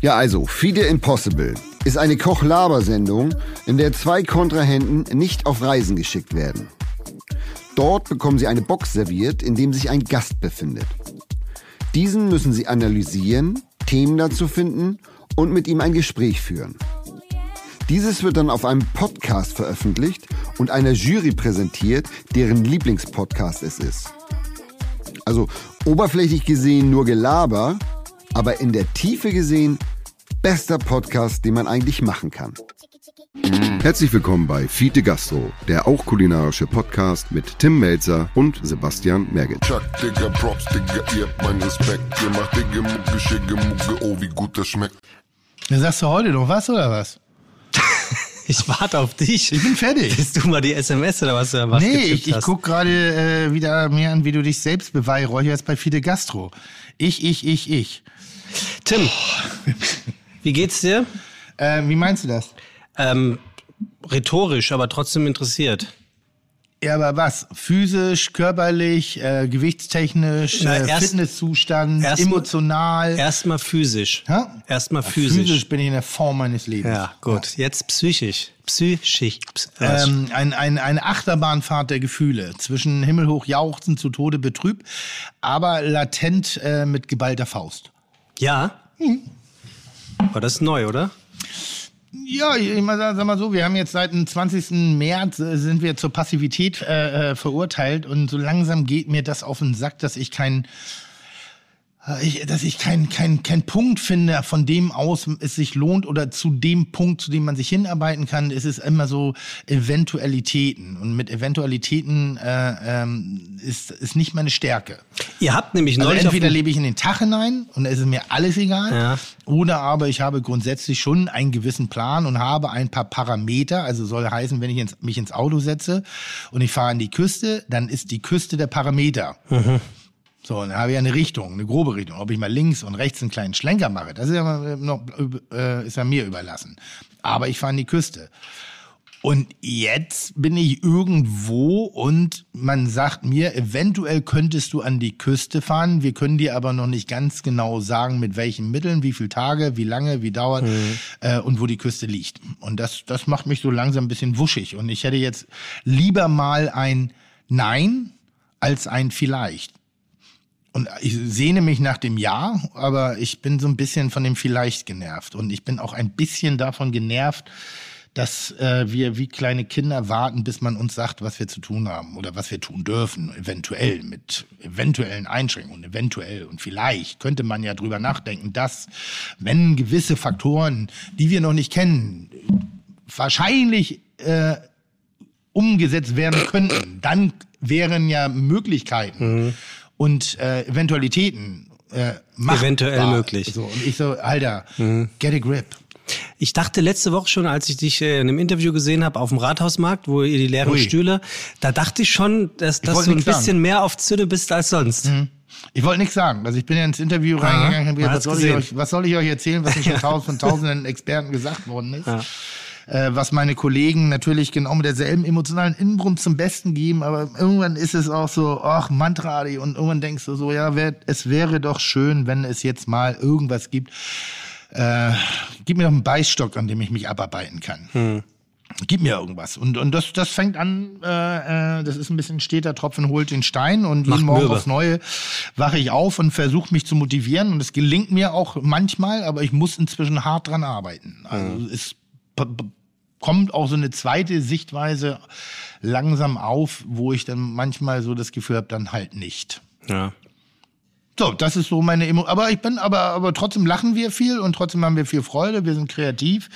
Ja, also, Fide Impossible ist eine Koch-Laber-Sendung, in der zwei Kontrahenten nicht auf Reisen geschickt werden. Dort bekommen sie eine Box serviert, in dem sich ein Gast befindet. Diesen müssen sie analysieren, Themen dazu finden und mit ihm ein Gespräch führen. Dieses wird dann auf einem Podcast veröffentlicht und einer Jury präsentiert, deren Lieblingspodcast es ist. Also oberflächlich gesehen nur Gelaber, aber in der Tiefe gesehen bester Podcast, den man eigentlich machen kann. Herzlich willkommen bei Fiete Gastro, der auch kulinarische Podcast mit Tim Melzer und Sebastian Merget. Chuck, Digga, Props, Digga, ihr habt meinen Respekt. Ihr macht Digga, Mucke, Schicke, Mucke, oh, wie gut das schmeckt. Ja, sagst du heute noch was oder was? Ich warte auf dich. Ich bin fertig. Bist du mal die SMS oder was da was nee, ich, ich hast? guck gerade äh, wieder mehr an, wie du dich selbst beweihräucherst bei Fide Gastro. Ich, ich, ich, ich. Tim, wie geht's dir? Äh, wie meinst du das? Ähm, rhetorisch, aber trotzdem interessiert. Ja, aber was? Physisch, körperlich, äh, gewichtstechnisch, Na, äh, erst- Fitnesszustand, erst- emotional. Erstmal physisch. Erstmal Ja, physisch. Physisch bin ich in der Form meines Lebens. Ja, gut. Jetzt psychisch. Psychisch. Ps- äh, Ähm, ein, ein, eine Achterbahnfahrt der Gefühle. Zwischen himmelhoch jauchzen zu Tode betrübt, aber latent äh, mit geballter Faust. Ja. War das neu, oder? Ja, ich mal, sag mal so, wir haben jetzt seit dem 20. März äh, sind wir zur Passivität äh, äh, verurteilt und so langsam geht mir das auf den Sack, dass ich kein äh, ich, dass ich kein, kein, kein Punkt finde, von dem aus es sich lohnt oder zu dem Punkt, zu dem man sich hinarbeiten kann, ist es immer so Eventualitäten. Und mit Eventualitäten äh, ähm, ist, ist nicht meine Stärke. Ihr habt nämlich Also neulich auf entweder lebe ich in den Tag hinein und es ist mir alles egal. Ja. Oder aber ich habe grundsätzlich schon einen gewissen Plan und habe ein paar Parameter. Also soll heißen, wenn ich ins, mich ins Auto setze und ich fahre an die Küste, dann ist die Küste der Parameter. So, und dann habe ich eine Richtung, eine grobe Richtung. Ob ich mal links und rechts einen kleinen Schlenker mache, das ist ja mal noch, äh, ist ja mir überlassen. Aber ich fahre an die Küste. Und jetzt bin ich irgendwo und man sagt mir, eventuell könntest du an die Küste fahren. Wir können dir aber noch nicht ganz genau sagen, mit welchen Mitteln, wie viele Tage, wie lange, wie dauert äh, und wo die Küste liegt. Und das, das macht mich so langsam ein bisschen wuschig. Und ich hätte jetzt lieber mal ein Nein als ein Vielleicht. Und ich sehne mich nach dem Ja, aber ich bin so ein bisschen von dem Vielleicht genervt. Und ich bin auch ein bisschen davon genervt, dass äh, wir wie kleine Kinder warten, bis man uns sagt, was wir zu tun haben oder was wir tun dürfen, eventuell mit eventuellen Einschränkungen, eventuell und vielleicht könnte man ja drüber nachdenken, dass wenn gewisse Faktoren, die wir noch nicht kennen, wahrscheinlich äh, umgesetzt werden könnten, dann wären ja Möglichkeiten und äh, Eventualitäten äh, machbar. Eventuell möglich. So, und ich so, Alter, get a grip. Ich dachte letzte Woche schon, als ich dich äh, in einem Interview gesehen habe auf dem Rathausmarkt, wo ihr die leeren Ui. Stühle, da dachte ich schon, dass, dass wollte du ein bisschen sagen. mehr auf Zünne bist als sonst. Ich wollte nichts sagen. Also ich bin ja ins Interview reingegangen und hab man gesagt, was soll, ich euch, was soll ich euch erzählen, was mir schon von tausenden Experten gesagt worden ist. Äh, was meine Kollegen natürlich genau mit derselben emotionalen Inbrunst zum Besten geben, aber irgendwann ist es auch so, ach, Mantradi, und irgendwann denkst du so, ja, wär, es wäre doch schön, wenn es jetzt mal irgendwas gibt. Äh, gib mir doch einen Beißstock, an dem ich mich abarbeiten kann. Gib mir irgendwas. Und, und das, das fängt an, äh, äh, das ist ein bisschen steter Tropfen holt den Stein und Macht jeden Morgen mürbe. aufs Neue wache ich auf und versuche mich zu motivieren. Und es gelingt mir auch manchmal, aber ich muss inzwischen hart dran arbeiten. Also es p- p- kommt auch so eine zweite Sichtweise langsam auf, wo ich dann manchmal so das Gefühl habe, dann halt nicht. Ja. So, das ist so meine Emo. Aber ich bin, aber, aber trotzdem lachen wir viel und trotzdem haben wir viel Freude. Wir sind kreativ.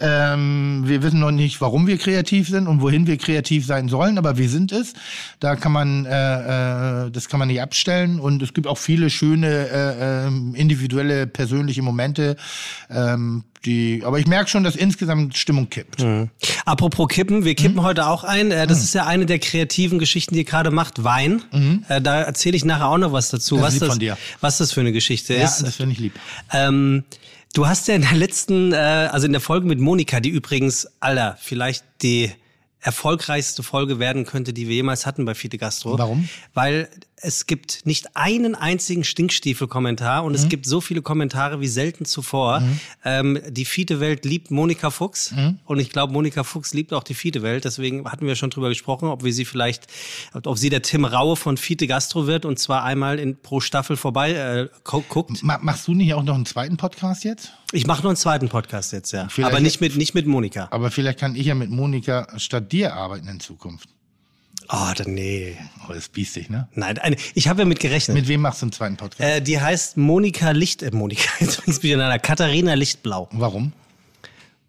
Ähm, wir wissen noch nicht, warum wir kreativ sind und wohin wir kreativ sein sollen, aber wir sind es. Da kann man, äh, äh, das kann man nicht abstellen. Und es gibt auch viele schöne äh, ähm, individuelle, persönliche Momente. Ähm, die, aber ich merke schon, dass insgesamt Stimmung kippt. Apropos Kippen, wir kippen heute auch ein. Äh, Das ist ja eine der kreativen Geschichten, die ihr gerade macht, Wein. Äh, Da erzähle ich nachher auch noch was dazu, Mhm. Das was, das, von dir. was das für eine Geschichte Ja, ist. das finde ich lieb. Ähm, du hast ja in der letzten, äh, also in der Folge mit Monika, die übrigens, Alter, vielleicht die erfolgreichste Folge werden könnte, die wir jemals hatten bei Fide Gastro. Warum? Weil es gibt nicht einen einzigen Stinkstiefel-Kommentar und es gibt so viele Kommentare wie selten zuvor. Ähm, die Fiete-Welt liebt Monika Fuchs und ich glaube, Monika Fuchs liebt auch die Fiete-Welt. Deswegen hatten wir schon drüber gesprochen, ob wir sie vielleicht, ob sie der Tim Raue von Fiete Gastro wird und zwar einmal in, pro Staffel vorbei äh, gu- guckt. Ma machst du nicht auch noch einen zweiten Podcast jetzt? Ich mache noch einen zweiten Podcast jetzt, ja. Vielleicht- Aber nicht mit, nicht mit Monika. Aber vielleicht kann ich ja mit Monika statt dir arbeiten in Zukunft. Oh, dann nee. Oh, das ist biestig, ne? Nein, eine, ich habe ja mit gerechnet. Mit wem machst du einen zweiten Podcast? Äh, die heißt Monika Licht, äh, Monika, jetzt bin ich durcheinander, Katharina Lichtblau. Warum?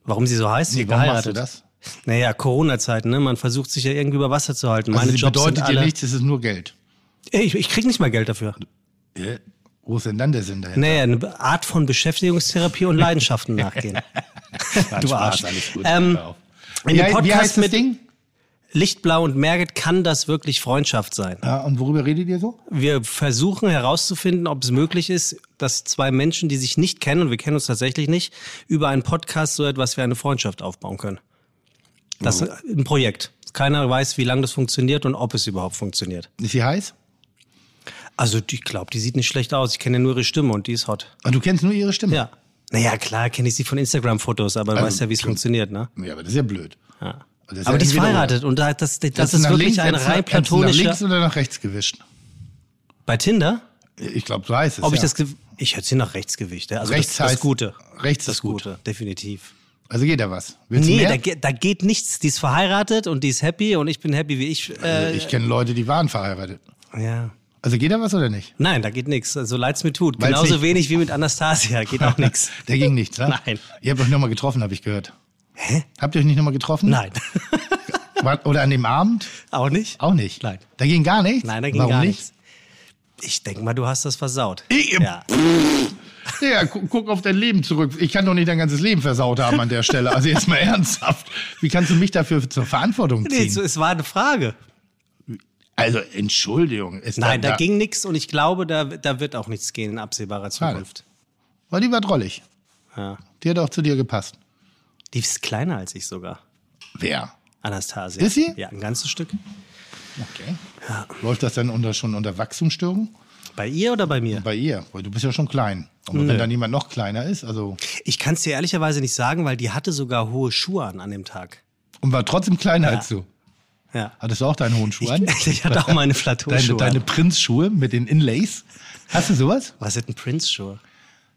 Warum sie so heißt? Nee, warum machst du geheiratet. das? Naja, Corona-Zeiten, ne? Man versucht sich ja irgendwie über Wasser zu halten. Also Meine Jobs bedeutet sind dir alle, nichts, es ist nur Geld. Ey, ich, ich krieg nicht mal Geld dafür. Äh, Wo ist denn dann der Sinn dahinter? Naja, eine Art von Beschäftigungstherapie und Leidenschaften nachgehen. Du Spaß, Arsch. alles gut. Ähm, in Wie, dem hei- wie Podcast heißt das mit Ding? Lichtblau und Merget kann das wirklich Freundschaft sein. Ja, und worüber redet ihr so? Wir versuchen herauszufinden, ob es möglich ist, dass zwei Menschen, die sich nicht kennen, und wir kennen uns tatsächlich nicht, über einen Podcast so etwas wie eine Freundschaft aufbauen können. Das ist ein Projekt. Keiner weiß, wie lange das funktioniert und ob es überhaupt funktioniert. Ist sie heiß? Also ich glaube, die sieht nicht schlecht aus. Ich kenne ja nur ihre Stimme und die ist hot. Und du kennst nur ihre Stimme? Ja. Naja, klar kenne ich sie von Instagram-Fotos, aber du Also, weißt ja, wie es funktioniert, ne? Ja, aber das ist ja blöd. Ja. Das Aber die ist verheiratet und da, das, das, das ist wirklich links, ein rein du Nach platonischer... links oder nach rechts gewischt? Bei Tinder? Ich glaube, so heißt es. Ob ja. ich das... Ich hätte sie nach rechts gewicht. Also Rechts das, das Gute. rechts das ist gut. Gute, definitiv. Also geht da was? Willst Nee, da, da geht nichts. Die ist verheiratet und die ist happy und ich bin happy wie ich. Äh, ich kenne Leute, die waren verheiratet. ja. Also geht da was oder nicht? Nein, da geht nichts. So leid's mir tut. Weil's Genauso nicht- wenig wie mit Anastasia. Geht auch nichts. Der ging nichts, ne? Nein. Ihr habt euch nochmal getroffen, habe ich gehört. Hä? Habt ihr euch nicht nochmal getroffen? Nein. Oder an dem Abend? auch nicht? Auch nicht. Nein. Da ging gar nichts? Nein, da ging Warum gar nicht? nichts. Ich denke mal, du hast das versaut. Ich- ja. Ja, guck, guck auf dein Leben zurück. Ich kann doch nicht dein ganzes Leben versaut haben an der Stelle. Also jetzt mal ernsthaft. Wie kannst du mich dafür zur Verantwortung Nee, ziehen? so- es war eine Frage. also Entschuldigung. Ist Nein, da, da ging nichts und ich glaube, da, da wird auch nichts gehen in absehbarer Zukunft. Weil die war drollig. Ja. Die hat auch zu dir gepasst. Die ist kleiner als ich sogar. Wer? Anastasia. Ist sie? Ja, ein ganzes Stück. Okay. Läuft das dann unter, schon unter Wachstumsstörung? Bei ihr oder bei mir? Bei ihr, weil du bist ja schon klein. Aber wenn dann jemand noch kleiner ist, also Ich kann es dir ehrlicherweise nicht sagen, weil die hatte sogar hohe Schuhe an an dem Tag. und war trotzdem kleiner als du. Ja. Hattest du auch deine hohen Schuhe an? Ich, ich hatte auch meine Deine, Plateauschuhe. deine an. Prinzschuhe mit den Inlays. Hast du sowas? Was sind denn Prince-Schuhe?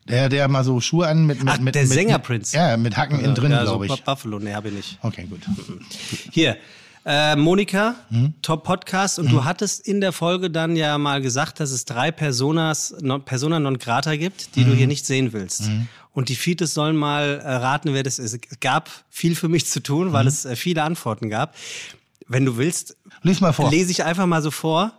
Der, der mal so Schuhe an mit, mit, Ach, mit der mit, Sänger Prince. Ja, mit Hacken innen drin, ja, glaube so ich. Buffalo, nee, habe ich nicht. Okay, gut. Hier, äh, Monika, Mhm. Top Podcast. Und du hattest in der Folge dann ja mal gesagt, dass es drei Personas, non, Persona non grata gibt, die Mhm. du hier nicht sehen willst. Und die Fites sollen mal äh, raten, wer das ist. Es gab viel für mich zu tun, Mhm. weil es äh, viele Antworten gab. Wenn du willst, Lies mal vor. lese ich einfach mal so vor.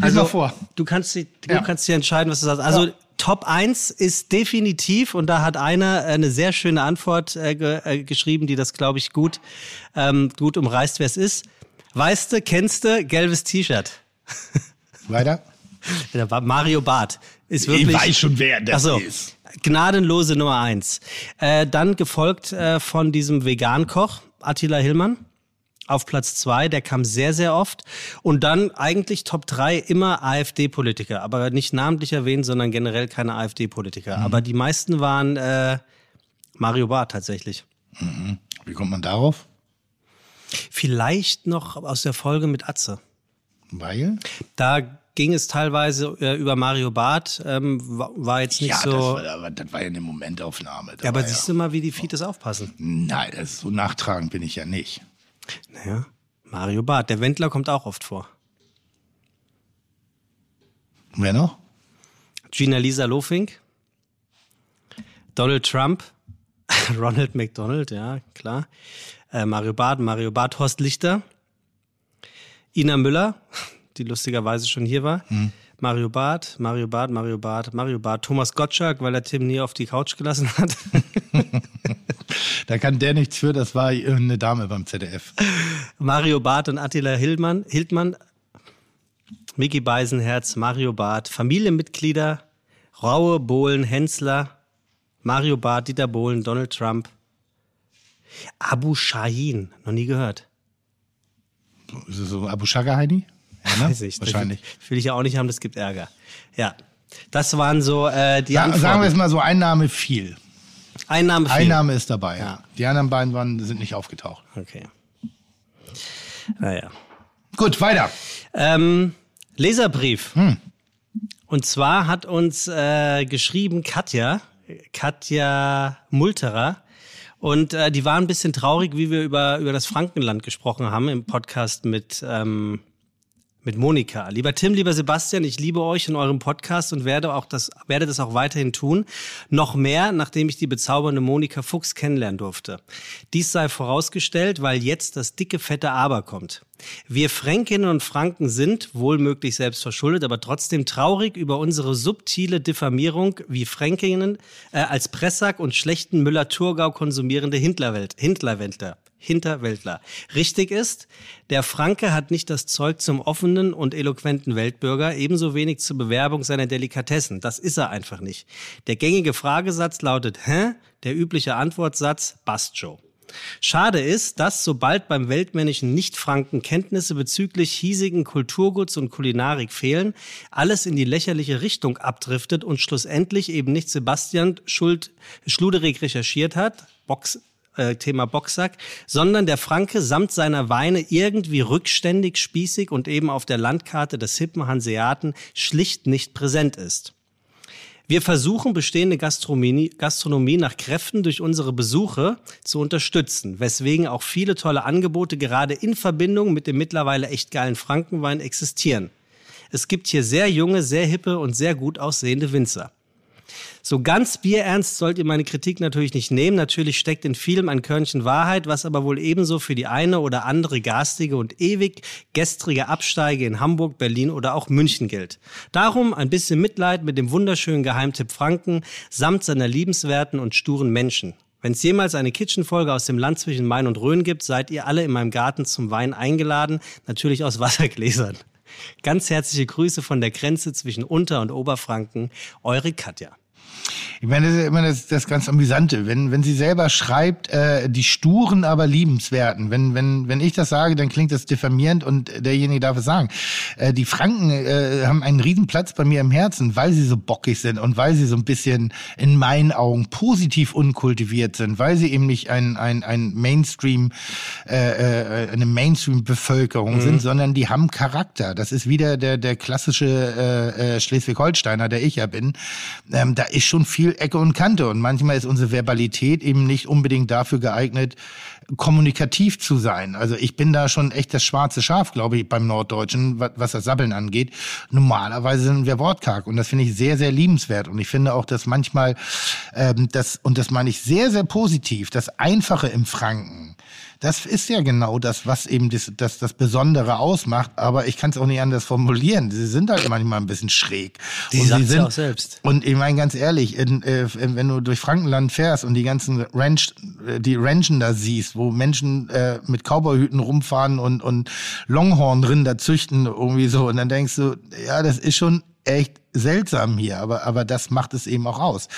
Also, Lies mal vor. Du kannst, du Ja. kannst dir entscheiden, was du sagst. Also Top 1 ist definitiv, und da hat einer äh, eine sehr schöne Antwort äh, ge äh, geschrieben, die das, glaube ich, gut, ähm, gut umreißt, wer es ist. Weißt du, kennst du, gelbes T-Shirt. Weiter. Mario Barth. Ist wirklich, Ich weiß schon, wer das Ach so, ist. Gnadenlose Nummer eins. Äh, dann gefolgt äh, von diesem Vegan-Koch, Attila Hillmann. Auf Platz zwei, der kam sehr, sehr oft. Und dann eigentlich Top drei immer AfD-Politiker. Aber nicht namentlich erwähnt, sondern generell keine AfD-Politiker. Aber die meisten waren äh, Mario Barth tatsächlich. Wie kommt man darauf? Vielleicht noch aus der Folge mit Atze. Weil? Da ging es teilweise äh, über Mario Barth. Ähm, war, jetzt nicht ja, so... das, war, aber das war ja eine Momentaufnahme. Ja, aber siehst du mal, wie die Fites aufpassen. Nein, das ist so nachtragend bin ich ja nicht. Naja, Mario Barth. Der Wendler kommt auch oft vor. Wer noch? Gina Lisa Lofink. Donald Trump. Ronald McDonald, ja, klar. Äh, Mario Barth, Mario Barth, Horst Lichter. Ina Müller, die lustigerweise schon hier war. Mario Barth, Mario Barth, Mario Barth, Mario Barth. Thomas Gottschalk, weil er Tim nie auf die Couch gelassen hat. Da kann der nichts für, das war eine Dame beim ZDF. Mario Barth und Attila Hildmann, Hildmann, Mickey Beisenherz, Mario Barth, Familienmitglieder, Raue, Bohlen, Hensler, Mario Barth, Dieter Bohlen, Donald Trump, Abu Shahin, noch nie gehört. Ist es so Abu Shaka Heini? Ne? Weiß ich. Wahrscheinlich. Das will ich ja auch nicht haben, das gibt Ärger. Ja. Das waren so äh, die Sa Antworten. sagen wir es mal so, Einnahme viel. Einnahme viel. Einnahme ist dabei. Ja. Die anderen beiden waren, sind nicht aufgetaucht. Okay. Naja. Gut, weiter. Ähm, Leserbrief. Und zwar hat uns äh, geschrieben Katja, Katja Multerer. Und äh, die war ein bisschen traurig, wie wir über, über das Frankenland gesprochen haben im Podcast mit, ähm, mit Monika. Lieber Tim, lieber Sebastian, ich liebe euch in eurem Podcast und werde auch das, werde das auch weiterhin tun. Noch mehr, nachdem ich die bezaubernde Monika Fuchs kennenlernen durfte. Dies sei vorausgestellt, weil jetzt das dicke, fette Aber kommt. Wir Fränkinnen und Franken sind, wohl möglich selbst verschuldet, aber trotzdem traurig über unsere subtile Diffamierung wie Fränkinnen äh, als Pressack und schlechten Müller-Thurgau konsumierende Hintlerwelt, Hintlerweltler. Hinterweltler. Richtig ist, der Franke hat nicht das Zeug zum offenen und eloquenten Weltbürger, ebenso wenig zur Bewerbung seiner Delikatessen. Das ist er einfach nicht. Der gängige Fragesatz lautet Hä? Der übliche Antwortsatz Bastjo. Schade ist, dass sobald beim weltmännischen Nichtfranken Kenntnisse bezüglich hiesigen Kulturguts und Kulinarik fehlen, alles in die lächerliche Richtung abdriftet und schlussendlich eben nicht Sebastian Schuld Schluderig recherchiert hat, Box, äh, Thema Boxsack, sondern der Franke samt seiner Weine irgendwie rückständig, spießig und eben auf der Landkarte des hippen Hanseaten schlicht nicht präsent ist. Wir versuchen, bestehende Gastronomie, Gastronomie nach Kräften durch unsere Besuche zu unterstützen, weswegen auch viele tolle Angebote gerade in Verbindung mit dem mittlerweile echt geilen Frankenwein existieren. Es gibt hier sehr junge, sehr hippe und sehr gut aussehende Winzer. So ganz bierernst sollt ihr meine Kritik natürlich nicht nehmen. Natürlich steckt in vielem ein Körnchen Wahrheit, was aber wohl ebenso für die eine oder andere garstige und ewig gestrige Absteige in Hamburg, Berlin oder auch München gilt. Darum ein bisschen Mitleid mit dem wunderschönen Geheimtipp Franken samt seiner liebenswerten und sturen Menschen. Wenn es jemals eine Kitchen-Folge aus dem Land zwischen Main und Rhön gibt, seid ihr alle in meinem Garten zum Wein eingeladen, natürlich aus Wassergläsern. Ganz herzliche Grüße von der Grenze zwischen Unter- und Oberfranken, eure Katja. Ich meine, das ist immer das, das ganz Amüsante. Wenn, wenn sie selber schreibt, äh, die sturen, aber liebenswerten. Wenn, wenn, wenn ich das sage, dann klingt das diffamierend und derjenige darf es sagen. Äh, die Franken äh, haben einen riesen Platz bei mir im Herzen, weil sie so bockig sind und weil sie so ein bisschen in meinen Augen positiv unkultiviert sind, weil sie eben nicht ein, ein, ein Mainstream, äh, äh, eine Mainstream-Bevölkerung sind, sondern die haben Charakter. Das ist wieder der, der klassische äh, äh, Schleswig-Holsteiner, der ich ja bin. Ähm, da ist schon viel Ecke und Kante und manchmal ist unsere Verbalität eben nicht unbedingt dafür geeignet, kommunikativ zu sein. Also ich bin da schon echt das schwarze Schaf, glaube ich, beim Norddeutschen, was, was das Sabbeln angeht. Normalerweise sind wir wortkarg und das finde ich sehr, sehr liebenswert. Und ich finde auch, dass manchmal ähm, das, und das meine ich sehr, sehr positiv, das Einfache im Franken, das ist ja genau das, was eben das, das, das Besondere ausmacht. Aber ich kann es auch nicht anders formulieren. Sie sind halt manchmal ein bisschen schräg. Die und sie sind, auch selbst. Und ich meine ganz ehrlich, in, äh, wenn du durch Frankenland fährst und die ganzen Ranch, äh, die Ranchen da siehst, wo Menschen äh, mit Cowboyhüten rumfahren und, und Longhorn-Rinder züchten irgendwie so, und dann denkst du, ja, das ist schon echt seltsam hier, aber aber das macht es eben auch aus.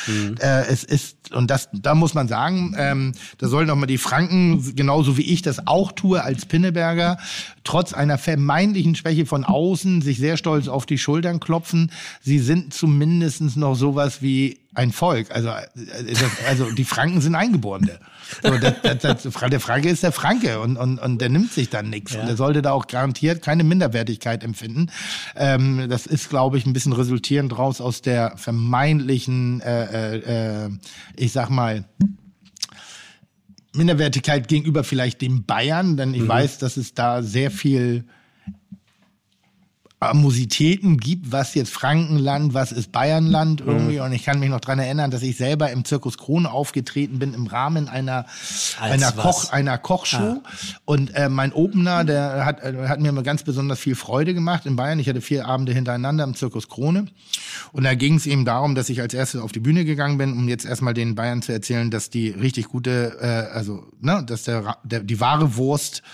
Äh, es ist und das da muss man sagen, ähm, da sollen doch mal die Franken genauso wie ich das auch tue als Pinneberger, trotz einer vermeintlichen Schwäche von außen sich sehr stolz auf die Schultern klopfen. Sie sind zumindestens noch sowas wie ein Volk. Also, äh, also die Franken sind Eingeborene. So, das, das, das, der Franke ist der Franke und, und, und der nimmt sich dann nichts. Und der sollte da auch garantiert keine Minderwertigkeit empfinden. Ähm, das ist, glaube ich, ein bisschen resultierend raus aus der vermeintlichen, äh, äh, äh, ich sag mal, Minderwertigkeit gegenüber vielleicht dem Bayern, denn ich weiß, dass es da sehr viel Amositäten gibt, was jetzt Frankenland, was ist Bayernland irgendwie. Und ich kann mich noch dran erinnern, dass ich selber im Zirkus Krone aufgetreten bin im Rahmen einer, einer, was? Koch, einer Kochshow. Und äh, mein Opener, der hat, äh, hat mir immer ganz besonders viel Freude gemacht in Bayern. Ich hatte vier Abende hintereinander im Zirkus Krone. Und da ging es eben darum, dass ich als erstes auf die Bühne gegangen bin, um jetzt erstmal den Bayern zu erzählen, dass die richtig gute, äh, also, ne, dass der, der die wahre Wurst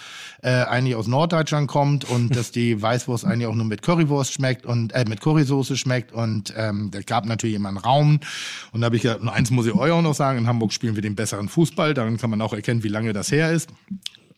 äh, eigentlich aus Norddeutschland kommt und dass die Weißwurst eigentlich auch nur mit Currywurst schmeckt und äh, mit Currysoße schmeckt und ähm, da gab natürlich immer einen Raum und da habe ich gesagt, nur eins muss ich euch auch noch sagen, in Hamburg spielen wir den besseren Fußball, daran kann man auch erkennen, wie lange das her ist.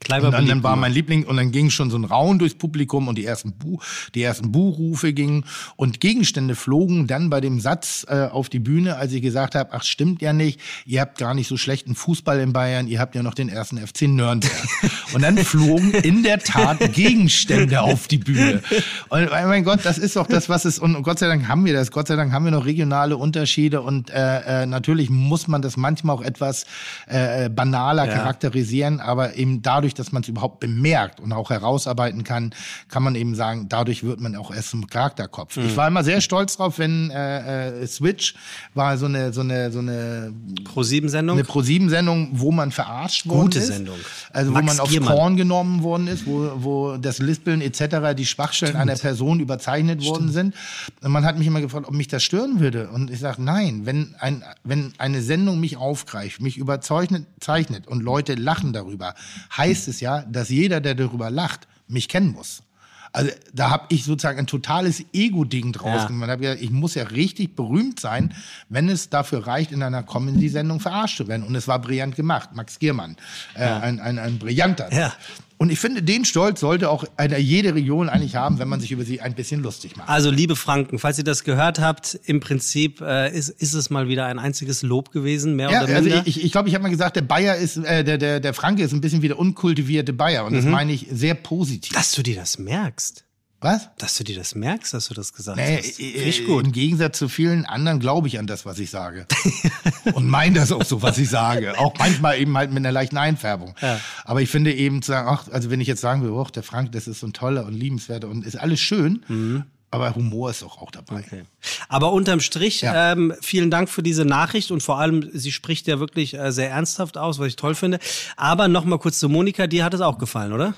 Kleiber Und dann, dann war mein Liebling und dann ging schon so ein Raun durchs Publikum und die ersten Bu die ersten Buhrufe gingen und Gegenstände flogen dann bei dem Satz äh, auf die Bühne, als ich gesagt habe, ach stimmt ja nicht, ihr habt gar nicht so schlechten Fußball in Bayern, ihr habt ja noch den ersten FC Nürnberg. und dann flogen in der Tat Gegenstände auf die Bühne. Und mein Gott, das ist doch das, was es und Gott sei Dank haben wir das. Gott sei Dank haben wir noch regionale Unterschiede und äh, äh, natürlich muss man das manchmal auch etwas äh, banaler Ja. charakterisieren, aber eben dadurch, dass man es überhaupt bemerkt und auch herausarbeiten kann, kann man eben sagen, dadurch wird man auch erst zum Charakterkopf. Mhm. Ich war immer sehr stolz drauf, wenn äh, äh, Switch war so eine so eine so eine Pro-7-Sendung. eine Pro-7-Sendung, wo man verarscht worden Gute ist. Sendung. Also wo Max man aufs Giermann. Korn genommen worden ist, wo, wo das Lispeln etc., die Schwachstellen einer Person überzeichnet worden sind. Und man hat mich immer gefragt, ob mich das stören würde. Und ich sage, nein, wenn, ein, wenn eine Sendung mich aufgreift, mich überzeichnet zeichnet und Leute lachen darüber, heißt es ja, dass jeder, der darüber lacht, mich kennen muss. Also da habe ich sozusagen ein totales Ego-Ding draus Ja. gemacht. Gesagt, ich muss ja richtig berühmt sein, wenn es dafür reicht, in einer Comedy-Sendung verarscht zu werden. Und es war brillant gemacht. Max Giermann, äh, ein, ein, ein brillanter. Ja. Und ich finde, den Stolz sollte auch eine, jede Region eigentlich haben, wenn man sich über sie ein bisschen lustig macht. Also, liebe Franken, falls ihr das gehört habt, im Prinzip äh, ist, ist es mal wieder ein einziges Lob gewesen, mehr Ja, oder also minder. ich, ich glaube, ich habe mal gesagt, der Bayer ist, äh, der, der, der Franke ist ein bisschen wie der unkultivierte Bayer. Und das Mhm. meine ich sehr positiv. dass du dir das merkst. Was? Dass du dir das merkst, dass du das gesagt Nee, hast. äh, gut. Im Gegensatz zu vielen anderen glaube ich an das, was ich sage. Und meine das auch so, was ich sage. Auch manchmal eben halt mit einer leichten Einfärbung. Ja. Aber ich finde eben zu sagen, ach, also wenn ich jetzt sagen will, oh, der Frank, das ist so ein toller und liebenswerter und ist alles schön, aber Humor ist doch auch dabei. Mhm. Okay. Aber unterm Strich, Ja. ähm, vielen Dank für diese Nachricht und vor allem, sie spricht ja wirklich äh, sehr ernsthaft aus, was ich toll finde. Aber noch mal kurz zu Monika, dir hat es auch gefallen, oder?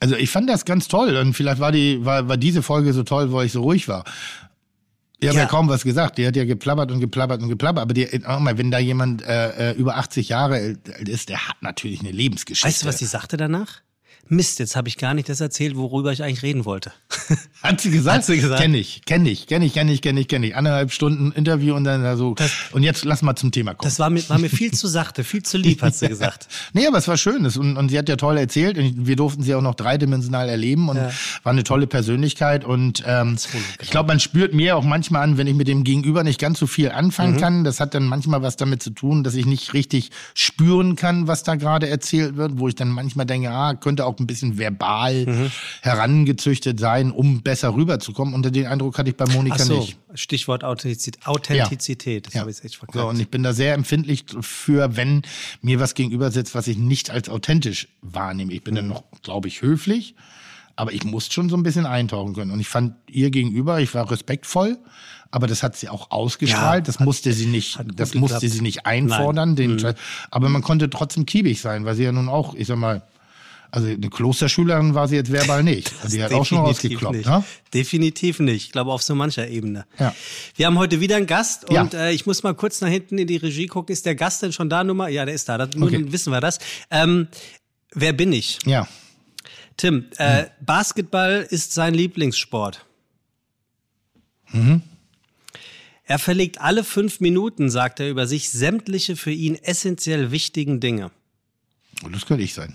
Also ich fand das ganz toll und vielleicht war die war, war diese Folge so toll, weil ich so ruhig war. Ich habe Ja. ja. kaum was gesagt. Die hat ja geplappert und geplappert und geplappert. Aber die, auch mal, wenn da jemand äh, äh, über 80 Jahre alt ist, der hat natürlich eine Lebensgeschichte. Weißt du, was sie sagte danach? Mist, jetzt habe ich gar nicht das erzählt, worüber ich eigentlich reden wollte. Hat sie gesagt? Hat sie gesagt. Kenn ich, kenn ich, kenn ich, kenn ich, kenn ich, kenn ich. Anderthalb Stunden Interview und dann so. und jetzt lass mal zum Thema kommen. Das war mir, war mir viel zu sachte, viel zu lieb, hat sie gesagt. Nee, aber es war schön. Das- Und, und sie hat ja toll erzählt. Und wir durften sie auch noch dreidimensional erleben und Ja. war eine tolle Persönlichkeit. Und ähm, ich glaube, man spürt mir auch manchmal an, wenn ich mit dem Gegenüber nicht ganz so viel anfangen Mhm. kann. Das hat dann manchmal was damit zu tun, dass ich nicht richtig spüren kann, was da gerade erzählt wird, wo ich dann manchmal denke, ah, könnte auch ein bisschen verbal Mhm. herangezüchtet sein, um besser rüberzukommen. Und den Eindruck hatte ich bei Monika so, nicht. Stichwort Authentizität. Authentizität. Das Ja. habe ich echt verkackt. So, und ich bin da sehr empfindlich für, wenn mir was gegenüber sitzt, was ich nicht als authentisch wahrnehme. Ich bin dann noch, glaube ich, höflich, aber ich muss schon so ein bisschen eintauchen können. Und ich fand ihr gegenüber, ich war respektvoll, aber das hat sie auch ausgestrahlt. Ja, das musste sie nicht, das musste geklappt. sie nicht einfordern. Den, Aber man konnte trotzdem kiebig sein, weil sie ja nun auch, ich sag mal, also eine Klosterschülerin war sie jetzt verbal nicht. Also die hat auch schon rausgekloppt, nicht. ne? Definitiv nicht. Ich glaube, auf so mancher Ebene. Ja. Wir haben heute wieder einen Gast Ja. und äh, ich muss mal kurz nach hinten in die Regie gucken. Ist der Gast denn schon da? Nummer? Ja, der ist da. Das, Okay. wissen wir das. Ähm, wer bin ich? Ja. Tim, äh, Basketball ist sein Lieblingssport. Mhm. Er verlegt alle fünf Minuten, sagt er über sich, sämtliche für ihn essentiell wichtigen Dinge. Und das könnte ich sein.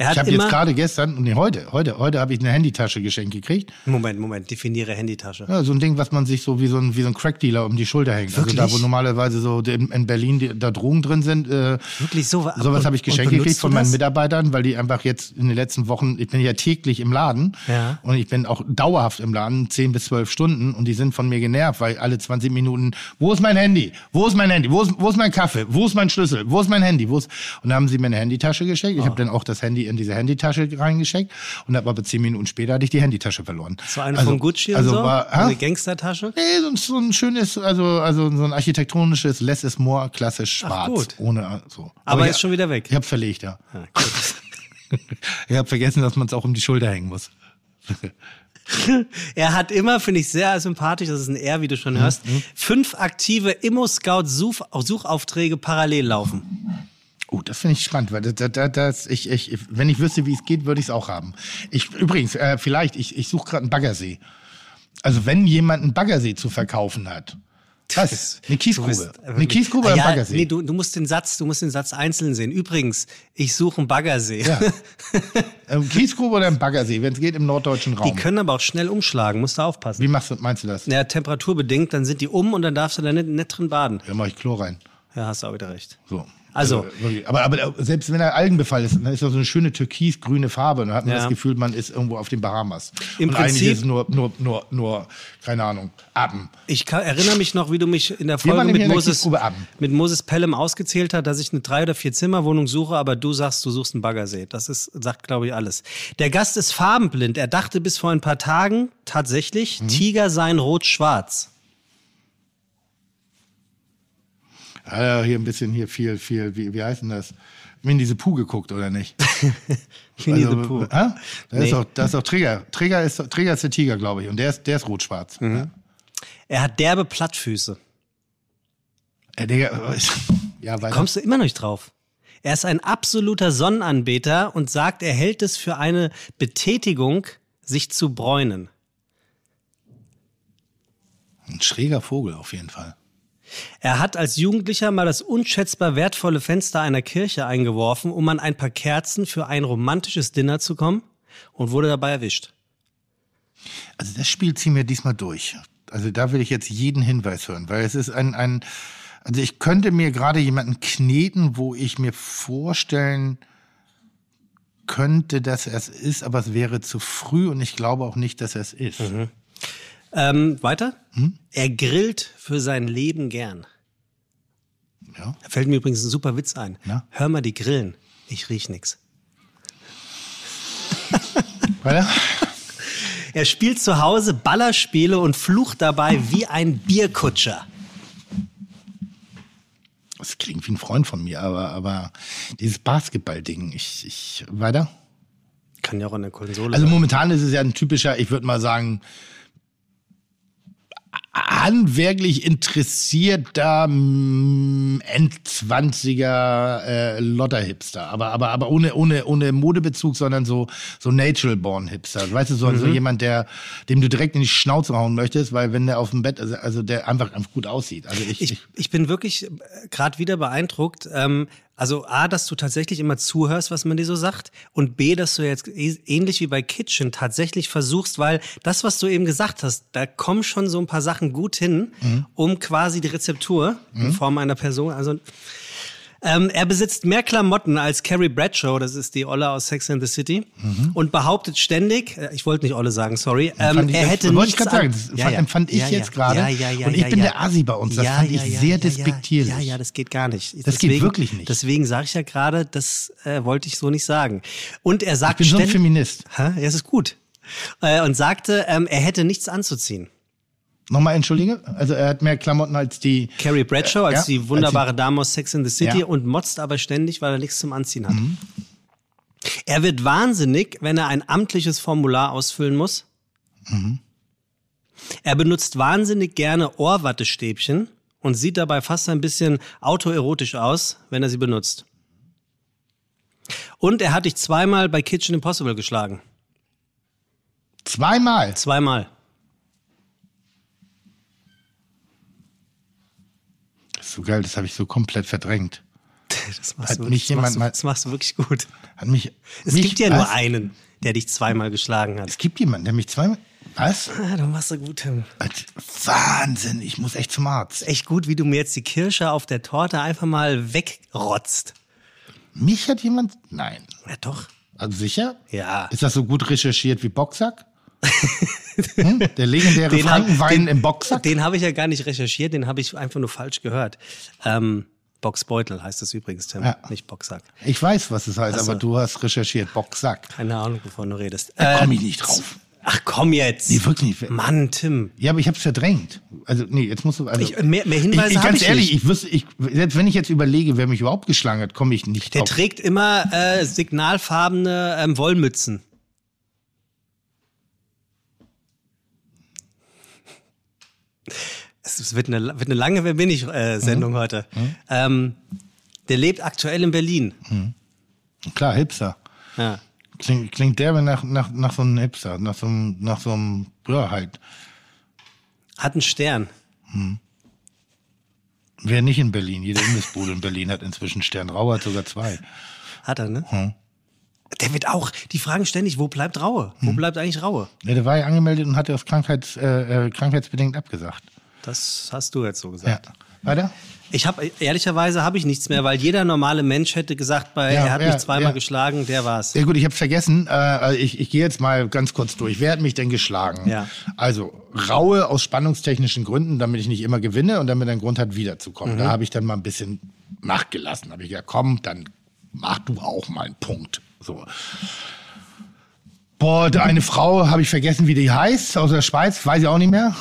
Ich habe jetzt gerade gestern, nee, heute, heute, heute habe ich eine Handytasche geschenkt gekriegt. Moment, Moment, definiere Handytasche. Ja, so ein Ding, was man sich so wie so ein, wie so ein Crackdealer um die Schulter hängt. Wirklich? Also da, wo normalerweise so in, in Berlin die, da Drogen drin sind. Äh, Wirklich so? Sowas und- habe ich geschenkt gekriegt von meinen? Mitarbeitern, weil die einfach jetzt in den letzten Wochen, ich bin ja täglich im Laden Ja. und ich bin auch dauerhaft im Laden, 10 bis 12 Stunden und die sind von mir genervt, weil alle 20 Minuten, wo ist mein Handy? Wo ist mein Handy? Wo ist, wo ist mein Kaffee? Wo ist mein Schlüssel? Wo ist mein Handy? Wo ist, und dann haben sie mir eine Handytasche geschenkt. Ich habe dann auch das Handy in diese Handytasche reingesteckt und habe aber 10 Minuten später hatte ich die Handytasche verloren. So eine Also- von Gucci also so? War, eine? Gangstertasche? Nee, so ein, so ein schönes, also, also so ein architektonisches Less is more, klassisch schwarz. gut. Ohne so. Aber ich- ist schon wieder weg. Ich habe verlegt, ja. Ja, gut. Ich habe vergessen, dass man es auch um die Schulter hängen muss. Er hat immer, finde ich sehr sympathisch, das ist ein R, wie du Mhm, schon hörst, fünf aktive Immo-Scout-Suchaufträge parallel laufen. Oh, das finde ich spannend, weil das, das, das, ich, ich, wenn ich wüsste, wie es geht, würde ich es auch haben. Ich, übrigens, äh, vielleicht, ich, ich suche gerade einen Baggersee. Also wenn jemand einen Baggersee zu verkaufen hat, Was? Eine Kiesgrube. bist Eine wirklich- Kiesgrube Ah, ja, Baggersee. Nee, du, du musst den Satz, du musst den Satz einzeln sehen. Übrigens, ich suche einen Baggersee. Ja. Ähm, Kiesgrube oder im Baggersee, wenn es geht im norddeutschen Die Raum. können aber auch schnell umschlagen, musst du aufpassen. Wie machst du, meinst du das? Ja, temperaturbedingt, dann sind die um und dann darfst du da nicht, nicht drin baden. Da mache ich Chlor rein. Ja, hast du auch wieder recht. So. Also- wirklich. aber, aber selbst wenn er Algenbefall ist, dann ist das so eine schöne türkisgrüne Farbe. Und dann hat man Ja. das Gefühl, man ist irgendwo auf den Bahamas. Im und eigentlich Prinzip- ist es nur, nur, nur, nur, keine Ahnung, Appen. Ich kann, erinnere mich noch, wie du mich in der Folge mit der Moses, mit Moses Pelham ausgezählt hat, dass ich eine drei- oder vier Zimmerwohnung suche, aber du sagst, du suchst einen Baggersee. Das ist, sagt, glaube ich, alles. Der Gast ist farbenblind. Er dachte bis vor ein paar Tagen tatsächlich, Mhm. Tiger seien rot-schwarz. Ja, hier ein bisschen hier viel, viel, wie, wie heißt denn das? Winnie the Pooh geguckt, oder nicht? Winnie Also, the Pooh. Hä? Da Nee. ist auch, da ist auch Trigger. Trigger ist, Trigger ist der Tiger, glaube ich. Und der ist, der ist rot-schwarz. Mhm. Ja. Er hat derbe Plattfüße. Äh, Digga, ja. Kommst du immer noch nicht drauf? Er ist ein absoluter Sonnenanbeter und sagt, er hält es für eine Betätigung, sich zu bräunen. Ein schräger Vogel auf jeden Fall. Er hat als Jugendlicher mal das unschätzbar wertvolle Fenster einer Kirche eingeworfen, um an ein paar Kerzen für ein romantisches Dinner zu kommen und wurde dabei erwischt. Also das Spiel ziehen wir diesmal durch. Also da will ich jetzt jeden Hinweis hören, weil es ist ein, ein also ich könnte mir gerade jemanden kneten, wo ich mir vorstellen könnte, dass er es ist, aber es wäre zu früh und ich glaube auch nicht, dass er es ist. Ähm, weiter? Er grillt für sein Leben gern. Ja. Da fällt mir übrigens ein super Witz ein. Na? Hör mal die Grillen. Ich riech nix. Weiter? Er spielt zu Hause Ballerspiele und flucht dabei wie ein Bierkutscher. Das klingt wie ein Freund von mir, aber, aber dieses Basketball-Ding, ich, ich, weiter? Kann ja auch an der Konsole Also momentan ist es ja ein typischer, ich würde mal sagen, handwerklich interessierter mm, Endzwanziger äh, Lotter-Hipster, aber aber aber ohne ohne ohne Modebezug, sondern so so natural born Hipster. Weißt du so, so jemand, der dem du direkt in die Schnauze hauen möchtest, weil wenn der auf dem Bett also, also der einfach einfach gut aussieht. Also ich, Ich, ich ich bin wirklich gerade wieder beeindruckt. Ähm, also A, dass du tatsächlich immer zuhörst, was man dir so sagt. Und B, dass du jetzt eh- ähnlich wie bei Kitchen tatsächlich versuchst, weil das, was du eben gesagt hast, da kommen schon so ein paar Sachen gut hin, um quasi die Rezeptur in Form einer Person. Also ähm, er besitzt mehr Klamotten als Carrie Bradshaw, das ist die Olle aus Sex and the City, und behauptet ständig, äh, ich wollte nicht Olle sagen, sorry, ähm, ich er jetzt- hätte wollte ich nichts an- sagen, das fand- empfand ich jetzt gerade. Ja, ja, ja, Und ich ja, bin ja. der Asi bei uns, das fand ich sehr despektierlich. Ja, ja, das geht gar nicht. Das geht wirklich nicht. Deswegen sage ich ja gerade, das äh, wollte ich so nicht sagen. Und er Ich sagt bin so ein Feminist. Ja, das ist gut. Äh, und sagte, ähm, er hätte nichts anzuziehen. Nochmal entschuldige, also er hat mehr Klamotten als die Carrie Bradshaw als Ja, die wunderbare Dame aus Sex in the City Ja. und motzt aber ständig, weil er nichts zum Anziehen hat. Er wird wahnsinnig, wenn er ein amtliches Formular ausfüllen muss. Er benutzt wahnsinnig gerne Ohrwattestäbchen und sieht dabei fast ein bisschen autoerotisch aus, wenn er sie benutzt. Und er hat dich zweimal bei Kitchen Impossible geschlagen. zweimal. Zweimal. Ist so geil, das habe ich so komplett verdrängt. Das machst, Hat du, mich wirklich- machst, jemand du, mal- das machst du wirklich gut. Hat mich. Es mich, gibt ja was? nur einen, der dich zweimal geschlagen hat. Es gibt jemanden, der mich zweimal. Was? Ah, du machst so gut, Tim. Wahnsinn, ich muss echt zum Arzt. Echt gut, wie du mir jetzt die Kirsche auf der Torte einfach mal wegrotzt. Mich hat jemand. Nein. Ja, doch. Also sicher? Ja. Ist das so gut recherchiert wie Boxsack? Hm? Der legendäre Den Frankenwein den- im Boxsack? Den habe ich ja gar nicht recherchiert, den habe ich einfach nur falsch gehört. Ähm, Boxbeutel heißt das übrigens, Tim, Ja. nicht Boxsack. Ich weiß, was es heißt, Ach so. aber du hast recherchiert. Boxsack. Keine Ahnung, wovon du redest. Da komm Ähm, ich nicht drauf. Ach komm jetzt. Nee, wirklich nicht. Mann, Tim. Ja, aber ich habe es verdrängt. Also, nee, jetzt musst du. Also, Ich- mehr- mehr Hinweise ich, ich, Ganz ich ehrlich, nicht. ich wüsste, ich, selbst wenn ich jetzt überlege, wer mich überhaupt geschlagen hat, komme ich nicht Der drauf. trägt immer äh, signalfarbene ähm, Wollmützen. Es wird eine, wird eine lange Wer bin ich äh, Mhm. Sendung heute. Ähm, der lebt aktuell in Berlin. Klar, Hipster. Ja. Klingt, klingt derbe nach, nach, nach so einem Hipster, nach so einem, nach so einem, ja, halt. Hat einen Stern. Wer nicht in Berlin? Jede Imbissbude in Berlin hat inzwischen Stern. Rauer hat sogar zwei. Hat er, ne? Der wird auch, die fragen ständig, wo bleibt Raue? Wo bleibt eigentlich Raue? Ja, der war ja angemeldet und hat das Krankheits, äh, äh, krankheitsbedingt abgesagt. Das hast du jetzt so Ja. gesagt. Weiter? Ich habe ehrlicherweise habe ich nichts mehr, weil jeder normale Mensch hätte gesagt, bei, Ja, er hat ja, mich zweimal ja. geschlagen, der war's. Ja gut, ich habe vergessen. Äh, ich ich gehe jetzt mal ganz kurz durch. Wer hat mich denn geschlagen? Ja. Also Raue aus spannungstechnischen Gründen, damit ich nicht immer gewinne und damit er einen Grund hat, wiederzukommen. Mhm. Da habe ich dann mal ein bisschen nachgelassen. Habe ich gesagt, komm, dann mach du auch mal einen Punkt. So. Boah, da eine Frau, habe ich vergessen, wie die heißt, aus der Schweiz, weiß ich auch nicht mehr.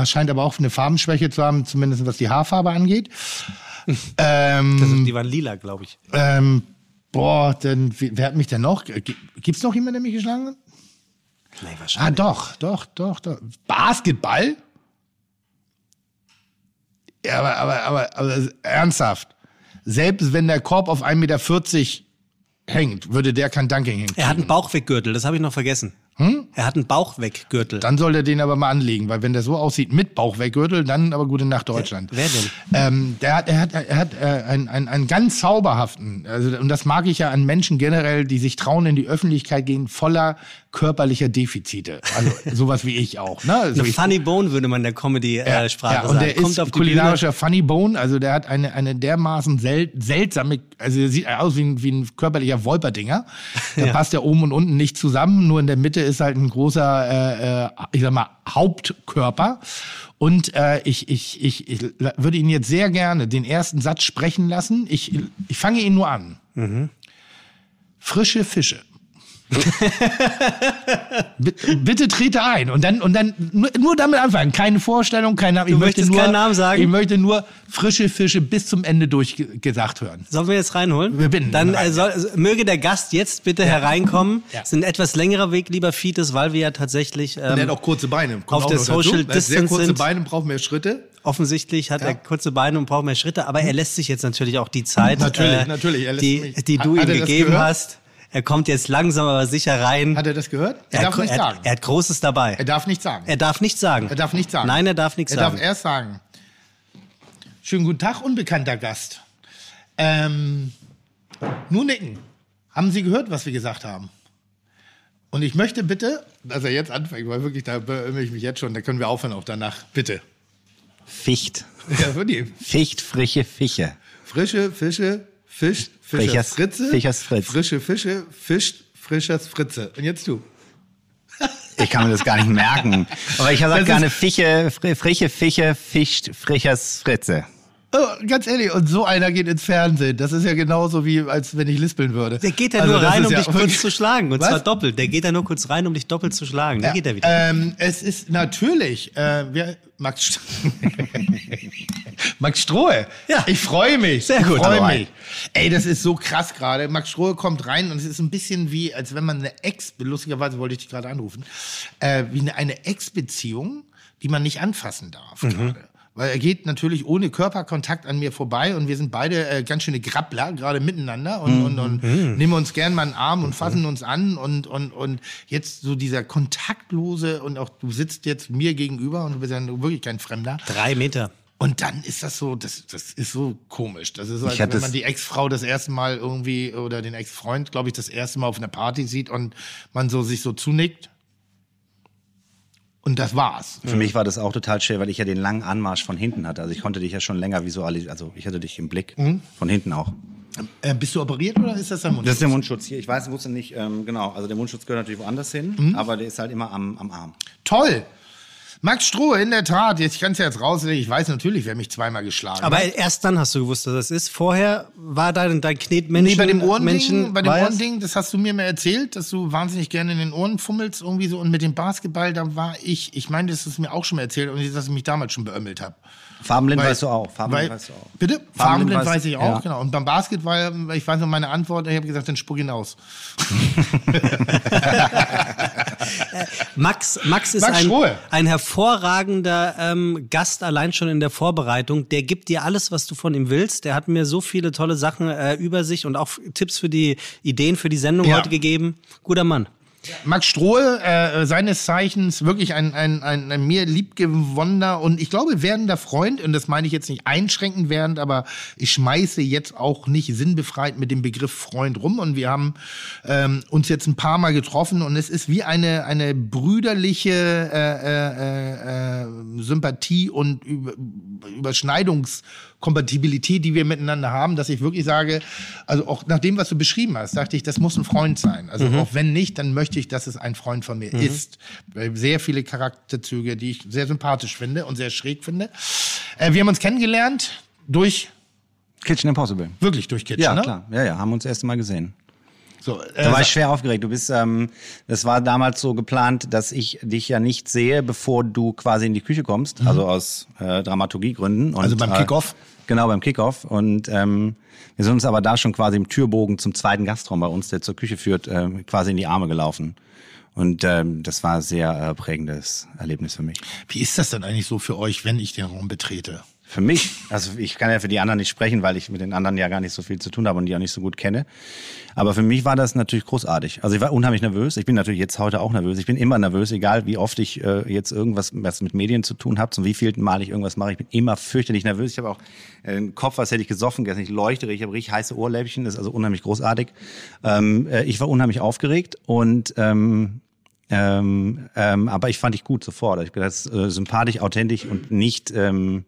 Äh, scheint aber auch eine Farbenschwäche zu haben, zumindest was die Haarfarbe angeht. ähm, Das, die waren lila, glaube ich. ähm, boah, denn, wer hat mich denn noch? G- Gibt's noch jemanden, der mich geschlagen hat? Ah, wahrscheinlich. doch, doch, doch, doch. Basketball? Ja, aber, aber, aber, aber ernsthaft. Selbst wenn der Korb auf 1,40 Meter hängt, würde der kein Dunking hinkriegen. Er hat einen Bauchweggürtel, das habe ich noch vergessen. Er hat einen Bauchweggürtel. Dann soll er den aber mal anlegen, weil wenn der so aussieht mit Bauchweggürtel, dann aber gute Nacht Deutschland. Wer denn? Ähm, der hat, er hat, er hat äh, einen, einen, einen ganz zauberhaften, also, und das mag ich ja an Menschen generell, die sich trauen, in die Öffentlichkeit gehen, voller körperlicher Defizite. Also sowas wie ich auch. Ne? Also Eine Funny Bone würde man in der Comedy-Sprache ja, und sagen. der Kommt ist auf kulinarischer Funny Bone, also der hat eine, eine dermaßen sel seltsame, also er sieht aus wie ein, wie ein körperlicher Wolperdinger. Da Ja. passt ja oben und unten nicht zusammen, nur in der Mitte ist halt ein großer, äh, äh, ich sag mal, Hauptkörper. Und äh, ich, ich, ich, ich würde ihn jetzt sehr gerne den ersten Satz sprechen lassen. Ich, ich fange ihn nur an. Mhm. Frische Fische. bitte, bitte trete ein und dann und dann nur, nur damit anfangen. Keine Vorstellung, kein Name. Ich Du möchte nur, keinen Namen sagen? Ich möchte nur frische Fische bis zum Ende durchgesagt hören. Sollen wir jetzt reinholen? Wir binden Dann rein, äh, soll, also, möge der Gast jetzt bitte hereinkommen. Ja. Es ist ein etwas längerer Weg, lieber Fides, weil wir ja tatsächlich ähm, kurze Beine. auf der Social Distance sind. Beine, braucht mehr Schritte. offensichtlich hat Ja. er kurze Beine und braucht mehr Schritte, aber er lässt sich jetzt natürlich auch die Zeit, Natürlich, natürlich, er lässt die, mich- die du Hat ihm er das gegeben hast. Er kommt jetzt langsam aber sicher rein. Hat er das gehört? Er, er, darf nichts er, sagen. er hat Großes dabei. Er darf nichts sagen. Er darf nichts sagen. Er darf nichts sagen. Nein, er darf nichts er sagen. darf erst sagen. Schönen guten Tag, unbekannter Gast. Ähm, nur nicken. Haben Sie gehört, was wir gesagt haben? Und ich möchte bitte, dass er jetzt anfängt, weil wirklich, da beömmel ich mich jetzt schon, da können wir aufhören auch danach. Bitte. Ficht. Ja, wirklich. Ficht, frische Fische. Frische Fische, Fisch, Fischers Frischers- Fritze. Fischers Fritz. Frische Fische, Fisch, Frischers Fritze. Und jetzt du. Ich kann mir das gar nicht merken. Aber ich sage gerne Fische, fri- frische Fische, Fischt, frischers Fritze. Oh, ganz ehrlich, und so einer geht ins Fernsehen. Das ist ja genauso wie, als wenn ich lispeln würde. Der geht ja Also nur rein, um ja dich kurz zu schlagen. Und Was? zwar doppelt. Der geht ja nur kurz rein, um dich doppelt zu schlagen. Dann geht er wieder. Ähm, es ist natürlich, äh, wer, Max, St Max Strohe. Ja. Ich freue mich. Sehr gut. Ich freue mich. Ey, das ist so krass gerade. Max Strohe kommt rein und es ist ein bisschen wie, als wenn man eine Ex, lustigerweise wollte ich dich gerade anrufen, äh, wie eine, eine Ex-Beziehung, die man nicht anfassen darf Mhm. gerade. Weil er geht natürlich ohne Körperkontakt an mir vorbei und wir sind beide äh, ganz schöne Grappler, gerade miteinander und, und, und Mhm. nehmen uns gern mal einen Arm und fassen uns an und, und, und jetzt so dieser kontaktlose und auch du sitzt jetzt mir gegenüber und du bist ja wirklich kein Fremder. Drei Meter. Und dann ist das so, das, das ist so komisch. Das ist so, als wenn man die Ex-Frau das erste Mal irgendwie oder den Ex-Freund, glaube ich, das erste Mal auf einer Party sieht und man so sich so zunickt. Und das war's. Für mich war das auch total schwer, weil ich ja den langen Anmarsch von hinten hatte. Also ich konnte dich ja schon länger visualisieren. Also ich hatte dich im Blick. Von hinten auch. Äh, bist du operiert oder ist das der Mund? Das ist der Mundschutz hier. Ich weiß, wusste nicht, ähm, genau. Also der Mundschutz gehört natürlich woanders hin, aber der ist halt immer am, am Arm. Toll. Max Strohe, in der Tat, jetzt, ich kann es ja jetzt rauslegen, ich weiß natürlich, wer mich zweimal geschlagen Aber hat. erst dann hast du gewusst, dass das ist. Vorher war dein, dein Knetmenschen. Nee, bei dem Ohrending, bei dem? Ohrending, das hast du mir mal erzählt, dass du wahnsinnig gerne in den Ohren fummelst irgendwie so und mit dem Basketball, da war ich, ich meine, das hast du mir auch schon mal erzählt und dass ich mich damals schon beömmelt habe. Farbenblind Weil- weißt du auch. Weil, weißt du auch. Bitte? Farbenblind Farbenblind weiß- weiß ich auch, ja. genau. Und beim Basketball, ich weiß noch meine Antwort, ich habe gesagt, dann spuck ihn aus. Max, Max ist Max ein, ein hervorragender ähm, Gast, allein schon in der Vorbereitung. Der gibt dir alles, was du von ihm willst. Der hat mir so viele tolle Sachen äh, über sich und auch Tipps für die Ideen für die Sendung Ja. heute gegeben. Guter Mann. Max Strohe, äh, seines Zeichens wirklich ein, ein, ein, ein mir liebgewonnener und ich glaube werdender Freund, und das meine ich jetzt nicht einschränkend werdend, aber ich schmeiße jetzt auch nicht sinnbefreit mit dem Begriff Freund rum. Und wir haben ähm, uns jetzt ein paar Mal getroffen und es ist wie eine, eine brüderliche äh, äh, äh, Sympathie und Über Überschneidungskompatibilität, die wir miteinander haben, dass ich wirklich sage, also auch nach dem, was du beschrieben hast, dachte ich, das muss ein Freund sein. Also auch wenn nicht, dann möchte ich, dass es ein Freund von mir ist. Weil Sehr viele Charakterzüge, die ich sehr sympathisch finde und sehr schräg finde. Äh, wir haben uns kennengelernt durch, Kitchen Impossible. wirklich durch Kitchen, Ja, ne? klar. Ja, ja, haben uns das erste Mal gesehen. So, äh, Da war ich schwer aufgeregt. Du bist, ähm, das war damals so geplant, dass ich dich ja nicht sehe, bevor du quasi in die Küche kommst, also aus äh, Dramaturgiegründen. Und, Mhm. Also beim äh, Kickoff? Genau, beim Kickoff. Und ähm, wir sind uns aber da schon quasi im Türbogen zum zweiten Gastraum bei uns, der zur Küche führt, ähm, quasi in die Arme gelaufen. Und ähm, das war ein sehr äh, prägendes Erlebnis für mich. wie ist das denn eigentlich so für euch, wenn ich den Raum betrete? Für mich, also ich kann ja für die anderen nicht sprechen, weil ich mit den anderen ja gar nicht so viel zu tun habe und die auch nicht so gut kenne. Aber für mich war das natürlich großartig. Also ich war unheimlich nervös. Ich bin natürlich jetzt heute auch nervös. Ich bin immer nervös, egal wie oft ich äh, jetzt irgendwas was mit Medien zu tun habe, zum wievielten Mal ich irgendwas mache. Ich bin immer fürchterlich nervös. Ich habe auch äh, einen Kopf, als hätte ich gesoffen gestern. Ich leuchtere, ich habe richtig heiße Ohrläppchen. Das ist also unheimlich großartig. Ähm, äh, ich war unheimlich aufgeregt und ähm, ähm, ähm, aber ich fand dich gut sofort. Ich bin das äh, sympathisch, authentisch und nicht ähm,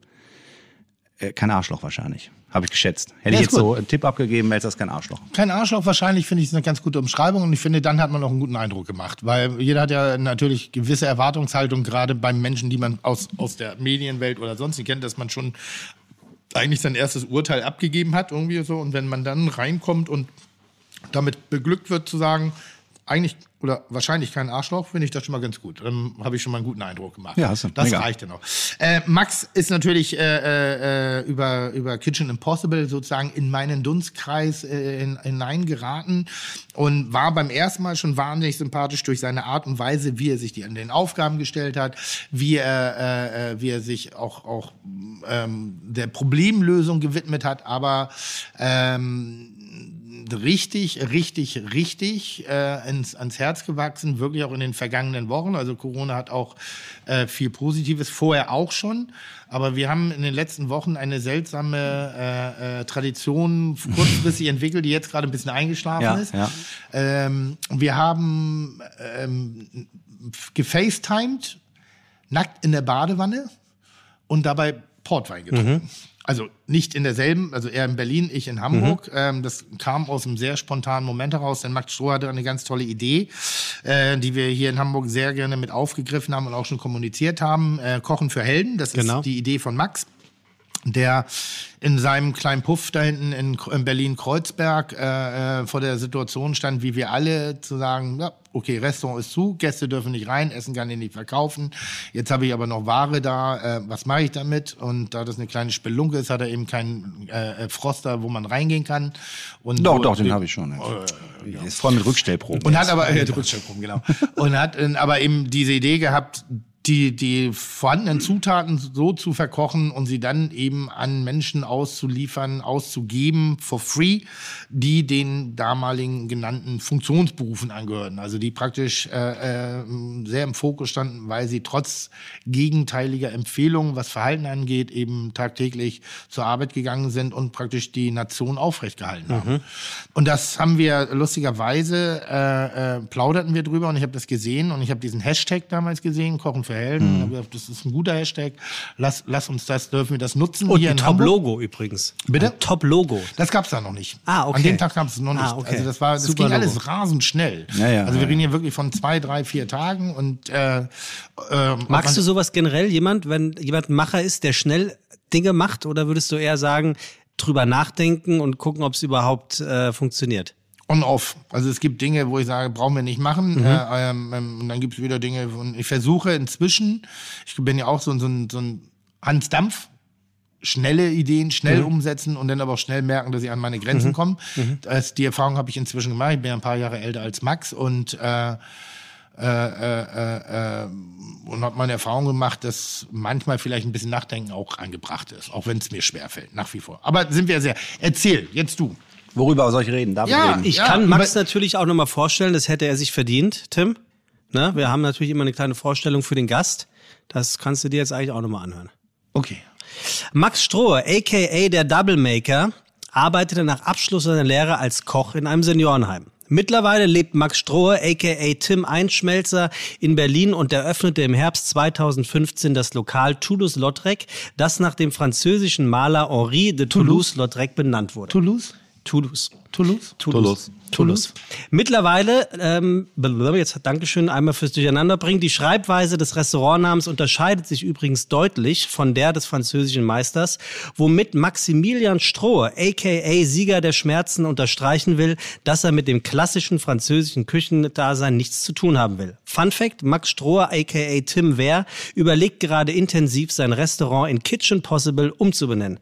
äh, kein Arschloch wahrscheinlich. Habe ich geschätzt. Hätte Ja, ich ist jetzt gut. so einen Tipp abgegeben, wäre das kein Arschloch. Kein Arschloch wahrscheinlich, finde ich, ist eine ganz gute Umschreibung und ich finde, dann hat man auch einen guten Eindruck gemacht, weil jeder hat ja natürlich gewisse Erwartungshaltung, gerade beim Menschen, die man aus, aus der Medienwelt oder sonst nicht kennt, dass man schon eigentlich sein erstes Urteil abgegeben hat, irgendwie so. Und wenn man dann reinkommt und damit beglückt wird, zu sagen, eigentlich oder wahrscheinlich kein Arschloch, finde ich das schon mal ganz gut. Dann habe ich schon mal einen guten Eindruck gemacht. Ja, hast du. das Mega. reicht ja noch. Äh, Max ist natürlich äh, äh, über, über Kitchen Impossible sozusagen in meinen Dunstkreis äh, in, hineingeraten und war beim ersten Mal schon wahnsinnig sympathisch durch seine Art und Weise, wie er sich die an den Aufgaben gestellt hat, wie er, äh, äh, wie er sich auch, auch ähm, der Problemlösung gewidmet hat, aber ähm, richtig, richtig, richtig äh, ins, ans Herz gewachsen, wirklich auch in den vergangenen Wochen. Also Corona hat auch äh, viel Positives, vorher auch schon. Aber wir haben in den letzten Wochen eine seltsame äh, äh, Tradition kurzfristig entwickelt, die jetzt gerade ein bisschen eingeschlafen Ja, ist. ja. Ähm, wir haben ähm, gefacetimed, nackt in der Badewanne und dabei Portwein getrunken. Also nicht in derselben, also er in Berlin, ich in Hamburg. Ähm, das kam aus einem sehr spontanen Moment heraus, denn Max Stroh hatte eine ganz tolle Idee, äh, die wir hier in Hamburg sehr gerne mit aufgegriffen haben und auch schon kommuniziert haben. Äh, Kochen für Helden, das Genau. ist die Idee von Max der in seinem kleinen Puff da hinten in, in Berlin-Kreuzberg äh, äh, vor der Situation stand, wie wir alle zu sagen, ja, okay, Restaurant ist zu, Gäste dürfen nicht rein, Essen kann ich nicht verkaufen. Jetzt habe ich aber noch Ware da, äh, was mache ich damit? Und da das eine kleine Spelunke ist, hat er eben keinen äh, äh, Froster, wo man reingehen kann. Und Doch, doch, den habe ich schon. Ja. Ist voll mit Rückstellproben. und hat aber, äh, Rückstellproben, genau. Und hat äh, aber eben diese Idee gehabt, die, die vorhandenen Zutaten so zu verkochen und sie dann eben an Menschen auszuliefern, auszugeben, for free, die den damaligen genannten Funktionsberufen angehörten. Also die praktisch äh, äh, sehr im Fokus standen, weil sie trotz gegenteiliger Empfehlungen, was Verhalten angeht, eben tagtäglich zur Arbeit gegangen sind und praktisch die Nation aufrecht gehalten haben. Und das haben wir lustigerweise, äh, äh, plauderten wir drüber und ich habe das gesehen und ich habe diesen Hashtag damals gesehen, Kochen für Helden. Mhm. Das ist ein guter Hashtag. Lass, lass uns das, dürfen wir das nutzen Und hier ein. Top-Logo übrigens. Bitte? Top-Logo. Das gab's da noch nicht. Ah, okay. An dem Tag gab's es noch nicht. Ah, okay. Also das war, das Super ging Logo. alles rasend schnell. Ja, ja, also wir ja, reden hier wirklich von zwei, drei, vier Tagen und äh, äh, Magst du sowas generell, jemand, wenn jemand ein Macher ist, der schnell Dinge macht, oder würdest du eher sagen, drüber nachdenken und gucken, ob es überhaupt äh, funktioniert? On-off. Also es gibt Dinge, wo ich sage, brauchen wir nicht machen. Äh, ähm, und dann gibt es wieder Dinge, und ich versuche inzwischen, ich bin ja auch so, ein- so, ein- so ein Hans Dampf, schnelle Ideen schnell umsetzen und dann aber auch schnell merken, dass ich an meine Grenzen komme. Das, die Erfahrung habe ich inzwischen gemacht. Ich bin ja ein paar Jahre älter als Max und äh, äh, äh, äh, und habe meine Erfahrung gemacht, dass manchmal vielleicht ein bisschen Nachdenken auch angebracht ist, auch wenn es mir schwerfällt, nach wie vor. Aber sind wir sehr. Erzähl, jetzt du. Worüber soll ich reden? Darf Ja, ich reden? Ich Ja, kann Max natürlich auch nochmal vorstellen, das hätte er sich verdient, Tim. Ne? Wir haben natürlich immer eine kleine Vorstellung für den Gast. Das kannst du dir jetzt eigentlich auch nochmal anhören. Okay. Max Strohe, a.k.a. der Double Maker, arbeitete nach Abschluss seiner Lehre als Koch in einem Seniorenheim. Mittlerweile lebt Max Strohe, a.k.a. Tim Einschmelzer, in Berlin und eröffnete im Herbst 2015 das Lokal Toulouse-Lautrec, das nach dem französischen Maler Henri de Toulouse-Lautrec benannt wurde. Toulouse? Toulouse. Toulouse? Toulouse. Toulouse. Mittlerweile, ähm, jetzt Dankeschön einmal fürs Durcheinanderbringen. Die Schreibweise des Restaurantnamens unterscheidet sich übrigens deutlich von der des französischen Meisters, womit Maximilian Strohe, aka Sieger der Schmerzen, unterstreichen will, dass er mit dem klassischen französischen Küchendasein nichts zu tun haben will. Fun Fact, Max Strohe, aka Tim Wehr, überlegt gerade intensiv, sein Restaurant in Kitchen Possible umzubenennen.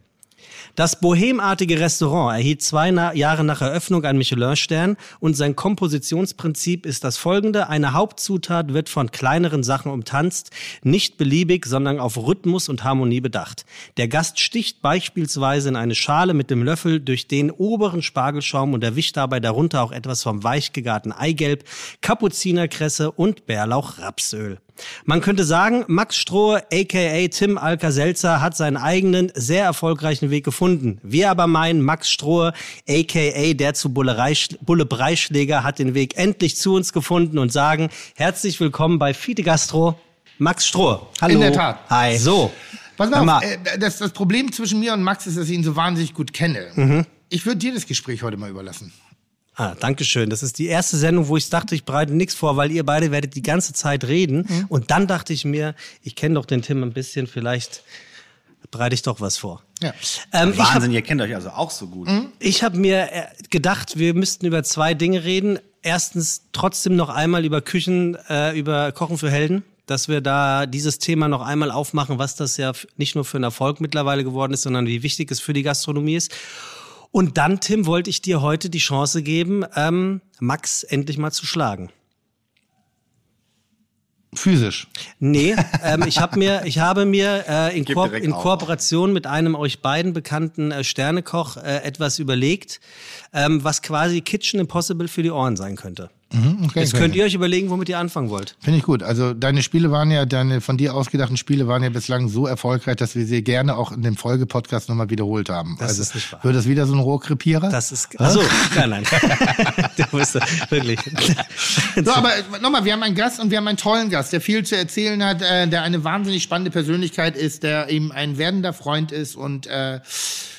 Das bohemartige Restaurant erhielt zwei Na Jahre nach Eröffnung einen Michelin-Stern und sein Kompositionsprinzip ist das folgende. Eine Hauptzutat wird von kleineren Sachen umtanzt, nicht beliebig, sondern auf Rhythmus und Harmonie bedacht. Der Gast sticht beispielsweise in eine Schale mit dem Löffel durch den oberen Spargelschaum und erwischt dabei darunter auch etwas vom weich gegarten Eigelb, Kapuzinerkresse und Bärlauch-Rapsöl. Man könnte sagen, Max Strohe, aka Tim Alka-Seltzer, hat seinen eigenen, sehr erfolgreichen Weg gefunden. Wir aber meinen, Max Strohe, aka der zu Bullerei- Bulle-Breischläger, hat den Weg endlich zu uns gefunden und sagen, herzlich willkommen bei Fide Gastro, Max Strohe. Hallo. In der Tat. Hi. So, Pass mal mal. auf, äh, das, das Problem zwischen mir und Max ist, dass ich ihn so wahnsinnig gut kenne. Mhm. Ich würde dir das Gespräch heute mal überlassen. Ah, Dankeschön. Das ist die erste Sendung, wo ich dachte, ich bereite nichts vor, weil ihr beide werdet die ganze Zeit reden. Mhm. Und dann dachte ich mir, ich kenne doch den Tim ein bisschen, vielleicht bereite ich doch was vor. Ja. Ähm, ich hab- Wahnsinn, ihr kennt euch also auch so gut. Ich habe mir äh, gedacht, wir müssten über zwei Dinge reden. Erstens trotzdem noch einmal über Küchen, äh, über Kochen für Helden, dass wir da dieses Thema noch einmal aufmachen, was das ja nicht nur für einen Erfolg mittlerweile geworden ist, sondern wie wichtig es für die Gastronomie ist. Und dann, Tim, wollte ich dir heute die Chance geben, ähm, Max endlich mal zu schlagen. Physisch. Nee, ähm, ich, hab mir, ich habe mir äh, in, Ko in auf. Kooperation mit einem euch beiden bekannten äh, Sternekoch äh, etwas überlegt, ähm, was quasi Kitchen Impossible für die Ohren sein könnte. Okay, Jetzt könnt ihr euch überlegen, womit ihr anfangen wollt. Finde ich gut. Also deine Spiele waren ja, deine von dir ausgedachten Spiele waren ja bislang so erfolgreich, dass wir sie gerne auch in dem Folgepodcast nochmal wiederholt haben. Das also ist nicht wahr. wird das wieder so ein Rohrkrepierer? Das ist. Achso, nein, nein. du bist wirklich. So, aber nochmal, wir haben einen Gast und wir haben einen tollen Gast, der viel zu erzählen hat, äh, der eine wahnsinnig spannende Persönlichkeit ist, der eben ein werdender Freund ist und äh,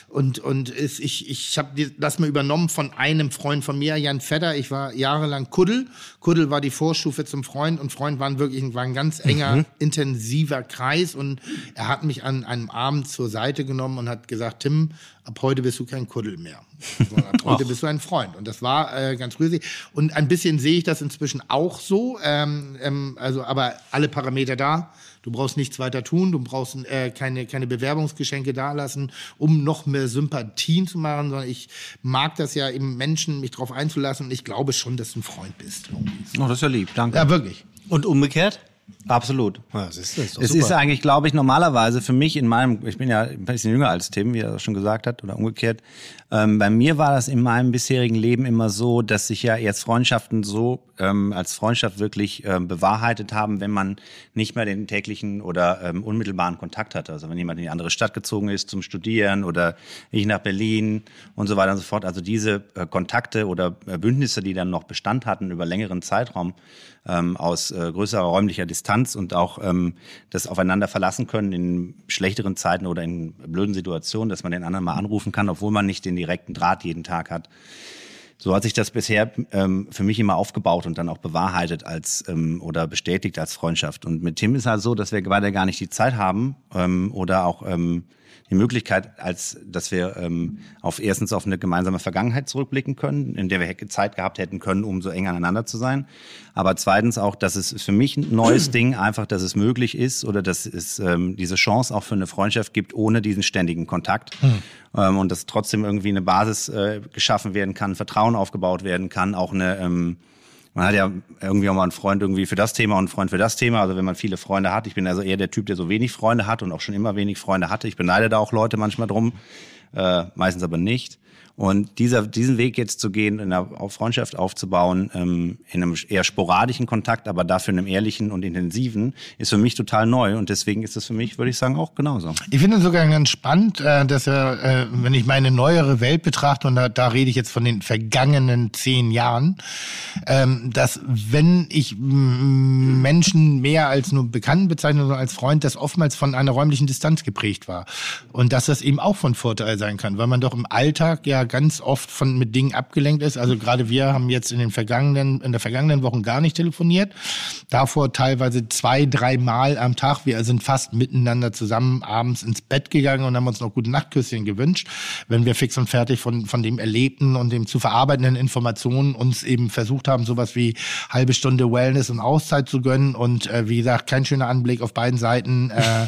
und und ist, ich ich habe das mal übernommen von einem Freund von mir, Jan Fedder. Ich war jahrelang Kuddel. Kuddel war die Vorstufe zum Freund und Freund waren wirklich war ein ganz enger, intensiver Kreis und er hat mich an einem Abend zur Seite genommen und hat gesagt, Tim, ab heute bist du kein Kuddel mehr. Ab heute bist du ein Freund. Und das war äh, ganz rüsig. Und ein bisschen sehe ich das inzwischen auch so. Ähm, ähm, also, aber alle Parameter da. Du brauchst nichts weiter tun. Du brauchst äh, keine, keine Bewerbungsgeschenke dalassen, um noch mehr Sympathien zu machen, sondern ich mag das ja eben Menschen, mich drauf einzulassen. Und ich glaube schon, dass du ein Freund bist. irgendwie. Oh, das ist ja lieb, danke. Ja, wirklich. Und umgekehrt? Absolut. Ja, ist, das ist Es super. ist eigentlich, glaube ich, normalerweise für mich in meinem, ich bin ja ein bisschen jünger als Tim, wie er das schon gesagt hat, oder umgekehrt. Ähm, bei mir war das in meinem bisherigen Leben immer so, dass sich ja jetzt Freundschaften so ähm, als Freundschaft wirklich ähm, bewahrheitet haben, wenn man nicht mehr den täglichen oder ähm, unmittelbaren Kontakt hatte. Also wenn jemand in die andere Stadt gezogen ist zum Studieren oder ich nach Berlin und so weiter und so fort. Also diese äh, Kontakte oder äh, Bündnisse, die dann noch Bestand hatten über längeren Zeitraum, ähm, aus äh, größerer räumlicher Distanz und auch ähm, das aufeinander verlassen können in schlechteren Zeiten oder in blöden Situationen, dass man den anderen mal anrufen kann, obwohl man nicht den direkten Draht jeden Tag hat. So hat sich das bisher ähm, für mich immer aufgebaut und dann auch bewahrheitet als ähm, oder bestätigt als Freundschaft. Und mit Tim ist halt so, dass wir beide gar nicht die Zeit haben ähm, oder auch ähm, die Möglichkeit, als dass wir ähm, auf erstens auf eine gemeinsame Vergangenheit zurückblicken können, in der wir Zeit gehabt hätten können, um so eng aneinander zu sein. Aber zweitens auch, dass es für mich ein neues Ding einfach, dass es möglich ist oder dass es ähm, diese Chance auch für eine Freundschaft gibt, ohne diesen ständigen Kontakt. Ähm, und dass trotzdem irgendwie eine Basis äh, geschaffen werden kann, Vertrauen aufgebaut werden kann, auch eine ähm, man hat ja irgendwie auch mal einen Freund irgendwie für das Thema und einen Freund für das Thema. Also wenn man viele Freunde hat, ich bin also eher der Typ, der so wenig Freunde hat und auch schon immer wenig Freunde hatte. Ich beneide da auch Leute manchmal drum, äh, meistens aber nicht. Und dieser, diesen Weg jetzt zu gehen, in einer Freundschaft aufzubauen, ähm, in einem eher sporadischen Kontakt, aber dafür in einem ehrlichen und intensiven, ist für mich total neu. Und deswegen ist das für mich, würde ich sagen, auch genauso. Ich finde sogar ganz spannend, äh, dass er, äh, wenn ich meine neuere Welt betrachte, und da, da rede ich jetzt von den vergangenen zehn Jahren, ähm, dass wenn ich Menschen mehr als nur Bekannten bezeichne, sondern als Freund, das oftmals von einer räumlichen Distanz geprägt war. Und dass das eben auch von Vorteil sein kann, weil man doch im Alltag ja ganz oft von mit Dingen abgelenkt ist. Also gerade wir haben jetzt in den vergangenen, in der vergangenen Wochen gar nicht telefoniert. Davor teilweise zwei, drei Mal am Tag. Wir sind fast miteinander zusammen abends ins Bett gegangen und haben uns noch gute Nachtküsschen gewünscht, wenn wir fix und fertig von, von dem Erlebten und dem zu verarbeitenden Informationen uns eben versucht haben, sowas wie halbe Stunde Wellness und Auszeit zu gönnen. Und äh, wie gesagt, kein schöner Anblick auf beiden Seiten. Äh,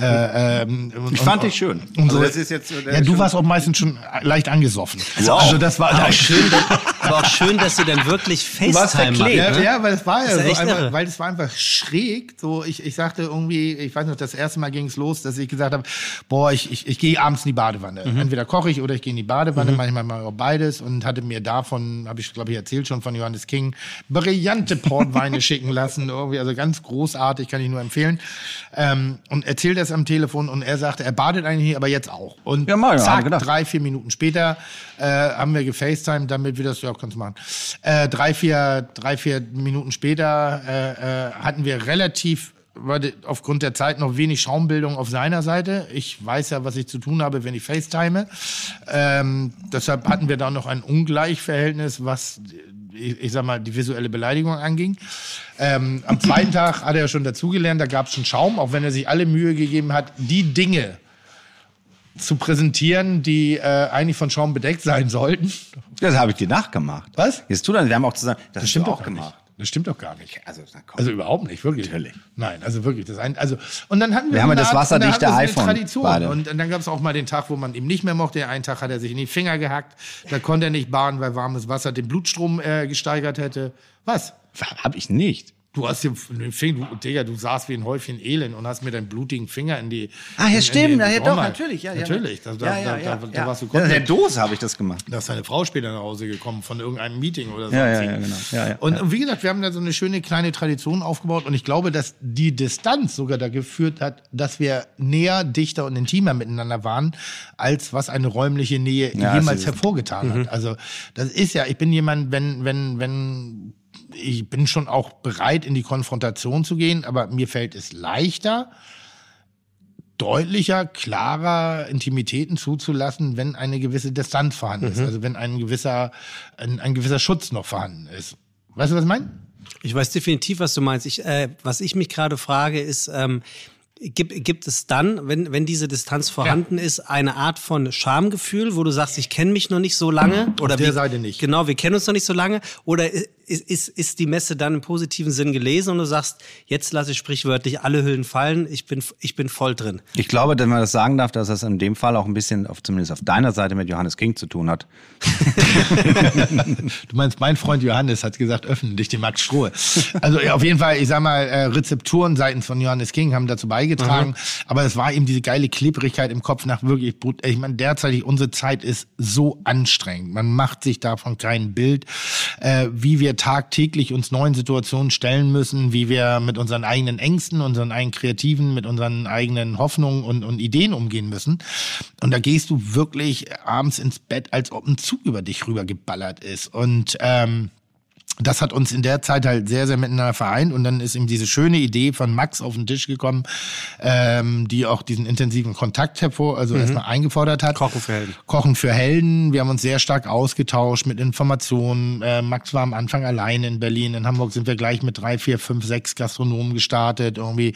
äh, ähm, Ich fand dich schön. Und so. Also das ist jetzt, äh, ja, du warst auch meistens schon leicht angesoffen. Wow. Also das war auch schön, aber auch schön, dass du dann wirklich FaceTime machst. verklebt, ja, Ne? ja, weil es war ja so einfach, weil es war einfach schräg. So, ich, ich sagte irgendwie, ich weiß noch, das erste Mal ging es los, dass ich gesagt habe, boah, ich, ich, ich gehe abends in die Badewanne. Mhm. Entweder koche ich oder ich gehe in die Badewanne, manchmal mal auch beides und hatte mir davon, habe ich glaube ich erzählt schon von Johannes King, brillante Portweine schicken lassen, irgendwie, also ganz großartig, kann ich nur empfehlen. Ähm, und erzählt das am Telefon und er sagte, er badet eigentlich, aber jetzt auch. Und Ja, mal, zack, ich drei, vier Minuten später äh, haben wir gefacetimed, damit wir das, ja, kannst du machen. Äh, drei, vier, drei, vier Minuten später äh, äh, hatten wir relativ war aufgrund der Zeit noch wenig Schaumbildung auf seiner Seite. Ich weiß ja, was ich zu tun habe, wenn ich FaceTime. Ähm, deshalb hatten wir da noch ein Ungleichverhältnis, was ich, ich sag mal, die visuelle Beleidigung anging. Ähm, am zweiten Tag hat er ja schon dazugelernt, da gab es schon Schaum, auch wenn er sich alle Mühe gegeben hat, die Dinge zu präsentieren, die äh, eigentlich von Schaum bedeckt sein sollten. Das habe ich dir nachgemacht. Was? Jetzt tu dann, wir haben auch zusammen, das, Das stimmt auch gar gemacht. nicht. Das stimmt doch gar nicht. Also. Also überhaupt nicht, wirklich. Natürlich. Nein, also wirklich. Das ein, also, und dann hatten wir, Wir haben das Art- wasserdichte so iPhone Tradition. Und, und dann gab es auch mal den Tag, wo man ihn nicht mehr mochte. Einen Tag hat er sich in die Finger gehackt. Da konnte er nicht baden, weil warmes Wasser den Blutstrom äh, gesteigert hätte. Was? Hab ich nicht. Du hast den den Finger, du, Digga, du saßt wie ein Häufchen Elend und hast mir deinen blutigen Finger in die. Ah, ja, in, in, stimmt. in, Ja, ja, doch, natürlich. Ja. Natürlich. Da, da, ja, ja, da, da, warst du ja, in der komplett. Dose habe ich das gemacht. Da ist deine Frau später nach Hause gekommen von irgendeinem Meeting oder so. Ja, ja, genau. Und, wie gesagt, wir haben da so eine schöne kleine Tradition aufgebaut und ich glaube, dass die Distanz sogar da geführt hat, dass wir näher, dichter und intimer miteinander waren, als was eine räumliche Nähe Ja, jemals hervorgetan hat. Also das ist ja, ich bin jemand, wenn, wenn, wenn ich bin schon auch bereit, in die Konfrontation zu gehen, aber mir fällt es leichter, deutlicher, klarer Intimitäten zuzulassen, wenn eine gewisse Distanz vorhanden ist. Also wenn ein gewisser, ein, ein gewisser Schutz noch vorhanden ist. Weißt du, was ich meine? Ich weiß definitiv, was du meinst. Ich, äh, was ich mich gerade frage, ist, ähm, gibt, gibt es dann, wenn, wenn diese Distanz vorhanden ist, eine Art von Schamgefühl, wo du sagst, ich kenne mich noch nicht so lange? Oder der wie- Seite nicht. Genau, wir kennen uns noch nicht so lange. Oder ist, ist, ist die Messe dann im positiven Sinn gelesen und du sagst, jetzt lasse ich sprichwörtlich alle Hüllen fallen, ich bin, ich bin voll drin. Ich glaube, wenn man das sagen darf, dass das in dem Fall auch ein bisschen, auf, zumindest auf deiner Seite mit Johannes King zu tun hat. Du meinst, mein Freund Johannes hat gesagt, öffne dich dem Max Strohe. Also ja, auf jeden Fall, ich sag mal, äh, Rezepturen seitens von Johannes King haben dazu beigetragen. Aber es war eben diese geile Klebrigkeit im Kopf nach wirklich, ich meine, derzeitig unsere Zeit ist so anstrengend. Man macht sich davon kein Bild, äh, wie wir tagtäglich uns neuen Situationen stellen müssen, wie wir mit unseren eigenen Ängsten, unseren eigenen Kreativen, mit unseren eigenen Hoffnungen und, und Ideen umgehen müssen. Und da gehst du wirklich abends ins Bett, als ob ein Zug über dich rübergeballert ist. Und ähm, das hat uns in der Zeit halt sehr, sehr miteinander vereint. Und dann ist ihm diese schöne Idee von Max auf den Tisch gekommen, ähm, die auch diesen intensiven Kontakt hervor, also erstmal eingefordert hat. Kochen für Helden. Kochen für Helden. Wir haben uns sehr stark ausgetauscht mit Informationen. Äh, Max war am Anfang alleine in Berlin. In Hamburg sind wir gleich mit drei, vier, fünf, sechs Gastronomen gestartet. Irgendwie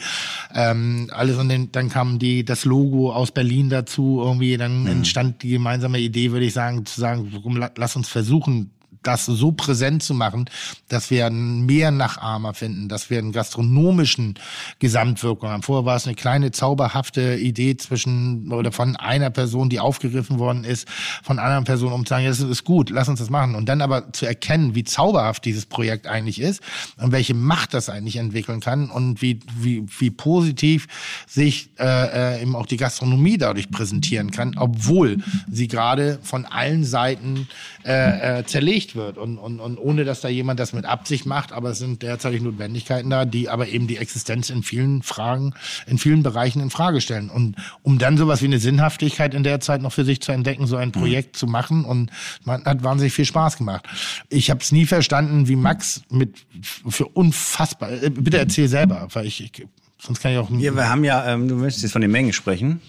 ähm, alles und dann, dann kam die das Logo aus Berlin dazu. Irgendwie dann entstand die gemeinsame Idee, würde ich sagen, zu sagen, warum, la- lass uns versuchen das so präsent zu machen, dass wir mehr Nachahmer finden, dass wir einen gastronomischen Gesamtwirkung haben. Vorher war es eine kleine zauberhafte Idee zwischen oder von einer Person, die aufgegriffen worden ist, von anderen Personen, um zu sagen, das ist gut, lass uns das machen. Und dann aber zu erkennen, wie zauberhaft dieses Projekt eigentlich ist und welche Macht das eigentlich entwickeln kann und wie, wie, wie positiv sich äh, äh, eben auch die Gastronomie dadurch präsentieren kann, obwohl sie gerade von allen Seiten äh, äh, zerlegt wird und, und, und ohne, dass da jemand das mit Absicht macht, aber es sind derzeitig Notwendigkeiten da, die aber eben die Existenz in vielen Fragen, in vielen Bereichen in Frage stellen. Und um dann sowas wie eine Sinnhaftigkeit in der Zeit noch für sich zu entdecken, so ein Projekt mhm. zu machen und man hat wahnsinnig viel Spaß gemacht. Ich habe es nie verstanden, wie Max mit für unfassbar. Äh, bitte erzähl selber, weil ich, ich Sonst kann ich auch. Ja, wir haben ja, ähm, du möchtest jetzt von den Mengen sprechen.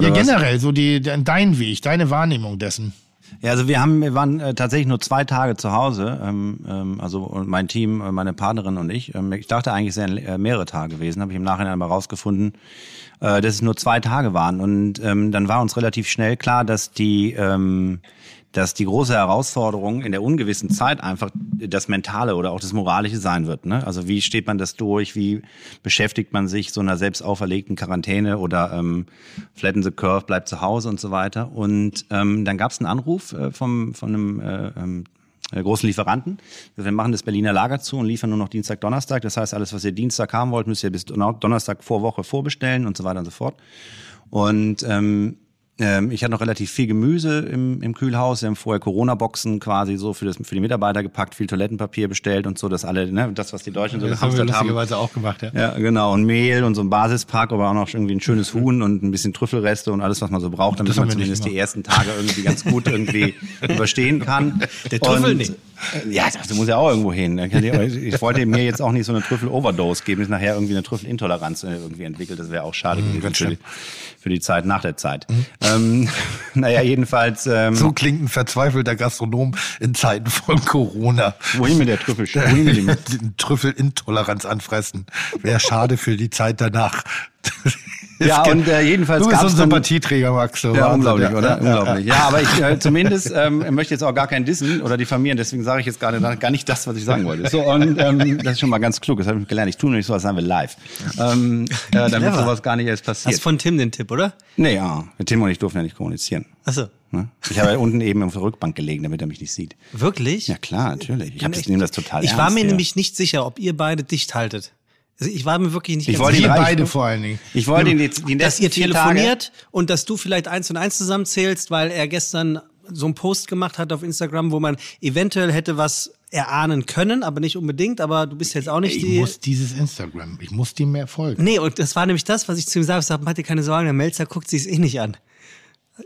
ja, generell, was? so die, dein Weg, deine Wahrnehmung dessen. Ja, also wir haben, wir waren äh, tatsächlich nur zwei Tage zu Hause. Ähm, ähm, also mein Team, äh, meine Partnerin und ich. Ähm, ich dachte eigentlich, es wären äh, mehrere Tage gewesen. Habe ich im Nachhinein mal rausgefunden, äh, dass es nur zwei Tage waren. Und ähm, dann war uns relativ schnell klar, dass die ähm, dass die große Herausforderung in der ungewissen Zeit einfach das Mentale oder auch das Moralische sein wird. Ne? Also wie steht man das durch? Wie beschäftigt man sich so einer selbst auferlegten Quarantäne oder ähm, flatten the curve, bleibt zu Hause und so weiter. Und ähm, dann gab es einen Anruf äh, vom, von einem äh, ähm, äh, großen Lieferanten. Wir machen das Berliner Lager zu und liefern nur noch Dienstag, Donnerstag. Das heißt, alles, was ihr Dienstag haben wollt, müsst ihr bis Donnerstag vor Woche vorbestellen und so weiter und so fort. Und ähm, ähm, ich hatte noch relativ viel Gemüse im, im Kühlhaus. Wir haben vorher Corona-Boxen quasi so für, das, für die Mitarbeiter gepackt, viel Toilettenpapier bestellt und so, dass alle, ne, das, was die Deutschen so das haben. Das haben wir auch gemacht, ja. Ja, genau. Und Mehl und so ein Basispack, aber auch noch irgendwie ein schönes Huhn und ein bisschen Trüffelreste und alles, was man so braucht, damit man zumindest die ersten Tage irgendwie ganz gut irgendwie überstehen kann. Der Trüffel und, nicht. Ja, das muss ja auch irgendwo hin. Ich wollte mir jetzt auch nicht so eine Trüffel-Overdose geben, dass nachher irgendwie eine Trüffelintoleranz irgendwie entwickelt. Das wäre auch schade mhm, gewesen für die, für die Zeit nach der Zeit. Mhm. Ähm, naja, jedenfalls. Ähm, so klingt ein verzweifelter Gastronom in Zeiten von Corona. Wohin mit der Trüffel? Wohin mit dem Trüffelintoleranz anfressen. Wäre schade für die Zeit danach. ja, und äh, jedenfalls Du bist so ein Sympathieträger, Max. So ja, unglaublich, ja, oder? Ja, unglaublich. Ja, aber ich äh, zumindest ähm, möchte jetzt auch gar keinen dissen oder diffamieren, deswegen sage ich jetzt gar nicht, gar nicht das, was ich sagen wollte. So, und ähm, das ist schon mal ganz klug, das habe ich gelernt. Ich tue nicht so, als seien wir live. Ähm, äh, damit sowas gar nicht erst passiert. Hast von Tim den Tipp, oder? Nee, ja. Tim und ich durften ja nicht kommunizieren. Ach so. Ne? Ich habe ja unten eben auf der Rückbank gelegen, damit er mich nicht sieht. Wirklich? Ja klar, natürlich. Ich, ich nehme das total Ich ernst, war mir ja. nämlich nicht sicher, ob ihr beide dicht haltet. Also ich war mir wirklich nicht Ich ganz wollte sicher, ihn Wir beide vor allen Dingen. Ich wollte ihn jetzt die dass ihr telefoniert und dass du vielleicht eins und eins zusammenzählst, weil er gestern so einen Post gemacht hat auf Instagram, wo man eventuell hätte was erahnen können, aber nicht unbedingt, aber du bist jetzt auch nicht Ich die... muss dieses Instagram, ich muss dem mehr folgen. Nee, und das war nämlich das, was ich zu ihm sagte. Ich sagte, mach dir keine Sorgen, der Melzer guckt sich eh nicht an.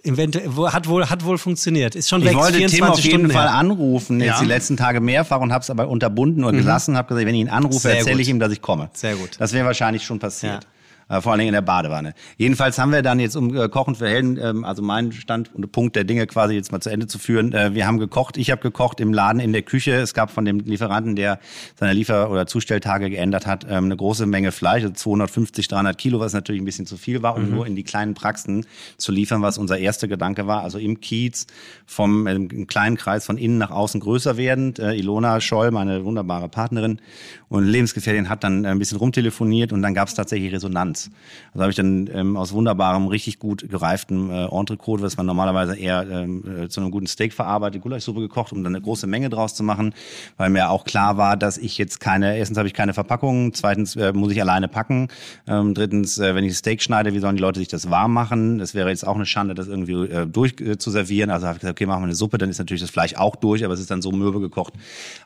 Eventuell, wo- hat wohl, hat wohl funktioniert. Ist schon Ich weg, wollte 24 Tim auf jeden Stunden Fall her. anrufen, jetzt Ja. die letzten Tage mehrfach und habe es aber unterbunden oder gelassen, habe gesagt, wenn ich ihn anrufe, erzähle ich ihm, dass ich komme. Sehr gut. Das wäre wahrscheinlich schon passiert. Äh, vor allen Dingen in der Badewanne. Jedenfalls haben wir dann jetzt, um äh, Kochen für Helden, ähm, also meinen Stand und Punkt der Dinge quasi jetzt mal zu Ende zu führen. Äh, wir haben gekocht, ich habe gekocht im Laden, in der Küche. Es gab von dem Lieferanten, der seine Liefer- oder Zustelltage geändert hat, ähm, eine große Menge Fleisch, also 250, 300 Kilo, was natürlich ein bisschen zu viel war, um nur in die kleinen Praxen zu liefern, was unser erster Gedanke war. Also im Kiez vom äh, im kleinen Kreis von innen nach außen größer werdend. Äh, Ilona Scholl, meine wunderbare Partnerin und Lebensgefährtin, hat dann äh, ein bisschen rumtelefoniert und dann gab es tatsächlich Resonanz. Also habe ich dann ähm, aus wunderbarem, richtig gut gereiftem äh, Entrecote, was man normalerweise eher ähm, äh, zu einem guten Steak verarbeitet, Gulaschsuppe gekocht, um dann eine große Menge draus zu machen, weil mir auch klar war, dass ich jetzt keine, erstens habe ich keine Verpackung, zweitens äh, muss ich alleine packen, ähm, drittens, äh, wenn ich Steak schneide, wie sollen die Leute sich das warm machen? Das wäre jetzt auch eine Schande, das irgendwie äh, durch äh, zu servieren. Also habe ich gesagt, okay, machen wir eine Suppe, dann ist natürlich das Fleisch auch durch, aber es ist dann so mürbe gekocht.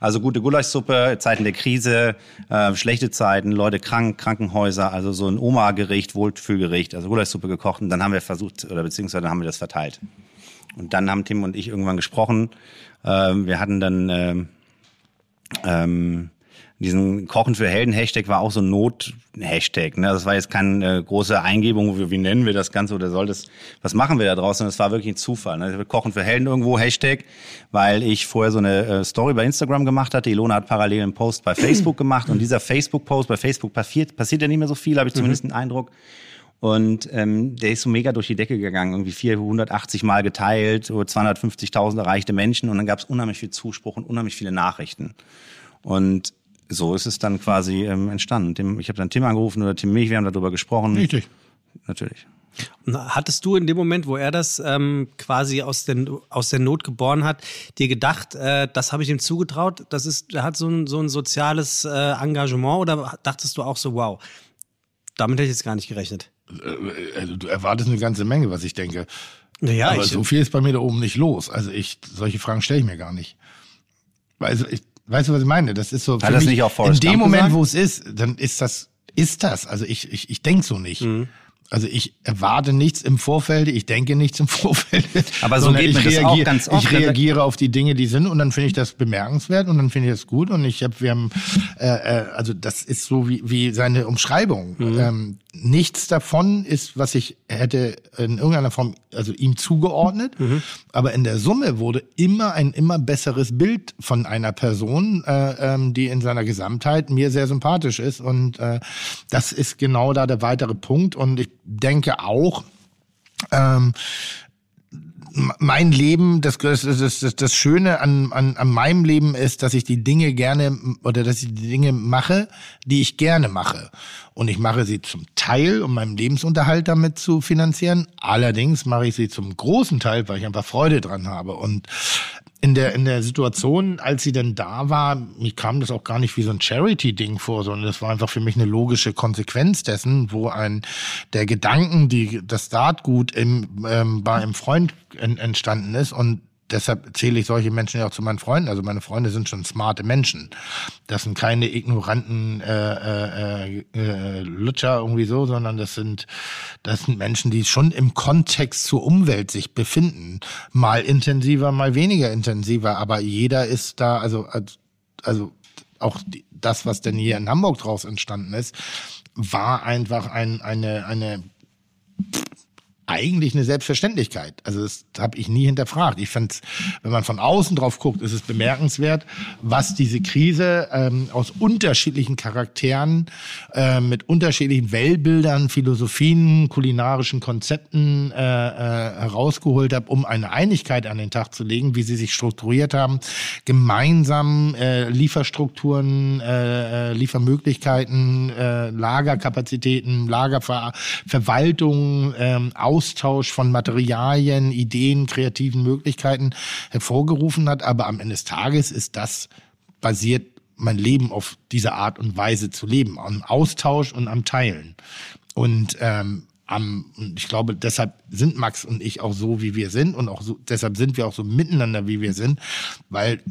Also gute Gulaschsuppe, Zeiten der Krise, äh, schlechte Zeiten, Leute krank, Krankenhäuser, also so ein Oma-Gericht, Wohlfühlgericht, also Gulaschsuppe gekocht und dann haben wir versucht, oder beziehungsweise haben wir das verteilt. Und dann haben Tim und ich irgendwann gesprochen. Ähm, wir hatten dann ähm, ähm, diesen Kochen für Helden Hashtag war auch so ein Not-Hashtag. Ne? Das war jetzt keine äh, große Eingebung, wir, wie nennen wir das Ganze oder soll das, was machen wir da draußen? Das war wirklich ein Zufall. Ne? Kochen für Helden irgendwo Hashtag, weil ich vorher so eine äh, Story bei Instagram gemacht hatte. Ilona hat parallel einen Post bei Facebook gemacht und dieser Facebook-Post bei Facebook passiert, passiert ja nicht mehr so viel, habe ich zumindest den Eindruck. Und ähm, der ist so mega durch die Decke gegangen, irgendwie 480 Mal geteilt, so 250.000 erreichte Menschen und dann gab es unheimlich viel Zuspruch und unheimlich viele Nachrichten. Und so ist es dann quasi ähm, entstanden. Tim, ich habe dann Tim angerufen oder Tim mich, wir haben darüber gesprochen. Richtig. Natürlich. Hattest du in dem Moment, wo er das ähm, quasi aus, den, aus der Not geboren hat, dir gedacht, äh, das habe ich ihm zugetraut, das ist, er hat so ein, so ein soziales äh, Engagement oder dachtest du auch so, wow, damit hätte ich jetzt gar nicht gerechnet? Äh, Also du erwartest eine ganze Menge, was ich denke. Naja, Aber ich, so viel ist bei mir da oben nicht los. Also ich, solche Fragen stelle ich mir gar nicht. Also ich, weißt du, was ich meine? Das ist so. Hat das nicht auch in dem Moment, wo es ist, dann ist das, ist das. Also ich, ich, ich denke so nicht. Mhm. Also ich erwarte nichts im Vorfeld, ich denke nichts im Vorfeld. Aber so geht mir das auch ganz oft. Ich reagiere auf die Dinge, die sind und dann finde ich das bemerkenswert und dann finde ich das gut und ich habe, wir haben, äh, äh, also das ist so wie, wie seine Umschreibung. Mhm. Ähm, nichts davon ist, was ich hätte in irgendeiner Form, also ihm zugeordnet, Mhm. aber in der Summe wurde immer ein immer besseres Bild von einer Person, äh, ähm, die in seiner Gesamtheit mir sehr sympathisch ist. Und äh, das ist genau da der weitere Punkt. Und ich denke auch, ähm, mein Leben, das, das, das, das, Schöne an, an, an meinem Leben ist, dass ich die Dinge gerne oder dass ich die Dinge mache, die ich gerne mache. Und ich mache sie zum Teil, um meinen Lebensunterhalt damit zu finanzieren. Allerdings mache ich sie zum großen Teil, weil ich einfach Freude dran habe. Und in der, in der Situation, als sie denn da war, mir kam das auch gar nicht wie so ein Charity-Ding vor, sondern das war einfach für mich eine logische Konsequenz dessen, wo ein, der Gedanken, die, das Saatgut im, ähm, bei einem Freund en, entstanden ist und deshalb zähle ich solche Menschen ja auch zu meinen Freunden. Also meine Freunde sind schon smarte Menschen. Das sind keine ignoranten äh, äh, äh, Lutscher irgendwie so, sondern das sind das sind Menschen, die schon im Kontext zur Umwelt sich befinden. Mal intensiver, mal weniger intensiver, aber jeder ist da, also als- also auch die, das, was denn hier in Hamburg draus entstanden ist, war einfach ein, eine eine eigentlich eine Selbstverständlichkeit. Also das habe ich nie hinterfragt. Ich finde, wenn man von außen drauf guckt, ist es bemerkenswert, was diese Krise ähm, aus unterschiedlichen Charakteren, äh, mit unterschiedlichen Weltbildern, Philosophien, kulinarischen Konzepten äh, äh, herausgeholt hat, um eine Einigkeit an den Tag zu legen, wie sie sich strukturiert haben, gemeinsam äh, Lieferstrukturen, äh, äh, Liefermöglichkeiten, äh, Lagerkapazitäten, Lagerverwaltung, ähm, Austausch von Materialien, Ideen, kreativen Möglichkeiten hervorgerufen hat. Aber am Ende des Tages ist das basiert mein Leben auf diese Art und Weise zu leben, am Austausch und am Teilen. Und ähm, am, ich glaube, deshalb sind Max und ich auch so, wie wir sind und auch so, deshalb sind wir auch so miteinander, wie wir sind, weil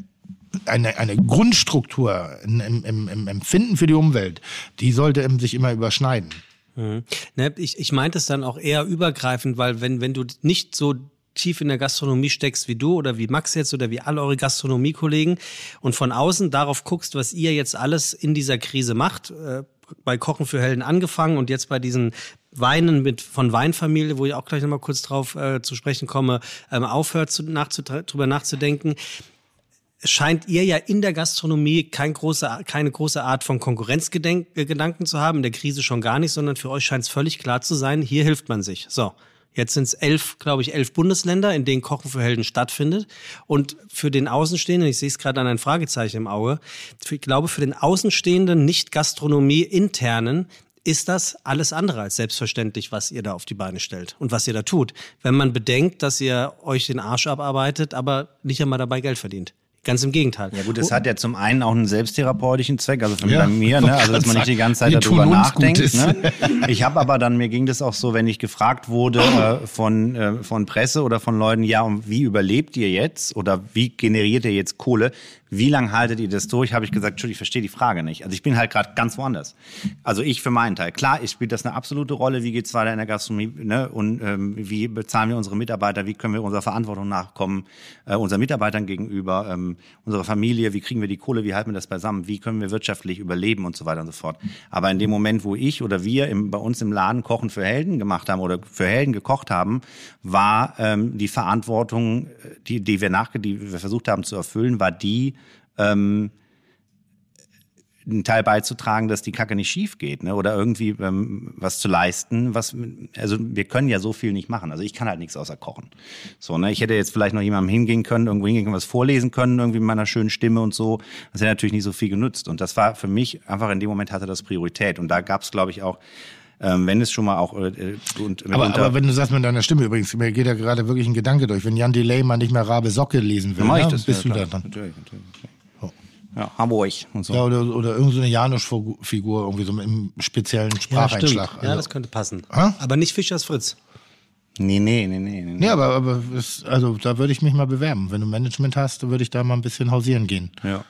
eine, eine Grundstruktur im, im, im Empfinden für die Umwelt, die sollte sich immer überschneiden. Ne, ich, ich meinte es dann auch eher übergreifend, weil wenn, wenn du nicht so tief in der Gastronomie steckst wie du oder wie Max jetzt oder wie alle eure Gastronomiekollegen und von außen darauf guckst, was ihr jetzt alles in dieser Krise macht, äh, bei Kochen für Helden angefangen und jetzt bei diesen Weinen mit von Weinfamilie, wo ich auch gleich nochmal kurz drauf äh, zu sprechen komme, ähm, aufhört zu, nachzu, drüber nachzudenken scheint ihr ja in der Gastronomie kein große, keine große Art von Konkurrenzgedanken zu haben, in der Krise schon gar nicht, sondern für euch scheint es völlig klar zu sein, hier hilft man sich. So. Jetzt sind es elf, glaube ich, elf Bundesländer, in denen Kochen für Helden stattfindet. Und für den Außenstehenden, ich sehe es gerade an ein Fragezeichen im Auge, ich glaube, für den Außenstehenden, nicht Gastronomie-internen, ist das alles andere als selbstverständlich, was ihr da auf die Beine stellt und was ihr da tut. Wenn man bedenkt, dass ihr euch den Arsch abarbeitet, aber nicht einmal dabei Geld verdient. Ganz im Gegenteil. Ja gut, es hat ja zum einen auch einen selbsttherapeutischen Zweck, also für Ja, bei mir, ne? also dass man nicht die ganze Zeit darüber nachdenkt. Ne? Ich habe aber dann, mir ging das auch so, wenn ich gefragt wurde äh, von, äh, von Presse oder von Leuten, ja, und wie überlebt ihr jetzt oder wie generiert ihr jetzt Kohle? Wie lange haltet ihr das durch? Habe ich gesagt, Entschuldigung, ich verstehe die Frage nicht. Also ich bin halt gerade ganz woanders. Also ich für meinen Teil. Klar, ich spielt das eine absolute Rolle. Wie geht's weiter in der Gastronomie? Ne? Und ähm, wie bezahlen wir unsere Mitarbeiter? Wie können wir unserer Verantwortung nachkommen? Äh, unseren Mitarbeitern gegenüber, ähm, unserer Familie? Wie kriegen wir die Kohle? Wie halten wir das beisammen? Wie können wir wirtschaftlich überleben und so weiter und so fort? Aber in dem Moment, wo ich oder wir im, bei uns im Laden Kochen für Helden gemacht haben oder für Helden gekocht haben, war ähm, die Verantwortung, äh, die, die wir nach, die wir versucht haben zu erfüllen, war die, ähm, einen Teil beizutragen, dass die Kacke nicht schief geht, ne? Oder irgendwie ähm, was zu leisten, was also wir können ja so viel nicht machen. Also ich kann halt nichts außer kochen. So, ne? Ich hätte jetzt vielleicht noch jemandem hingehen können, irgendwo hingehen können, was vorlesen können, irgendwie mit meiner schönen Stimme und so. Das hätte natürlich nicht so viel genutzt. Und das war für mich einfach in dem Moment hatte das Priorität. Und da gab es, glaube ich, auch ähm, wenn es schon mal auch äh, und Aber, aber wenn du sagst mit deiner Stimme übrigens, mir geht ja gerade wirklich ein Gedanke durch. Wenn Jan Delay mal nicht mehr Rabe Socke lesen will, dann ne, das. bist ja, du da dran. Natürlich, natürlich. Ja, Hamburg und so. Ja, oder, oder irgendeine so eine Janusz-Figur, irgendwie so mit einem speziellen Ja. Spracheinschlag. Ja, Also- das könnte passen. Hä? Aber nicht Fischers Fritz. Nee, nee, nee, nee. nee. Nee, aber, aber es, also da würde ich mich mal bewerben. Wenn du Management hast, würde ich da mal ein bisschen hausieren gehen. Ja,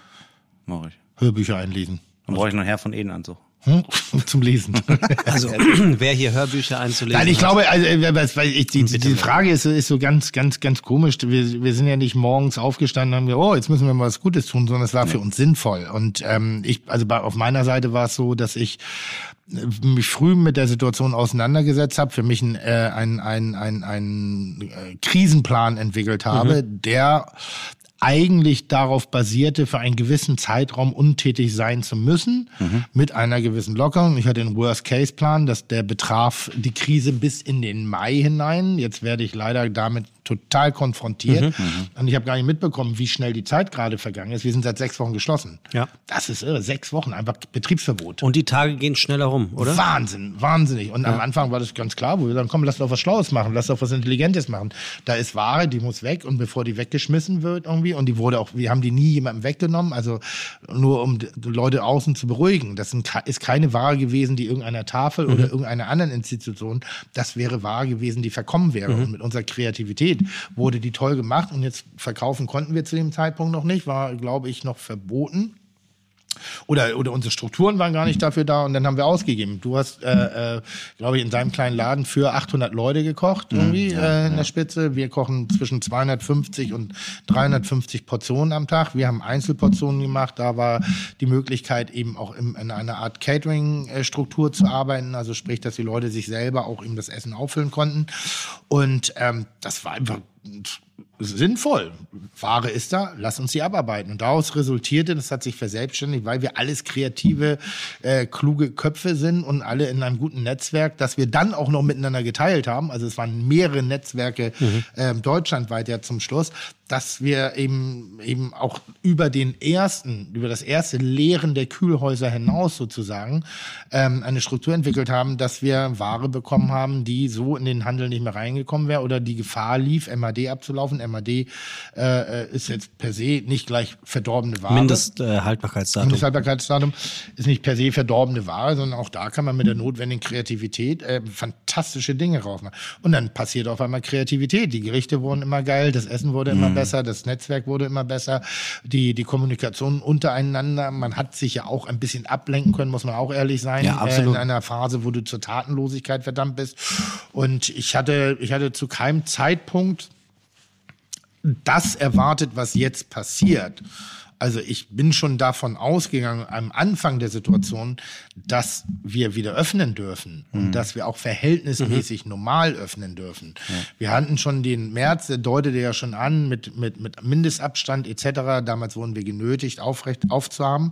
mach ich. Hörbücher einlesen. Dann brauche ich noch Herr von Edenanzug. Hm? Zum Lesen. Also, wer hier Hörbücher einzulesen Nein, ich glaube, also, äh, weil ich, die, die Frage ist, so- ist so ganz, ganz, ganz komisch. Wir, wir sind ja nicht morgens aufgestanden und haben gesagt, oh, jetzt müssen wir mal was Gutes tun, sondern es war für uns sinnvoll. Und ähm, ich, also bei, auf meiner Seite war es so, dass ich äh, mich früh mit der Situation auseinandergesetzt habe, für mich ein, äh, ein, ein, ein, ein äh, Krisenplan entwickelt habe, der eigentlich darauf basierte, für einen gewissen Zeitraum untätig sein zu müssen, mit einer gewissen Lockerung. Ich hatte einen Worst-Case-Plan, dass der betraf die Krise bis in den Mai hinein. Jetzt werde ich leider damit total konfrontiert. Und ich habe gar nicht mitbekommen, wie schnell die Zeit gerade vergangen ist. Wir sind seit sechs Wochen geschlossen. Ja. Das ist irre. Sechs Wochen, einfach Betriebsverbot. Und die Tage gehen schneller rum, oder? Wahnsinn, wahnsinnig. Und am Anfang war das ganz klar, wo wir sagen, komm, lass doch was Schlaues machen, lass doch was Intelligentes machen. Da ist Ware, die muss weg und bevor die weggeschmissen wird irgendwie, und die wurde auch, wir haben die nie jemandem weggenommen, also nur um Leute außen zu beruhigen. Das ist keine Ware gewesen, die irgendeiner Tafel oder irgendeiner anderen Institution, das wäre Ware gewesen, die verkommen wäre. Und mit unserer Kreativität wurde die toll gemacht und jetzt verkaufen konnten wir zu dem Zeitpunkt noch nicht, war, glaube ich, noch verboten. Oder, oder unsere Strukturen waren gar nicht dafür da und dann haben wir ausgegeben. Du hast, äh, äh, glaube ich, in deinem kleinen Laden für 800 Leute gekocht irgendwie äh, in der Spitze. Wir kochen zwischen 250 und 350 Portionen am Tag. Wir haben Einzelportionen gemacht. Da war die Möglichkeit eben auch im, in einer Art Catering-Struktur zu arbeiten. Also sprich, dass die Leute sich selber auch eben das Essen auffüllen konnten. Und ähm, das war einfach sinnvoll. Ware ist da, lass uns sie abarbeiten. Und daraus resultierte, das hat sich verselbstständigt, weil wir alles kreative, äh, kluge Köpfe sind und alle in einem guten Netzwerk, dass wir dann auch noch miteinander geteilt haben. Also es waren mehrere Netzwerke ähm, deutschlandweit ja zum Schluss, dass wir eben eben auch über den ersten, über das erste Leeren der Kühlhäuser hinaus sozusagen ähm, eine Struktur entwickelt haben, dass wir Ware bekommen haben, die so in den Handel nicht mehr reingekommen wäre oder die Gefahr lief, MAD abzulaufen. MAD äh, ist jetzt per se nicht gleich verdorbene Ware. Mindesthaltbarkeitsdatum. Mindesthaltbarkeitsdatum ist nicht per se verdorbene Ware, sondern auch da kann man mit der notwendigen Kreativität äh, fantastische Dinge rausmachen. Und dann passiert auf einmal Kreativität. Die Gerichte wurden immer geil, das Essen wurde immer besser, das Netzwerk wurde immer besser, die, die Kommunikation untereinander. Man hat sich ja auch ein bisschen ablenken können, muss man auch ehrlich sein. Ja, absolut. Äh, in einer Phase, wo du zur Tatenlosigkeit verdammt bist. Und ich hatte, ich hatte zu keinem Zeitpunkt das erwartet, was jetzt passiert. Also ich bin schon davon ausgegangen, am Anfang der Situation, dass wir wieder öffnen dürfen und dass wir auch verhältnismäßig normal öffnen dürfen. Wir hatten schon den März, der deutete ja schon an mit, mit, mit Mindestabstand etc. Damals wurden wir genötigt, aufrecht aufzuhaben.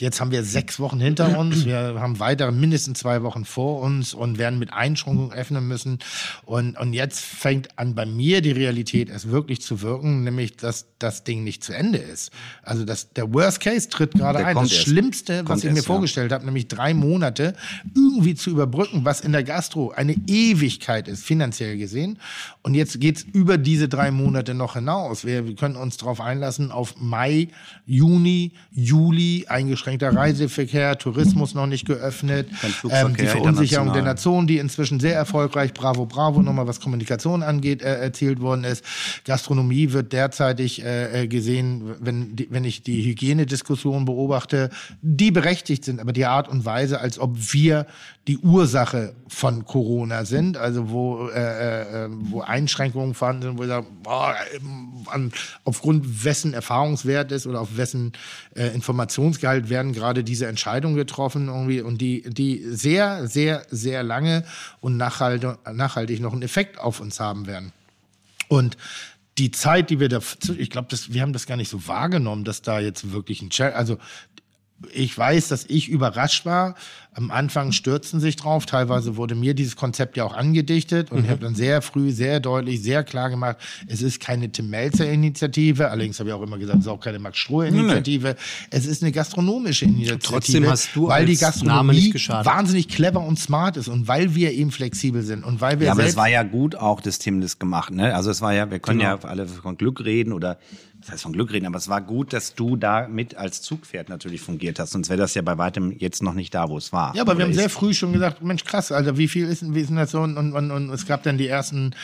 Jetzt haben wir sechs Wochen hinter uns. Wir haben weitere mindestens zwei Wochen vor uns und werden mit Einschränkungen öffnen müssen. Und, und jetzt fängt an bei mir die Realität es wirklich zu wirken, nämlich dass das Ding nicht zu Ende ist. Also dass der Worst Case tritt gerade ein. Das erst. Schlimmste, was Kommt ich mir erst, ja. vorgestellt habe, nämlich drei Monate irgendwie zu überbrücken, was in der Gastro eine Ewigkeit ist, finanziell gesehen. Und jetzt geht's über diese drei Monate noch hinaus. Wir, wir können uns darauf einlassen auf Mai, Juni, Juli, eingeschränkter Reiseverkehr, Tourismus noch nicht geöffnet, ähm, die Verunsicherung der. Nation, die inzwischen sehr erfolgreich, bravo, bravo, nochmal was Kommunikation angeht, äh, erzielt worden ist. Gastronomie wird derzeitig äh, äh, gesehen, wenn, wenn ich die Hygienediskussion beobachte, die berechtigt sind, aber die Art und Weise, als ob wir die Ursache von Corona sind, also wo, äh, äh, wo Einschränkungen vorhanden sind, wo ich sage, boah, an, aufgrund wessen Erfahrungswert ist oder auf wessen äh, Informationsgehalt werden gerade diese Entscheidungen getroffen irgendwie und die, die sehr, sehr, sehr lange und nachhaltig, nachhaltig noch einen Effekt auf uns haben werden. Und die Zeit, die wir da, ich glaube, wir haben das gar nicht so wahrgenommen, dass da jetzt wirklich ein Challenge, also ich weiß, dass ich überrascht war. Am Anfang stürzten sich drauf. Teilweise wurde mir dieses Konzept ja auch angedichtet und Mhm. ich habe dann sehr früh, sehr deutlich, sehr klar gemacht, es ist keine Tim Melzer Initiative. Allerdings habe ich auch immer gesagt, es ist auch keine Max Strohe Initiative. Es ist eine gastronomische Initiative. Trotzdem hast du weil die Gastronomie wahnsinnig clever und smart ist und weil wir eben flexibel sind und weil wir Ja, aber es war ja gut auch, dass Tim das gemacht, ne? Also es war ja, wir können Genau. ja alle von Glück reden oder das heißt von Glück reden, aber es war gut, dass du da mit als Zugpferd natürlich fungiert hast. Sonst wäre das ja bei weitem jetzt noch nicht da, wo es war. Ja, aber wir haben sehr früh schon gesagt, Mensch, krass, Alter, wie viel ist, denn- wie ist denn das so? Und, und, und, es gab dann die ersten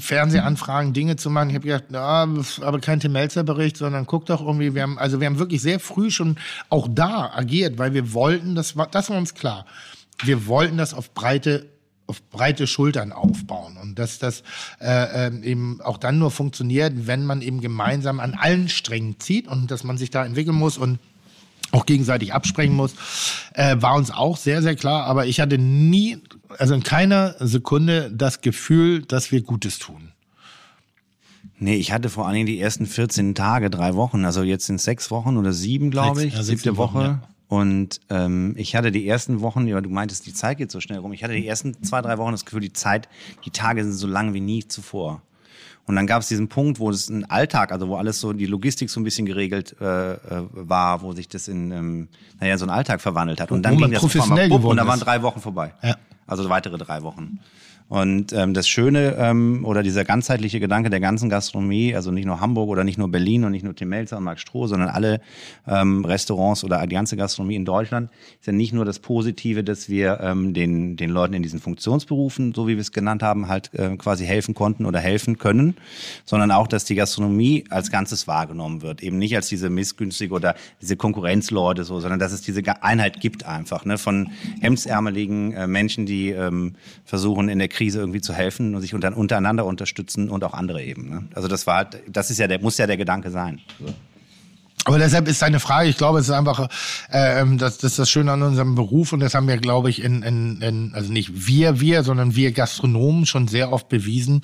Fernsehanfragen, Dinge zu machen. Ich habe gedacht, ja, aber kein Tim Melzer Bericht, sondern guck doch irgendwie, wir haben, also wir haben wirklich sehr früh schon auch da agiert, weil wir wollten, das war, das war uns klar. Wir wollten das auf breite auf breite Schultern aufbauen und dass das äh, ähm, eben auch dann nur funktioniert, wenn man eben gemeinsam an allen Strängen zieht und dass man sich da entwickeln muss und auch gegenseitig absprechen muss, äh, war uns auch sehr, sehr klar. Aber ich hatte nie, also in keiner Sekunde das Gefühl, dass wir Gutes tun. Nee, ich hatte vor allen Dingen die ersten 14 Tage, drei Wochen, also jetzt sind sechs Wochen oder sieben, glaube Sechs, ich, ja, siebte siebte Woche. Wochen, ja. Und ähm, ich hatte die ersten Wochen, ja, du meintest, die Zeit geht so schnell rum. Ich hatte die ersten zwei, drei Wochen das Gefühl, die Zeit, die Tage sind so lang wie nie zuvor. Und dann gab es diesen Punkt, wo es ein Alltag, also wo alles so die Logistik so ein bisschen geregelt äh, äh, war, wo sich das in ähm, naja so einen Alltag verwandelt hat. Und dann Wo man ging das auf einmal professionell bupp, und da waren drei Wochen vorbei. Ja. Also weitere drei Wochen. Und ähm, das Schöne ähm, oder dieser ganzheitliche Gedanke der ganzen Gastronomie, also nicht nur Hamburg oder nicht nur Berlin und nicht nur Tim Melzer und Marc Stroh, sondern alle ähm, Restaurants oder die ganze Gastronomie in Deutschland, ist ja nicht nur das Positive, dass wir ähm, den, den Leuten in diesen Funktionsberufen, so wie wir es genannt haben, halt äh, quasi helfen konnten oder helfen können, sondern auch, dass die Gastronomie als Ganzes wahrgenommen wird. Eben nicht als diese missgünstige oder diese Konkurrenzleute so, sondern dass es diese Einheit gibt einfach, ne, von hemdsärmeligen äh, Menschen, die ähm, versuchen in der Krise irgendwie zu helfen und sich unter, untereinander unterstützen und auch andere eben. Ne? Also das war, halt- das ist ja der, muss ja der Gedanke sein. So. Aber deshalb ist deine Frage, ich glaube, es ist einfach, äh, ähm, das, das ist das Schöne an unserem Beruf und das haben wir, glaube ich, in, in, in also nicht wir, wir, sondern wir Gastronomen schon sehr oft bewiesen,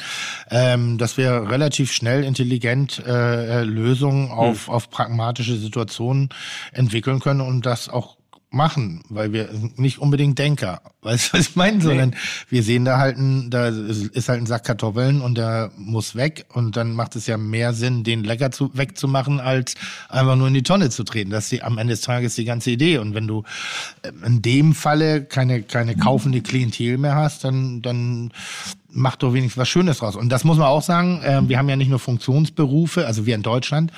ähm, dass wir relativ schnell intelligent äh, äh, Lösungen auf, auf pragmatische Situationen entwickeln können und das auch machen, weil wir nicht unbedingt Denker, weißt du, was ich meine, sondern wir sehen da halt ein, da ist ist halt ein Sack Kartoffeln und der muss weg und dann macht es ja mehr Sinn, den lecker zu, wegzumachen, als einfach nur in die Tonne zu treten. Das ist die, am Ende des Tages die ganze Idee. Und wenn du äh, in dem Falle keine, keine kaufende Klientel mehr hast, dann, dann mach doch wenigstens was Schönes draus. Und das muss man auch sagen, äh, wir haben ja nicht nur Funktionsberufe, also wir in Deutschland,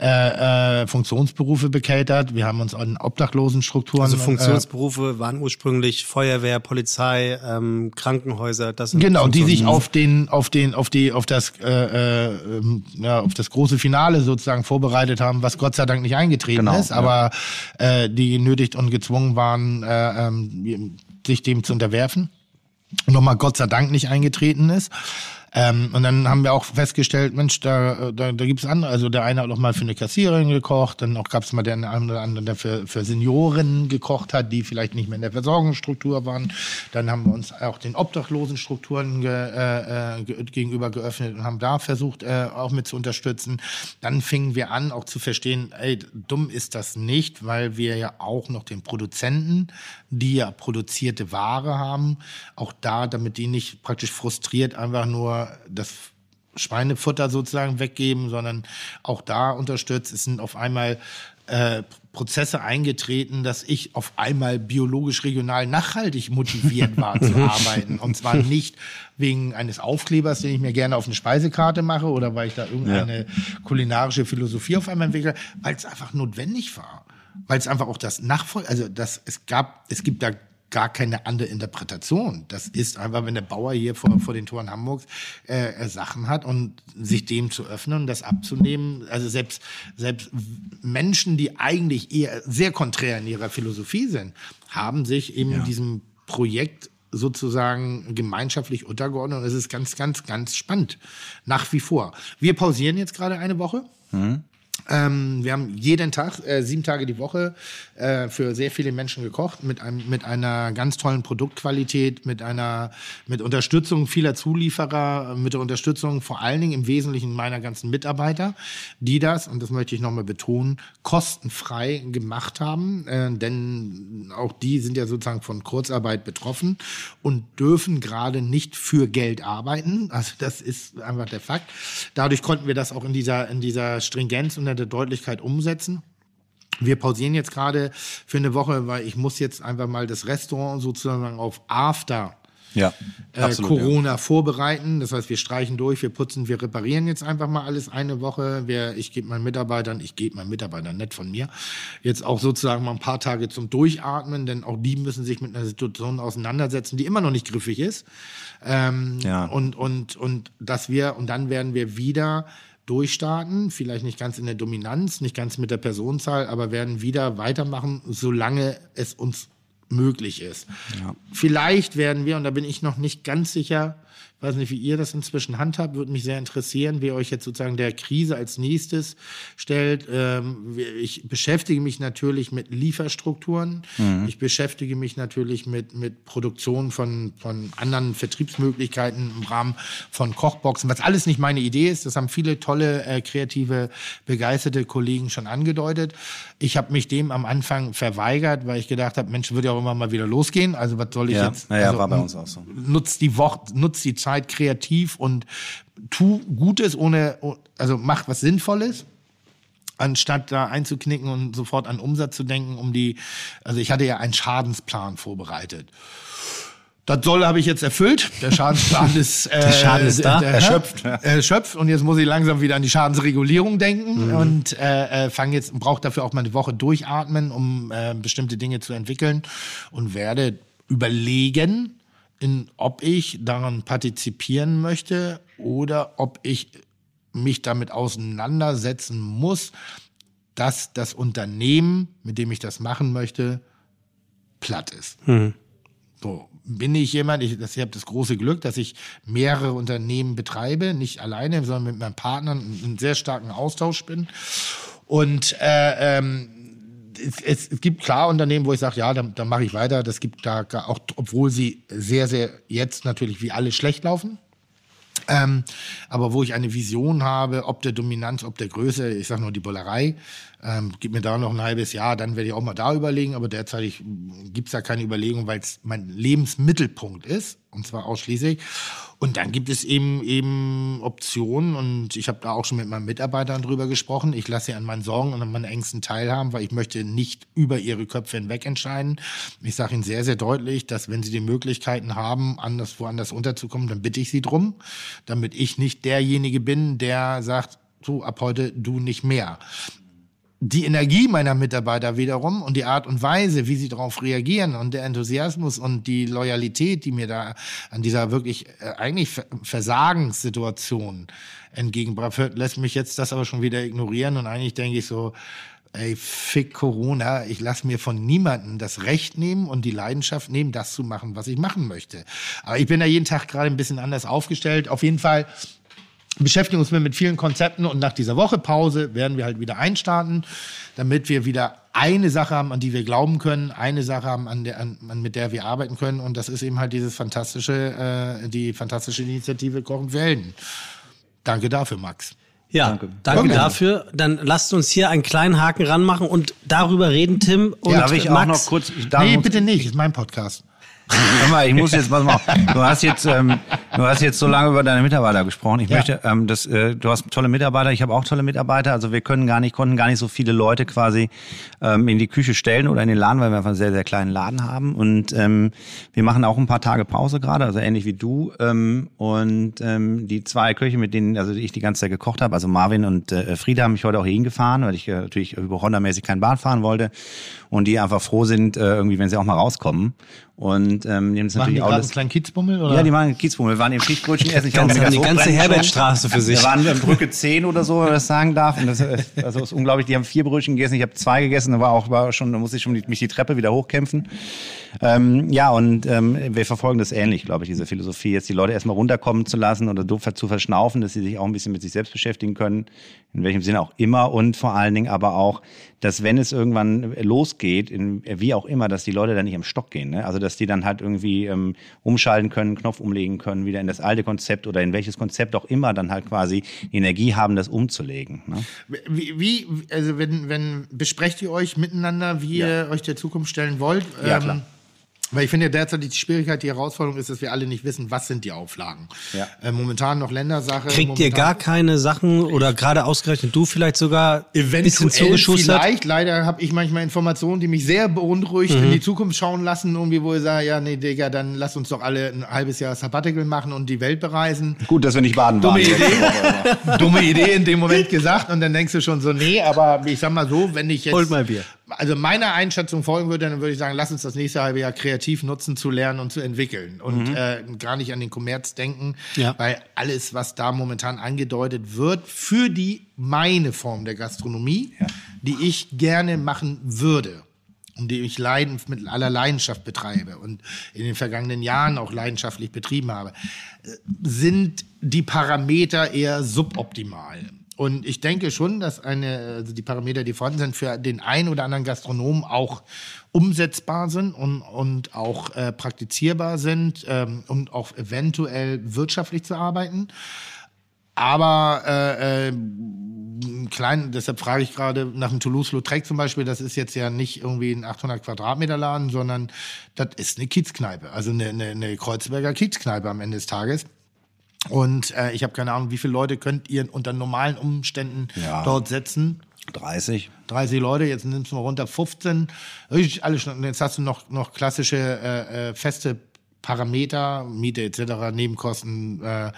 äh, äh, Funktionsberufe bekältert, wir haben uns an Obdachlosenstrukturen. Also äh, Funktionsberufe waren ursprünglich Feuerwehr, Polizei, ähm, Krankenhäuser. Das sind Genau, die sich auf den, auf den, auf die, auf das, äh, äh, ja, auf das große Finale sozusagen vorbereitet haben, was Gott sei Dank nicht eingetreten Genau, ist, ja. aber äh, die genötigt und gezwungen waren, äh, ähm, sich dem zu unterwerfen. Nochmal Gott sei Dank nicht eingetreten ist. Ähm, und dann haben wir auch festgestellt, Mensch, da, da, da gibt es andere. Also der eine hat auch mal für eine Kassiererin gekocht, dann auch gab es mal den einen oder anderen, der für, für Senioren gekocht hat, die vielleicht nicht mehr in der Versorgungsstruktur waren. Dann haben wir uns auch den Obdachlosenstrukturen ge, äh, äh, ge, gegenüber geöffnet und haben da versucht, äh, auch mit zu unterstützen. Dann fingen wir an, auch zu verstehen, ey, dumm ist das nicht, weil wir ja auch noch den Produzenten, die ja produzierte Ware haben, auch da, damit die nicht praktisch frustriert einfach nur das Schweinefutter sozusagen weggeben, sondern auch da unterstützt. Es sind auf einmal äh, Prozesse eingetreten, dass ich auf einmal biologisch regional nachhaltig motiviert war zu arbeiten. Und zwar nicht wegen eines Aufklebers, den ich mir gerne auf eine Speisekarte mache oder weil ich da irgendeine kulinarische Philosophie auf einmal entwickle, weil es einfach notwendig war. Weil es einfach auch das Nachfolge, also das, es gab, es gibt da gar keine andere Interpretation. Das ist einfach, wenn der Bauer hier vor, vor den Toren Hamburgs äh, Sachen hat und sich dem zu öffnen und das abzunehmen. Also selbst, selbst Menschen, die eigentlich eher sehr konträr in ihrer Philosophie sind, haben sich eben diesem Projekt sozusagen gemeinschaftlich untergeordnet und es ist ganz, ganz, ganz spannend. Nach wie vor. Wir pausieren jetzt gerade eine Woche. Ähm, wir haben jeden Tag, äh, sieben Tage die Woche, äh, für sehr viele Menschen gekocht, mit, einem, mit einer ganz tollen Produktqualität, mit einer mit Unterstützung vieler Zulieferer, mit der Unterstützung vor allen Dingen im Wesentlichen meiner ganzen Mitarbeiter, die das, und das möchte ich nochmal betonen, kostenfrei gemacht haben. Äh, denn auch die sind ja sozusagen von Kurzarbeit betroffen und dürfen gerade nicht für Geld arbeiten. Also das ist einfach der Fakt. Dadurch konnten wir das auch in dieser, in dieser Stringenz und der Deutlichkeit umsetzen. Wir pausieren jetzt gerade für eine Woche, weil ich muss jetzt einfach mal das Restaurant sozusagen auf After Ja, äh, absolut. Corona vorbereiten. Das heißt, wir streichen durch, wir putzen, wir reparieren jetzt einfach mal alles eine Woche. Wir, ich gebe meinen Mitarbeitern, ich gebe meinen Mitarbeitern nicht von mir, jetzt auch sozusagen mal ein paar Tage zum Durchatmen, denn auch die müssen sich mit einer Situation auseinandersetzen, die immer noch nicht griffig ist. Ähm, Ja. Und, und, und dass wir, und dann werden wir wieder durchstarten, vielleicht nicht ganz in der Dominanz, nicht ganz mit der Personenzahl, aber werden wieder weitermachen, solange es uns möglich ist. Vielleicht werden wir, und da bin ich noch nicht ganz sicher, weiß nicht, wie ihr das inzwischen handhabt, würde mich sehr interessieren, wer euch jetzt sozusagen der Krise als nächstes stellt. Ähm, ich beschäftige mich natürlich mit Lieferstrukturen. Ich beschäftige mich natürlich mit, mit Produktion von, von anderen Vertriebsmöglichkeiten im Rahmen von Kochboxen, was alles nicht meine Idee ist. Das haben viele tolle, äh, kreative, begeisterte Kollegen schon angedeutet. Ich habe mich dem am Anfang verweigert, weil ich gedacht habe, Mensch, wird ja auch immer mal wieder losgehen. Also was soll ich Ja, jetzt? naja, also, war bei uns auch so. Nutzt die Woche, nutzt die Zeit kreativ und tu Gutes ohne, also mach was Sinnvolles anstatt da einzuknicken und sofort an Umsatz zu denken, um die, also ich hatte ja einen Schadensplan vorbereitet. Das soll habe ich jetzt erfüllt. Der Schadensplan ist, äh, Der Schaden ist da. der- Erschöpft. erschöpft und jetzt muss ich langsam wieder an die Schadensregulierung denken und äh, äh, fange jetzt brauche dafür auch mal eine Woche durchatmen, um äh, bestimmte Dinge zu entwickeln und werde überlegen, in, ob ich daran partizipieren möchte oder ob ich mich damit auseinandersetzen muss, dass das Unternehmen, mit dem ich das machen möchte, platt ist. So, bin ich jemand, ich, das, ich habe das große Glück, dass ich mehrere Unternehmen betreibe, nicht alleine, sondern mit meinen Partnern in einem sehr starken Austausch bin. Und äh, ähm, es, es, gibt klar Unternehmen, wo ich sage, ja, dann, dann mache ich weiter. Das gibt da auch, obwohl sie sehr, sehr jetzt natürlich wie alle schlecht laufen. Ähm, aber wo ich eine Vision habe, ob der Dominanz, ob der Größe, ich sage nur die Bollerei, ähm, gib mir da noch ein halbes Jahr, dann werde ich auch mal da überlegen, aber derzeit gibt's da keine Überlegung, weil es mein Lebensmittelpunkt ist, und zwar ausschließlich. Und dann gibt es eben eben Optionen und ich habe da auch schon mit meinen Mitarbeitern drüber gesprochen. Ich lasse sie an meinen Sorgen und an meinen Ängsten teilhaben, weil ich möchte nicht über ihre Köpfe hinweg entscheiden. Ich sage ihnen sehr, sehr deutlich, dass wenn sie die Möglichkeiten haben, anders woanders unterzukommen, dann bitte ich sie drum, damit ich nicht derjenige bin, der sagt, so ab heute du nicht mehr die Energie meiner Mitarbeiter wiederum und die Art und Weise, wie sie darauf reagieren und der Enthusiasmus und die Loyalität, die mir da an dieser wirklich äh, eigentlich Ver- Versagenssituation entgegengebracht wird, lässt mich jetzt das aber schon wieder ignorieren und eigentlich denke ich so, ey, fick Corona, ich lasse mir von niemandem das Recht nehmen und die Leidenschaft nehmen, das zu machen, was ich machen möchte. Aber ich bin da jeden Tag gerade ein bisschen anders aufgestellt. Auf jeden Fall beschäftigen uns mit vielen Konzepten und nach dieser Woche Pause werden wir halt wieder einstarten, damit wir wieder eine Sache haben, an die wir glauben können, eine Sache haben, an der, an, an, mit der wir arbeiten können und das ist eben halt dieses fantastische, äh, die fantastische Initiative Kochen für Helden. Danke dafür, Max. Ja, Danke. danke, dafür. Dann lasst uns hier einen kleinen Haken ranmachen und darüber reden, Tim und Darf ich auch Max. noch kurz. Ich darf nee, bitte nicht, ist mein Podcast. Hör mal, ich muss jetzt was machen. Du hast jetzt, ähm, du hast jetzt so lange über deine Mitarbeiter gesprochen. Ich Ja. möchte, ähm, das, äh, du hast tolle Mitarbeiter. Ich habe auch tolle Mitarbeiter. Also wir können gar nicht, konnten gar nicht so viele Leute quasi ähm, in die Küche stellen oder in den Laden, weil wir einfach einen sehr, sehr kleinen Laden haben. Und ähm, wir machen auch ein paar Tage Pause gerade, also ähnlich wie du. Ähm, und ähm, die zwei Köche, mit denen, also ich die ganze Zeit gekocht habe, also Marvin und äh, Frieda, haben mich heute auch hier hingefahren, weil ich äh, natürlich über Honda-mäßig kein Bahn fahren wollte. Und die einfach froh sind, äh, irgendwie, wenn sie auch mal rauskommen. Und ähm, die haben das Machen die natürlich auch gerade einen das. kleinen Kiezbummel? Oder? Ja, die waren Kiezbummel. Wir waren im Fischbrötchen essen. Ich Ganz- hab mir die das ganze Herbertstraße für sich. Wir waren in Brücke 10 oder so, wenn man das sagen darf. Und das, äh, also ist unglaublich. Die haben vier Brötchen gegessen. Ich habe zwei gegessen. Da war auch war schon, da musste ich schon die, mich die Treppe wieder hochkämpfen. Ähm, ja, und ähm, wir verfolgen das ähnlich, glaube ich, diese Philosophie, jetzt die Leute erstmal runterkommen zu lassen oder doof zu verschnaufen, dass sie sich auch ein bisschen mit sich selbst beschäftigen können. In welchem Sinne auch immer und vor allen Dingen aber auch, dass wenn es irgendwann losgeht, in, wie auch immer, dass die Leute dann nicht im Stock gehen. Ne? Also dass die dann halt irgendwie ähm, umschalten können, Knopf umlegen können, wieder in das alte Konzept oder in welches Konzept auch immer dann halt quasi die Energie haben, das umzulegen. Ne? Wie, wie, also wenn, wenn besprecht ihr euch miteinander, wie Ja. ihr euch der Zukunft stellen wollt? Ähm, Ja, klar. Weil ich finde ja derzeit die Schwierigkeit, die Herausforderung ist, dass wir alle nicht wissen, was sind die Auflagen. Ja. Äh, momentan noch Ländersache. Kriegt ihr momentan gar keine Sachen oder gerade ausgerechnet du vielleicht sogar ein bisschen Eventuell zugeschustert? vielleicht. Leider habe ich manchmal Informationen, die mich sehr beunruhigt Mhm. in die Zukunft schauen lassen, irgendwie, wo ich sage, ja, nee, Digga, dann lass uns doch alle ein halbes Jahr Sabbatical machen und die Welt bereisen. Gut, dass wir nicht baden Dumme waren. Idee. Dumme Idee in dem Moment gesagt und dann denkst du schon so, nee, aber ich sag mal so, wenn ich jetzt. Holt mal Bier. Also meiner Einschätzung folgen würde, dann würde ich sagen, lass uns das nächste halbe Jahr kreativ nutzen, zu lernen und zu entwickeln und äh, gar nicht an den Kommerz denken, Ja. weil alles, was da momentan angedeutet wird, für die meine Form der Gastronomie, die ich gerne machen würde und die ich leiden, mit aller Leidenschaft betreibe und in den vergangenen Jahren auch leidenschaftlich betrieben habe, äh, sind die Parameter eher suboptimal. Und ich denke schon, dass eine, also die Parameter, die vorhanden sind, für den einen oder anderen Gastronomen auch umsetzbar sind und, und auch äh, praktizierbar sind ähm, und auch eventuell wirtschaftlich zu arbeiten. Aber äh, äh, ein klein, deshalb frage ich gerade nach dem Toulouse-Lautrec zum Beispiel, das ist jetzt ja nicht irgendwie ein 800 Quadratmeter Laden, sondern das ist eine Kiezkneipe, also eine, eine, eine Kreuzberger Kiezkneipe am Ende des Tages. Und äh, ich habe keine Ahnung, wie viele Leute könnt ihr unter normalen Umständen Ja. dort setzen? 30. 30 Leute, jetzt nimmst du mal runter 15. Richtig, Alles schon. Jetzt hast du noch, noch klassische äh, äh, feste Parameter, Miete etc., Nebenkosten. Äh,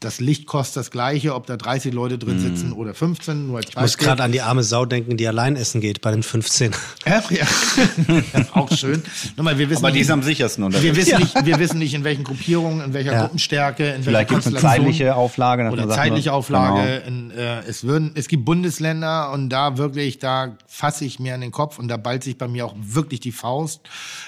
das Licht kostet das gleiche, ob da 30 Leute drin sitzen oder 15. Nur Ich muss gerade an die arme Sau denken, die allein essen geht bei den 15. ja, ja. auch schön. Nochmal, wir wissen Aber die nicht- ist am sichersten unterwegs. wir wissen, nicht, wir wissen nicht, in welchen Gruppierungen, in welcher Ja. Gruppenstärke, in Vielleicht welcher gibt es eine zeitliche Auflage. Oder sagt, zeitliche ne? Auflage. In, äh, es, würden, es gibt Bundesländer und da wirklich, da fasse ich mir an den Kopf und da ballt sich bei mir auch wirklich die Faust.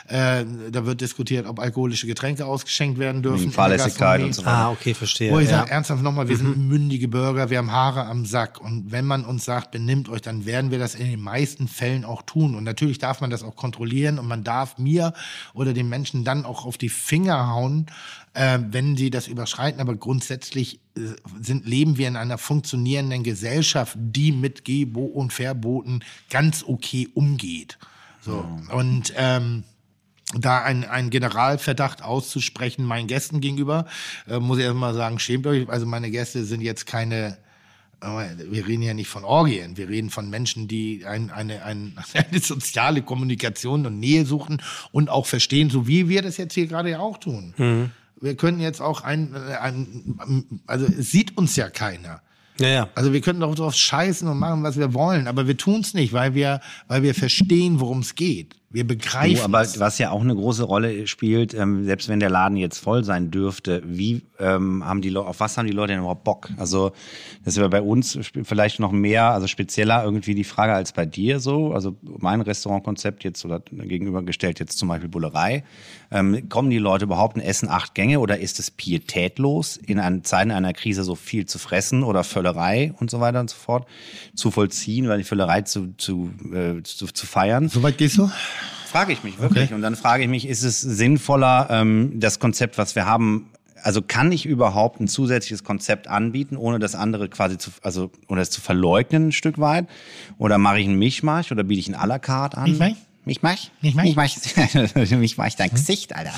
Äh, da wird diskutiert, ob alkoholische Getränke ausgeschenkt werden dürfen. Fahrlässigkeit und so weiter. Ah, okay, verstehe. Wo ich ja. Sage, ernsthaft nochmal, wir sind mündige Bürger, wir haben Haare am Sack. Und wenn man uns sagt, benimmt euch, dann werden wir das in den meisten Fällen auch tun. Und natürlich darf man das auch kontrollieren und man darf mir oder den Menschen dann auch auf die Finger hauen, äh, wenn sie das überschreiten. Aber grundsätzlich äh, sind, leben wir in einer funktionierenden Gesellschaft, die mit Gebo und Verboten ganz okay umgeht. So. Und ähm, da ein, ein Generalverdacht auszusprechen meinen Gästen gegenüber, äh, muss ich erstmal sagen, schämt euch. Also meine Gäste sind jetzt keine, äh, wir reden ja nicht von Orgien, wir reden von Menschen, die ein, eine, ein, eine soziale Kommunikation und Nähe suchen und auch verstehen, so wie wir das jetzt hier gerade ja auch tun. Wir können jetzt auch ein, äh, ein, also es sieht uns ja keiner. ja, ja. Also wir können doch drauf scheißen und machen, was wir wollen, aber wir tun es nicht, weil wir, weil wir verstehen, worum es geht. Wir begreifen. Du, aber es. was ja auch eine große Rolle spielt, ähm, selbst wenn der Laden jetzt voll sein dürfte, wie ähm, haben die Leute, auf was haben die Leute denn überhaupt Bock? Also das ist ja bei uns vielleicht noch mehr, also spezieller irgendwie die Frage als bei dir so. Also mein Restaurantkonzept jetzt oder gegenübergestellt jetzt zum Beispiel Bullerei. Ähm, kommen die Leute überhaupt und essen acht Gänge oder ist es pietätlos, in Zeiten einer Krise so viel zu fressen oder Völlerei und so weiter und so fort zu vollziehen, weil die Völlerei zu, zu, äh, zu, zu feiern? Soweit gehst du? Frage ich mich wirklich. Okay. Und dann frage ich mich, ist es sinnvoller, ähm, das Konzept, was wir haben, also kann ich überhaupt ein zusätzliches Konzept anbieten, ohne das andere quasi zu, also, oder es zu verleugnen ein Stück weit? Oder mache ich einen Mischmasch oder biete ich einen à la carte an? Mischmasch? Mischmasch? Mischmasch? Mischmasch. Mischmasch dein Gesicht, Alter.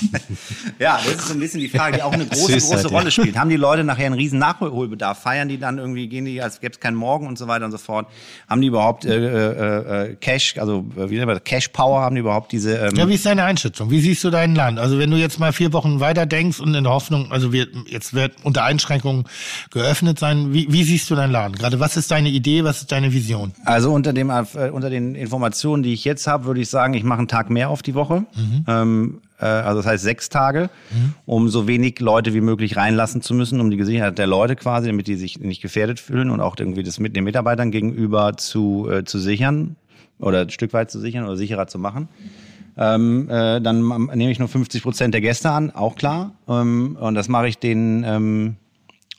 ja, das ist so ein bisschen die Frage, die auch eine große, Süß, große. Rolle spielt. Haben die Leute nachher einen riesen Nachholbedarf? Feiern die dann irgendwie, gehen die, als gäbe es keinen Morgen und so weiter und so fort? Haben die überhaupt äh, äh, äh, Cash, also äh, wie nennt man das, Cash Power? Haben die überhaupt diese ähm, Ja, wie ist deine Einschätzung? Wie siehst du dein Land? Also wenn du jetzt mal vier Wochen weiter denkst und in der Hoffnung, also wir, jetzt wird unter Einschränkungen geöffnet sein, wie, wie siehst du deinen Laden? Gerade was ist deine Idee, was ist deine Vision? Also unter dem äh, unter den Informationen, die ich jetzt habe, würde ich sagen, ich mache einen Tag mehr auf die Woche. Ähm, äh, also das heißt sechs Tage, um so wenig Leute wie möglich reinlassen zu müssen, um die Sicherheit der Leute quasi, damit die sich nicht gefährdet fühlen und auch irgendwie das mit den Mitarbeitern gegenüber zu äh, zu sichern oder ein Stück weit zu sichern oder sicherer zu machen. Ähm, äh, dann nehme ich nur 50 Prozent der Gäste an, auch klar. Ähm, und das mache ich den ähm,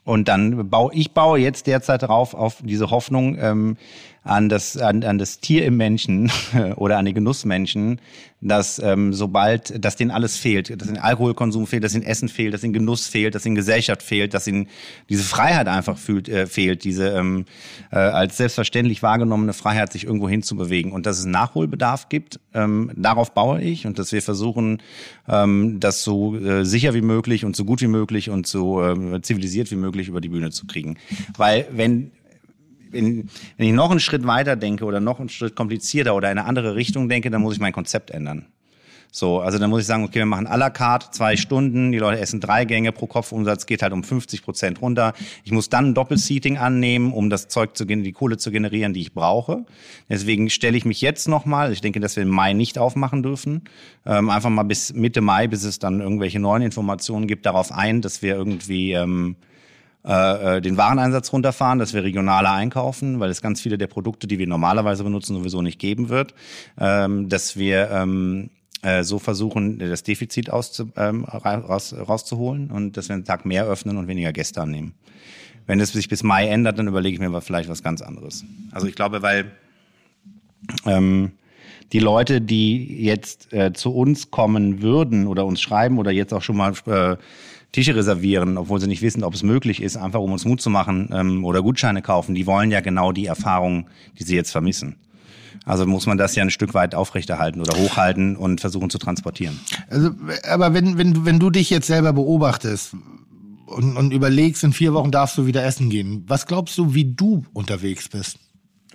Und dann baue ich baue jetzt derzeit darauf auf diese Hoffnung ähm, an das an, an das Tier im Menschen oder an den Genussmenschen, dass ähm, sobald, dass denen alles fehlt, dass ihnen Alkoholkonsum fehlt, dass ihnen Essen fehlt, dass ihnen Genuss fehlt, dass ihnen Gesellschaft fehlt, dass ihnen diese Freiheit einfach fühlt, äh, fehlt, diese ähm, äh, als selbstverständlich wahrgenommene Freiheit, sich irgendwo hinzubewegen und dass es Nachholbedarf gibt. Ähm, darauf baue ich und dass wir versuchen, ähm, das so äh, sicher wie möglich und so gut wie möglich und so äh, zivilisiert wie möglich über die Bühne zu kriegen. Weil wenn wenn, wenn ich noch einen Schritt weiter denke oder noch einen Schritt komplizierter oder in eine andere Richtung denke, dann muss ich mein Konzept ändern. So, also dann muss ich sagen, okay, wir machen à la carte zwei Stunden, die Leute essen drei Gänge pro Kopfumsatz, geht halt um 50 Prozent runter. Ich muss dann ein Doppelseating annehmen, um das Zeug zu die Kohle zu generieren, die ich brauche. Deswegen stelle ich mich jetzt nochmal, ich denke, dass wir im Mai nicht aufmachen dürfen, ähm, einfach mal bis Mitte Mai, bis es dann irgendwelche neuen Informationen gibt, darauf ein, dass wir irgendwie ähm, äh, äh, den Wareneinsatz runterfahren, dass wir regionaler einkaufen, weil es ganz viele der Produkte, die wir normalerweise benutzen, sowieso nicht geben wird, ähm, dass wir ähm, äh, so versuchen, das Defizit auszu, ähm, raus, rauszuholen und dass wir einen Tag mehr öffnen und weniger Gäste annehmen. Wenn es sich bis Mai ändert, dann überlege ich mir vielleicht was ganz anderes. Also ich glaube, weil ähm, die Leute, die jetzt äh, zu uns kommen würden oder uns schreiben oder jetzt auch schon mal äh, Tische reservieren, obwohl sie nicht wissen, ob es möglich ist, einfach um uns Mut zu machen ähm, oder Gutscheine kaufen, die wollen ja genau die Erfahrung, die sie jetzt vermissen. Also muss man das ja ein Stück weit aufrechterhalten oder hochhalten und versuchen zu transportieren. Also, aber wenn, wenn, wenn du dich jetzt selber beobachtest und, und überlegst, in vier Wochen darfst du wieder essen gehen, was glaubst du, wie du unterwegs bist?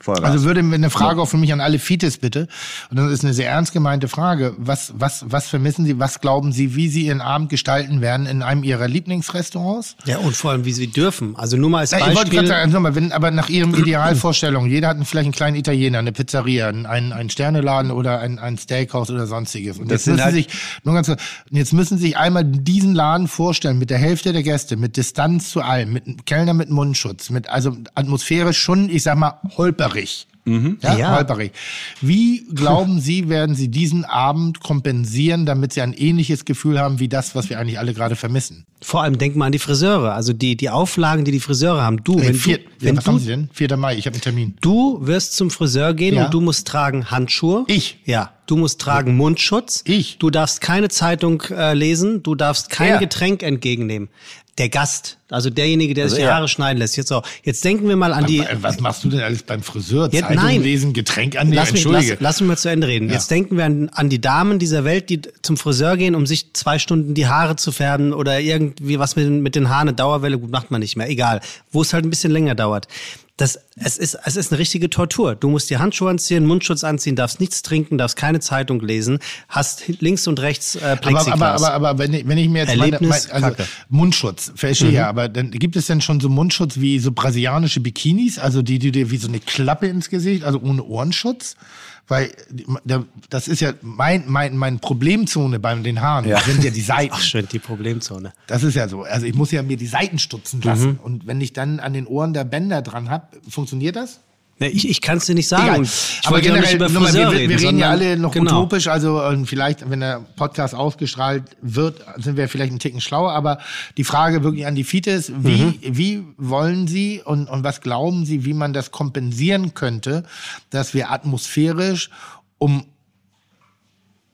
Vollgas. Also würde eine Frage auch für mich an alle Fites bitte. Und das ist eine sehr ernst gemeinte Frage. Was, was, was vermissen Sie? Was glauben Sie, wie Sie Ihren Abend gestalten werden in einem Ihrer Lieblingsrestaurants? Ja, und vor allem, wie Sie dürfen. Also nur mal als ja, Beispiel. Ich wollte gerade sagen, also mal, wenn, aber nach Ihrem Idealvorstellung, jeder hat vielleicht einen kleinen Italiener, eine Pizzeria, einen, einen Sterneladen oder ein, ein Steakhouse oder sonstiges. Und Das jetzt müssen halt- Sie sich, nur ganz kurz, jetzt müssen Sie sich einmal diesen Laden vorstellen, mit der Hälfte der Gäste, mit Distanz zu allem, mit Kellner mit Mundschutz, mit, also atmosphärisch schon, ich sag mal, holperig. Ja, Ja. holperig. Wie glauben Sie, werden Sie diesen Abend kompensieren, damit Sie ein ähnliches Gefühl haben wie das, was wir eigentlich alle gerade vermissen? Vor allem denk mal an die Friseure. Also die, die Auflagen, die die Friseure haben. Du, wenn Vier, du, ja, wenn was haben du, Sie denn? 4. Mai, ich habe einen Termin. du wirst zum Friseur gehen Ja. und du musst tragen Handschuhe. Ich? Ja. Du musst tragen Mundschutz. Ich? Du darfst keine Zeitung äh, lesen. Du darfst kein Wer? Getränk entgegennehmen. Der Gast, also derjenige, der sich die er. Haare schneiden lässt. Jetzt so. Jetzt denken wir mal an die. Was machst du denn alles beim Friseur? Ja, Zeitung nein. lesen, Getränk annehmen? Lass mich, lass, Entschuldige. lass mich mal zu Ende reden. Jetzt denken wir an, an die Damen dieser Welt, die zum Friseur gehen, um sich zwei Stunden die Haare zu färben oder irgendwie was mit, den- mit den Haaren, eine Dauerwelle, gut, macht man nicht mehr, egal. Wo es halt ein bisschen länger dauert. Das, es, ist, es ist eine richtige Tortur. Du musst dir Handschuhe anziehen, Mundschutz anziehen, darfst nichts trinken, darfst keine Zeitung lesen, hast links und rechts äh, aber, Plexiglas. aber, aber, aber wenn, ich, wenn ich mir jetzt meine, Erlebnis, mein, also Kacke. Mundschutz, verstehe ja, aber dann gibt es denn schon so Mundschutz wie so brasilianische Bikinis, also die, die dir wie so eine Klappe ins Gesicht, also ohne Ohrenschutz? Weil das ist ja mein, mein, mein Problemzone bei den Haaren, sind ja die Seiten. Ach, schön, die Problemzone. Das ist ja so. Also ich muss ja mir die Seiten stutzen lassen. Und wenn ich dann an den Ohren der Bänder dran hab, funktioniert das? Ne, ich ich kann es dir nicht sagen. Egal. Ich Aber generell, nicht über nur mal, Friseur wir, wir reden ja alle noch genau. utopisch, also vielleicht, wenn der Podcast ausgestrahlt wird, sind wir vielleicht einen Ticken schlauer, aber die Frage wirklich an die Fites, wie, Mhm. wie wollen Sie und, und was glauben Sie, wie man das kompensieren könnte, dass wir atmosphärisch um,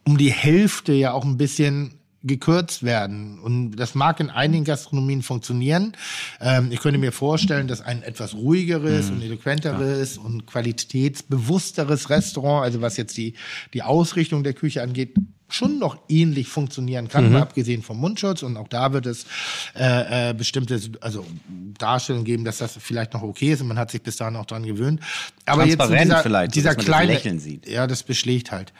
um die Hälfte ja auch ein bisschen gekürzt werden. Und das mag in einigen Gastronomien funktionieren. Ähm, ich könnte mir vorstellen, dass ein etwas ruhigeres und eloquenteres und qualitätsbewussteres Restaurant, also was jetzt die, die Ausrichtung der Küche angeht, schon noch ähnlich funktionieren kann, mal abgesehen vom Mundschutz. Und auch da wird es äh, äh, bestimmte also Darstellungen geben, dass das vielleicht noch okay ist und man hat sich bis dahin auch dran gewöhnt. Aber jetzt so dieser, vielleicht, so dieser das kleine Lächeln sieht. Ja, das beschlägt halt.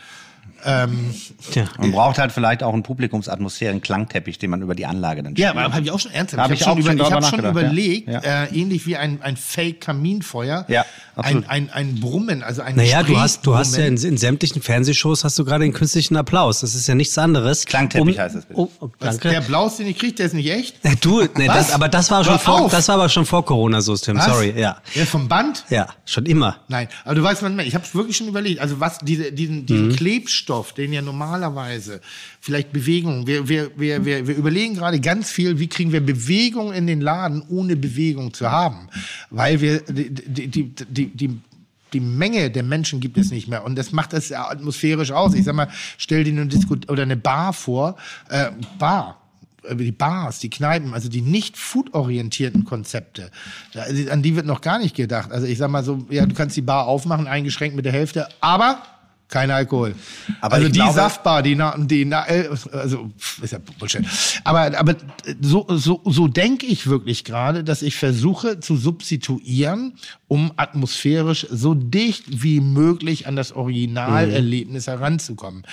Tja. Man braucht halt vielleicht auch einen Publikumsatmosphäre, einen Klangteppich, den man über die Anlage dann Ja, spielt. aber habe ich auch schon ernsthaft. Hab ich ich habe schon, schon über, ich hab schon ja. überlegt, Ja. Äh, ähnlich wie ein, ein Fake-Kaminfeuer, Ja, ein, absolut. ein, ein Brummen, also ein Naja, du hast, du hast ja in, in sämtlichen Fernsehshows hast du gerade den künstlichen Applaus. Das ist ja nichts anderes. Klangteppich heißt das bitte. Oh, oh, Was, danke. Der Applaus, den ich kriege, der ist nicht echt. Äh, Du, nee, Was? das, aber das war schon vor, das war aber schon vor Corona so, Tim. Was? Sorry, ja. Der vom Band? Ja, schon immer. Nein, aber du weißt, man, ich habe wirklich schon überlegt, also was diese, diesen, diesen Mhm. Impfstoff, den ja normalerweise vielleicht Bewegung, wir, wir, wir, wir, wir überlegen gerade ganz viel, wie kriegen wir Bewegung in den Laden, ohne Bewegung zu haben. Weil wir die, die, die, die, die Menge der Menschen gibt es nicht mehr. Und das macht ja atmosphärisch aus. Ich sag mal, stell dir eine Disco oder eine Bar vor. Äh, Bar äh, die Bars, die Kneipen, also die nicht food-orientierten Konzepte, an die wird noch gar nicht gedacht. Also ich sag mal so, ja, du kannst die Bar aufmachen, eingeschränkt mit der Hälfte, aber kein Alkohol. Aber also die glaube- Saftbar, die, na, die na, äh, also ist ja Bullshit. Aber, aber so, so, so denke ich wirklich gerade, dass ich versuche zu substituieren, um atmosphärisch so dicht wie möglich an das Originalerlebnis heranzukommen.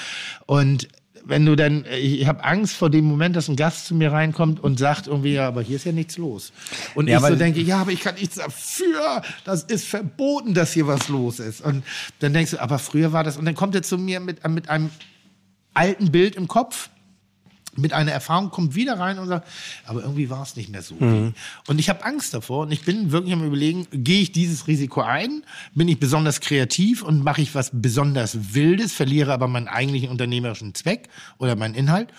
Und wenn du dann, ich habe Angst vor dem Moment, dass ein Gast zu mir reinkommt und sagt irgendwie, ja, aber hier ist ja nichts los. Und Ja, ich so denke, ja, aber ich kann nichts dafür. Das ist verboten, dass hier was los ist. Und dann denkst du, aber früher war das. Und dann kommt er zu mir mit, mit einem alten Bild im Kopf, mit einer Erfahrung, kommt wieder rein und sagt, aber irgendwie war es nicht mehr so. Mhm. Und ich habe Angst davor und ich bin wirklich am überlegen, gehe ich dieses Risiko ein? Bin ich besonders kreativ und mache ich was besonders Wildes, verliere aber meinen eigentlichen unternehmerischen Zweck oder meinen Inhalt?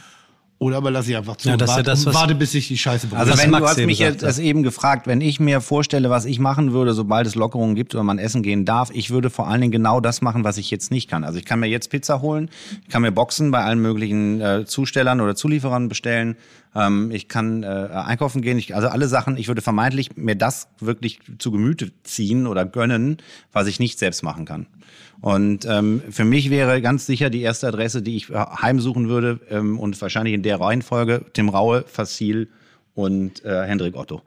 Oder aber lasse ich einfach zu Ja, und das ist ja warte, das, warte, bis ich die Scheiße beruhige. Also wenn du hast mich jetzt das eben gefragt, wenn ich mir vorstelle, was ich machen würde, sobald es Lockerungen gibt oder man essen gehen darf, ich würde vor allen Dingen genau das machen, was ich jetzt nicht kann. Also ich kann mir jetzt Pizza holen, ich kann mir Boxen bei allen möglichen äh, Zustellern oder Zulieferern bestellen, ähm, ich kann äh, einkaufen gehen, ich, also alle Sachen, ich würde vermeintlich mir das wirklich zu Gemüte ziehen oder gönnen, was ich nicht selbst machen kann. Und ähm, für mich wäre ganz sicher die erste Adresse, die ich äh, heimsuchen würde ähm, und wahrscheinlich in der Reihenfolge Tim Raue, Facil und äh, Hendrik Otto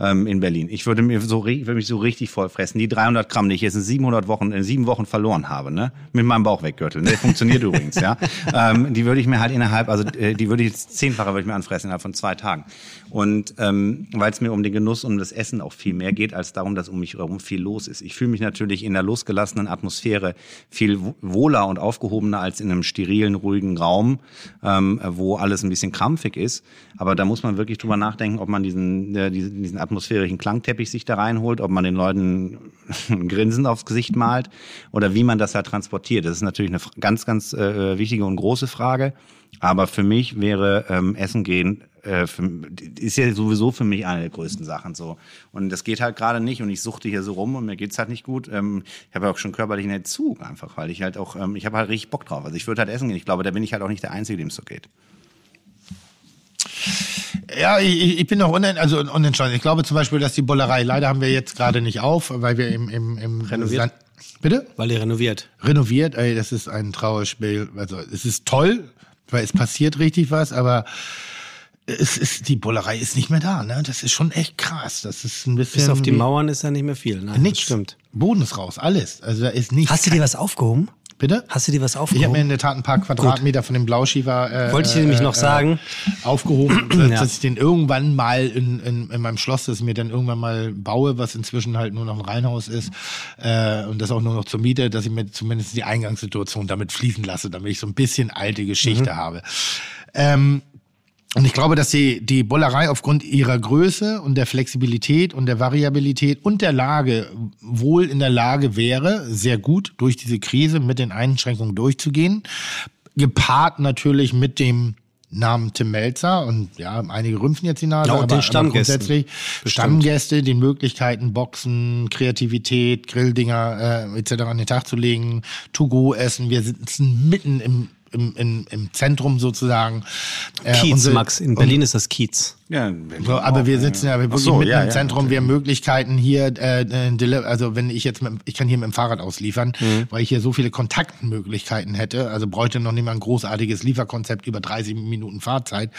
ähm, in Berlin. Ich würde mir so, ich würde mich so richtig voll fressen. Die 300 Gramm, die ich jetzt in 700 Wochen, in sieben Wochen verloren habe, ne, mit meinem Bauchweggürtel, ne, funktioniert übrigens, ja, ähm, die würde ich mir halt innerhalb, also äh, die würde ich jetzt zehnfache würde ich mir anfressen innerhalb von zwei Tagen. Und ähm, weil es mir um den Genuss, um das Essen auch viel mehr geht, als darum, dass um mich herum viel los ist. Ich fühle mich natürlich in der losgelassenen Atmosphäre viel wo- wohler und aufgehobener als in einem sterilen, ruhigen Raum, ähm, wo alles ein bisschen krampfig ist. Aber da muss man wirklich drüber nachdenken, ob man diesen, äh, diesen, diesen atmosphärischen Klangteppich sich da reinholt, ob man den Leuten ein Grinsen aufs Gesicht malt oder wie man das halt transportiert. Das ist natürlich eine ganz, ganz äh, wichtige und große Frage. Aber für mich wäre ähm, Essen gehen äh, für, ist ja sowieso für mich eine der größten Sachen so. Und das geht halt gerade nicht und ich suchte hier so rum und mir geht's halt nicht gut. Ähm, ich habe ja auch schon körperlichen Entzug einfach, weil ich halt auch, ähm, ich habe halt richtig Bock drauf. Also ich würde halt essen gehen. Ich glaube, da bin ich halt auch nicht der Einzige, dem es so geht. Ja, ich, ich bin noch unen, also unentschlossen. Ich glaube zum Beispiel, dass die Bollerei, leider haben wir jetzt gerade nicht auf, weil wir im, im, im Renoviert. Sand- Bitte? Weil die renoviert. Renoviert, ey, das ist ein Trauerspiel. Also es ist toll, weil es passiert richtig was, aber es ist, die Bullerei ist nicht mehr da, ne? Das ist schon echt krass. Das ist ein bisschen. Bis auf die Mauern ist ja nicht mehr viel. Nein, Nix. das stimmt. Boden ist raus, alles. Also da ist nichts. Hast du dir was aufgehoben? Bitte? Hast du dir was Ich habe mir aufgehoben? in der Tat ein paar Quadratmeter von dem Blauschiefer äh, Wollte ich dir nämlich noch sagen. aufgehoben, dass, Ja. dass ich den irgendwann mal in, in, in meinem Schloss, das ich mir dann irgendwann mal baue, was inzwischen halt nur noch ein Reihenhaus ist äh, und das auch nur noch zur Miete, dass ich mir zumindest die Eingangssituation damit fließen lasse, damit ich so ein bisschen alte Geschichte habe. Ähm, und ich glaube, dass die, die Bollerei aufgrund ihrer Größe und der Flexibilität und der Variabilität und der Lage wohl in der Lage wäre, sehr gut durch diese Krise mit den Einschränkungen durchzugehen. Gepaart natürlich mit dem Namen Tim Melzer und ja, einige rümpfen jetzt die Nase, Ja, und aber, den aber Stammgästen. grundsätzlich Bestimmt. Stammgäste, den Möglichkeiten, Boxen, Kreativität, Grilldinger äh, etc. an den Tag zu legen, To-Go-Essen. Wir sitzen mitten im, im, im, im Zentrum sozusagen. Äh, Kiez, unsere- Max. In Berlin ist das Kiez. Ja, so, aber wir sitzen ja wirklich so, mitten ja, im ja, Zentrum. wir haben Möglichkeiten hier, äh, äh, also wenn ich jetzt, mit, ich kann hier mit dem Fahrrad ausliefern, Mhm. weil ich hier so viele Kontaktmöglichkeiten hätte. Also bräuchte noch nicht mal ein großartiges Lieferkonzept über 30 Minuten Fahrzeit.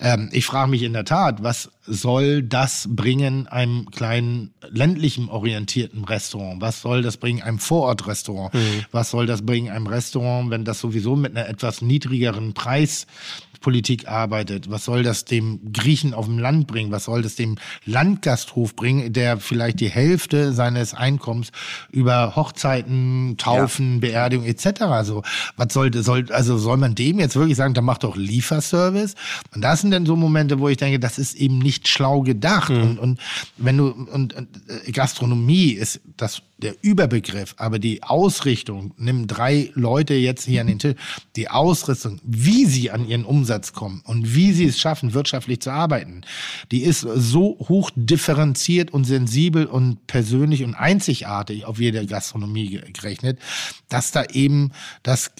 Ähm, ich frage mich in der Tat, was soll das bringen einem kleinen ländlichen orientierten Restaurant? Was soll das bringen einem Vorortrestaurant? Was soll das bringen einem Restaurant, wenn das sowieso mit einer etwas niedrigeren Preis Politik arbeitet? Was soll das dem Griechen auf dem Land bringen? Was soll das dem Landgasthof bringen, der vielleicht die Hälfte seines Einkommens über Hochzeiten, Taufen, Beerdigung etc. So, was sollte soll also soll man dem jetzt wirklich sagen, da macht doch Lieferservice? Und das sind dann so Momente, wo ich denke, das ist eben nicht schlau gedacht. Und, und wenn du und, und äh, Gastronomie ist das der Überbegriff, aber die Ausrichtung, nimm drei Leute jetzt hier an den Tisch, die Ausrüstung, wie sie an ihren Umsatz kommen und wie sie es schaffen, wirtschaftlich zu arbeiten, die ist so hoch differenziert und sensibel und persönlich und einzigartig auf jede Gastronomie gerechnet, dass da eben das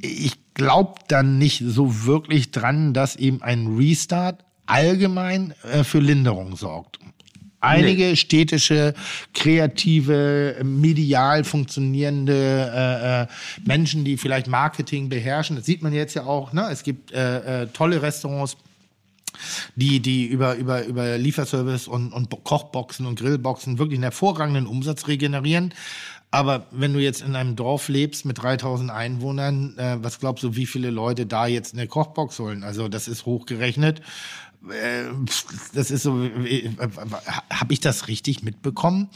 ich glaube dann nicht so wirklich dran, dass eben ein Restart allgemein äh, für Linderung sorgt. Einige städtische, kreative, medial funktionierende äh, äh, Menschen, die vielleicht Marketing beherrschen, das sieht man jetzt ja auch. Ne? Es gibt äh, äh, tolle Restaurants, die, die über, über, über Lieferservice und, und Kochboxen und Grillboxen wirklich einen hervorragenden Umsatz regenerieren. Aber wenn du jetzt in einem Dorf lebst mit 3000 Einwohnern, äh, was glaubst du, wie viele Leute da jetzt eine Kochbox holen? Also das ist hochgerechnet. Äh, das ist so, habe ich das richtig mitbekommen,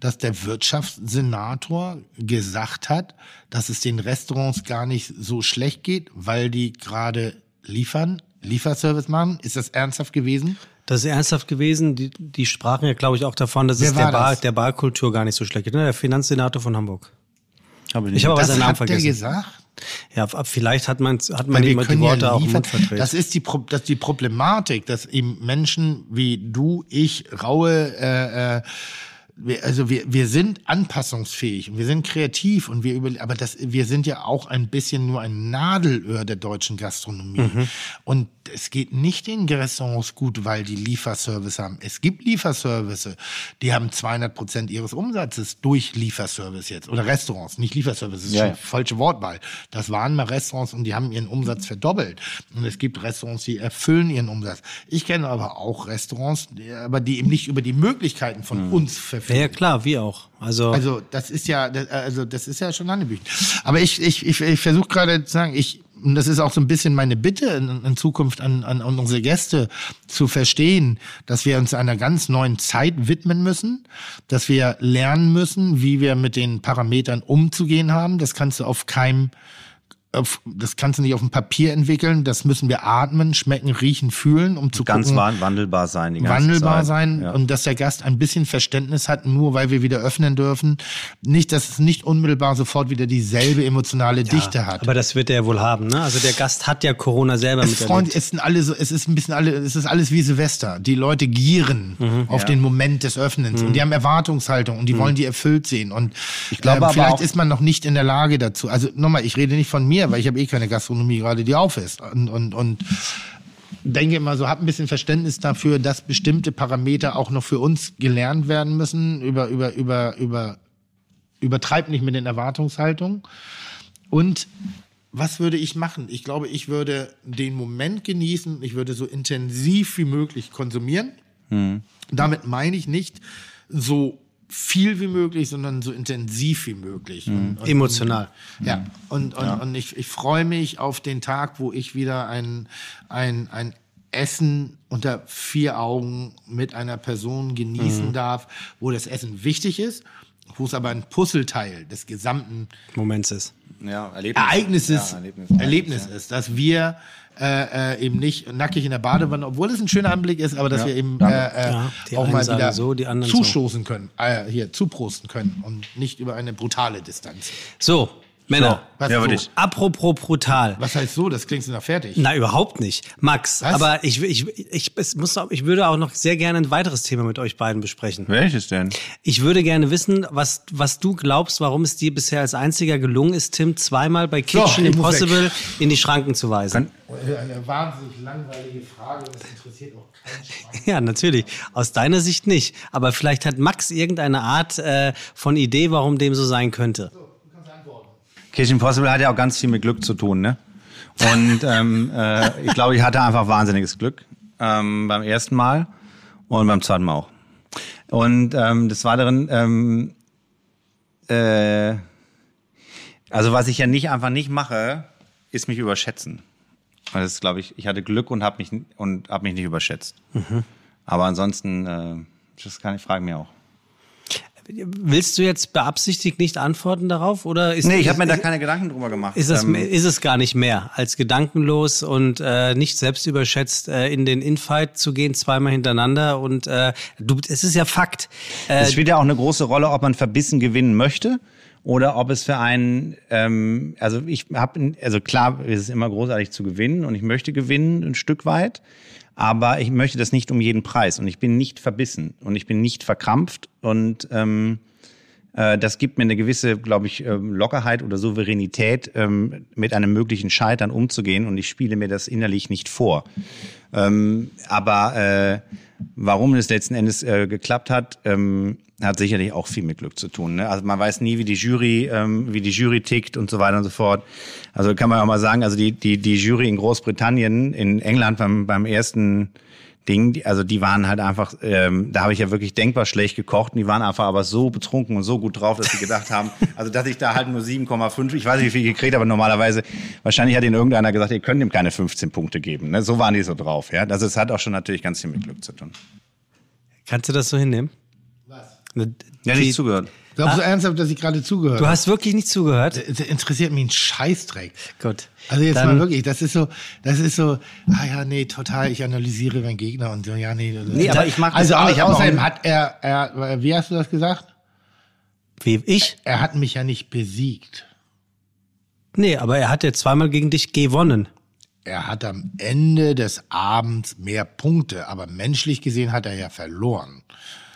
dass der Wirtschaftssenator gesagt hat, dass es den Restaurants gar nicht so schlecht geht, weil die gerade liefern, Lieferservice machen? Ist das ernsthaft gewesen? Das ist ernsthaft gewesen. Die, die sprachen ja, glaube ich, auch davon, dass Wer es der, Bar, das? der Barkultur gar nicht so schlecht geht. Ne? Der Finanzsenator von Hamburg. Hab ich Ich nicht. habe aber seinen Namen hat der vergessen. gesagt? Ja, vielleicht hat man, hat man wir die, Worte ja auch liefern. Mund verdreht. Das ist die, Pro- das ist die Problematik, dass eben Menschen wie du, ich, Raue, äh, äh, wir, also wir, wir sind anpassungsfähig und wir sind kreativ und wir über, aber das, wir sind ja auch ein bisschen nur ein Nadelöhr der deutschen Gastronomie. Mhm. Und es geht nicht den Restaurants gut, weil die Lieferservice haben. Es gibt Lieferservice, die haben 200 Prozent ihres Umsatzes durch Lieferservice jetzt oder Restaurants, nicht Lieferservice, das ist Ja, schon ja. falsche Wortwahl. Das waren mal Restaurants und die haben ihren Umsatz verdoppelt. Und es gibt Restaurants, die erfüllen ihren Umsatz. Ich kenne aber auch Restaurants, aber die eben nicht über die Möglichkeiten von uns verfügen. Ja, ja, klar, wie auch. Also, Also das ist ja, das- also das ist ja schon Hanebüchen. Aber ich, ich, ich, ich versuche gerade zu sagen, ich, und das ist auch so ein bisschen meine Bitte in, in Zukunft an, an, an unsere Gäste zu verstehen, dass wir uns einer ganz neuen Zeit widmen müssen, dass wir lernen müssen, wie wir mit den Parametern umzugehen haben. Das kannst du auf keinem auf, das kannst du nicht auf dem Papier entwickeln, das müssen wir atmen, schmecken, riechen, fühlen, um zu Ganz gucken, wa- wandelbar sein. Die ganze wandelbar Zeit. sein Ja. und dass der Gast ein bisschen Verständnis hat, nur weil wir wieder öffnen dürfen. Nicht, dass es nicht unmittelbar sofort wieder dieselbe emotionale Dichte hat. aber das wird er ja wohl haben, ne? Also der Gast hat ja Corona selber Es, miterlebt. Freund, es sind alle so, es ist ein bisschen alle, es ist alles wie Silvester. Die Leute gieren Mhm. auf den Moment des Öffnens und die haben Erwartungshaltung und die wollen die erfüllt sehen und ich glaube aber vielleicht ist man noch nicht in der Lage dazu. Also nochmal, ich rede nicht von mir, weil ich habe eh keine Gastronomie gerade, die auf ist und und und denke immer so, hab ein bisschen Verständnis dafür, dass bestimmte Parameter auch noch für uns gelernt werden müssen über über über über übertreibt nicht mit den Erwartungshaltungen und was würde ich machen? Ich glaube, ich würde den Moment genießen. Ich würde so intensiv wie möglich konsumieren. Damit meine ich nicht so viel wie möglich, sondern so intensiv wie möglich. Und, und, Emotional. ja, und, und, und ich, ich freue mich auf den Tag, wo ich wieder ein, ein, ein Essen unter vier Augen mit einer Person genießen darf, wo das Essen wichtig ist, wo es aber ein Puzzleteil des gesamten Moment ist. Ja, Erlebnis. Ereignisses, Ja, Erlebnis. Erlebnis ist, dass wir äh, äh, eben nicht nackig in der Badewanne, obwohl es ein schöner Anblick ist, aber dass wir eben äh, äh, Ja, auch mal wieder so, die anderen so. zustoßen können, äh, hier zuprosten können und nicht über eine brutale Distanz. So, Männer. Was, Ja, so? würde ich. Apropos brutal. Was heißt so? Das klingt so nach fertig. Na, überhaupt nicht. Max, Was? aber ich, ich, ich, es muss, ich würde auch noch sehr gerne ein weiteres Thema mit euch beiden besprechen. Welches denn? Ich würde gerne wissen, was, was du glaubst, warum es dir bisher als einziger gelungen ist, Tim zweimal bei Kitchen muss Impossible in die Schranken zu weisen. Eine wahnsinnig langweilige Frage, das interessiert auch keinen. Ja, natürlich. Aus deiner Sicht nicht. Aber vielleicht hat Max irgendeine Art äh, von Idee, warum dem so sein könnte. Kitchen Impossible hat ja auch ganz viel mit Glück zu tun, ne? Und ähm, äh, ich glaube, ich hatte einfach wahnsinniges Glück ähm, beim ersten Mal und beim zweiten Mal auch. Und ähm, des Weiteren, ähm, äh, also was ich ja nicht einfach nicht mache, ist mich überschätzen. Also das ist, glaube ich, ich hatte Glück und habe mich und habe mich nicht überschätzt. Aber ansonsten, äh, das kann ich frage mir auch. Willst du jetzt beabsichtigt nicht antworten darauf? Oder ist, Nee, ich ist, habe mir da keine Gedanken drüber gemacht. ist, es, Ähm, ist es gar nicht mehr, als gedankenlos und äh, nicht selbstüberschätzt äh, in den Infight zu gehen, zweimal hintereinander. Und äh, du, es ist ja Fakt. Äh, Es spielt ja auch eine große Rolle, ob man verbissen gewinnen möchte oder ob es für einen, ähm, also ich habe, also klar, es ist immer großartig zu gewinnen und ich möchte gewinnen ein Stück weit, aber ich möchte das nicht um jeden Preis. Und ich bin nicht verbissen. Und ich bin nicht verkrampft. Und ähm, äh, das gibt mir eine gewisse, glaube ich, ähm, Lockerheit oder Souveränität, ähm, mit einem möglichen Scheitern umzugehen und ich spiele mir das innerlich nicht vor. Ähm, aber äh, warum es letzten Endes äh, geklappt hat, hat sicherlich auch viel mit Glück zu tun. Ne? Also man weiß nie, wie die Jury, wie die Jury tickt und so weiter und so fort. Also kann man auch mal sagen, also die die die Jury in Großbritannien, in England beim beim ersten Ding, also die waren halt einfach, ähm, da habe ich ja wirklich denkbar schlecht gekocht und die waren einfach aber so betrunken und so gut drauf, dass sie gedacht haben, also dass ich da halt nur 7,5, ich weiß nicht, wie viel gekriegt, aber normalerweise, wahrscheinlich hat ihnen irgendeiner gesagt, ihr könnt ihm keine 15 Punkte geben. Ne? So waren die so drauf. Ja? Also es hat auch schon natürlich ganz viel mit Glück zu tun. kannst du das so hinnehmen? Was? Ja, nicht zugehört. Glaubst du ernsthaft, dass ich gerade zugehört Du habe? hast wirklich nicht zugehört? Das interessiert mich ein Scheißdreck. Gut. Also jetzt Dann- mal wirklich, das ist so, das ist so, ah ja, nee, total, ich analysiere meinen Gegner und so, ja, nee. Nee, aber ich mag das also auch nicht. Außerdem hat er, er, wie hast du das gesagt? Wie ich? Er hat mich ja nicht besiegt. Nee, aber er hat ja zweimal gegen dich gewonnen. Er hat am Ende des Abends mehr Punkte, aber menschlich gesehen hat er ja verloren.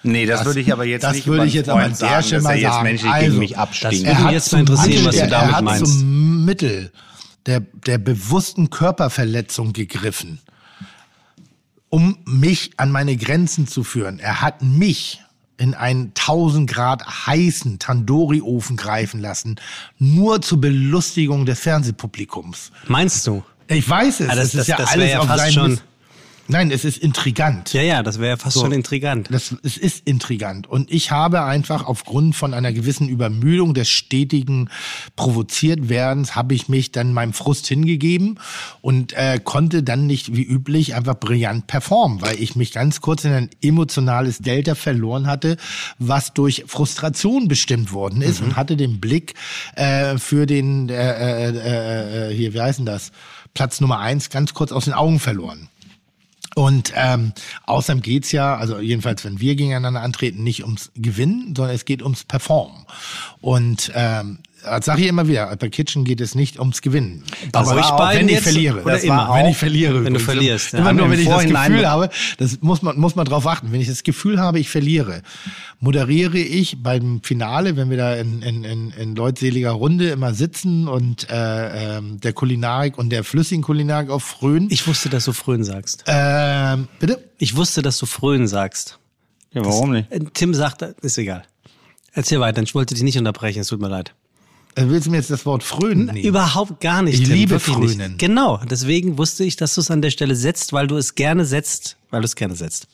Nee, das, Das- würde ich aber jetzt das nicht würde ich jetzt aber an der sagen, Stelle dass er mal jetzt sagen. menschlich Also, gegen mich abstinkt. Würde mich jetzt mal interessieren, was du damit er hat meinst. zum Mittel der, der bewussten Körperverletzung gegriffen, um mich an meine Grenzen zu führen. Er hat mich in einen 1000 Grad heißen Tandoori-Ofen greifen lassen, nur zur Belustigung des Fernsehpublikums. Meinst du? Ich weiß es. Ah, das- ist das- ja das alles ja auf fast seinen schon- Nein, es ist intrigant. Ja, ja, das wäre ja fast So. schon intrigant. Das, es ist intrigant. Und ich habe einfach aufgrund von einer gewissen Übermüdung des stetigen Provoziertwerdens, habe ich mich dann meinem Frust hingegeben und äh, konnte dann nicht wie üblich einfach brillant performen, weil ich mich ganz kurz in ein emotionales Delta verloren hatte, was durch Frustration bestimmt worden ist und hatte den Blick äh, für den, äh, äh, äh, äh, hier, wie heißt denn das? Platz Nummer eins ganz kurz aus den Augen verloren. Und ähm, außerdem geht's ja, also jedenfalls, wenn wir gegeneinander antreten, nicht ums Gewinnen, sondern es geht ums Performen. Und ähm, das sage ich immer wieder, bei Kitchen geht es nicht ums Gewinnen. Bei Das euch war auch, beiden wenn ich jetzt verliere. oder Das immer? war, wenn Auch? ich verliere. Wenn du verlierst, ja. Immer nur, wenn ich das Gefühl habe, das muss man, muss man drauf achten. Wenn ich das Gefühl habe, ich verliere, moderiere ich beim Finale, wenn wir da in, in, in, in leutseliger Runde immer sitzen und äh, ähm, der Kulinarik und der flüssigen Kulinarik auf frönen. Ich wusste, dass du Fröhen sagst. ähm, bitte? Ich wusste, dass du Fröhen sagst. Ja, warum nicht? Äh, Tim sagt, ist egal. Erzähl weiter, ich wollte dich nicht unterbrechen, es tut mir leid. Äh, Willst du mir jetzt das Wort frönen? nehmen? Überhaupt gar nicht. Ich Tim, liebe wirklich nicht. Frönen. Genau, deswegen wusste ich, dass du es an der Stelle setzt, weil du es gerne setzt, weil du es gerne setzt.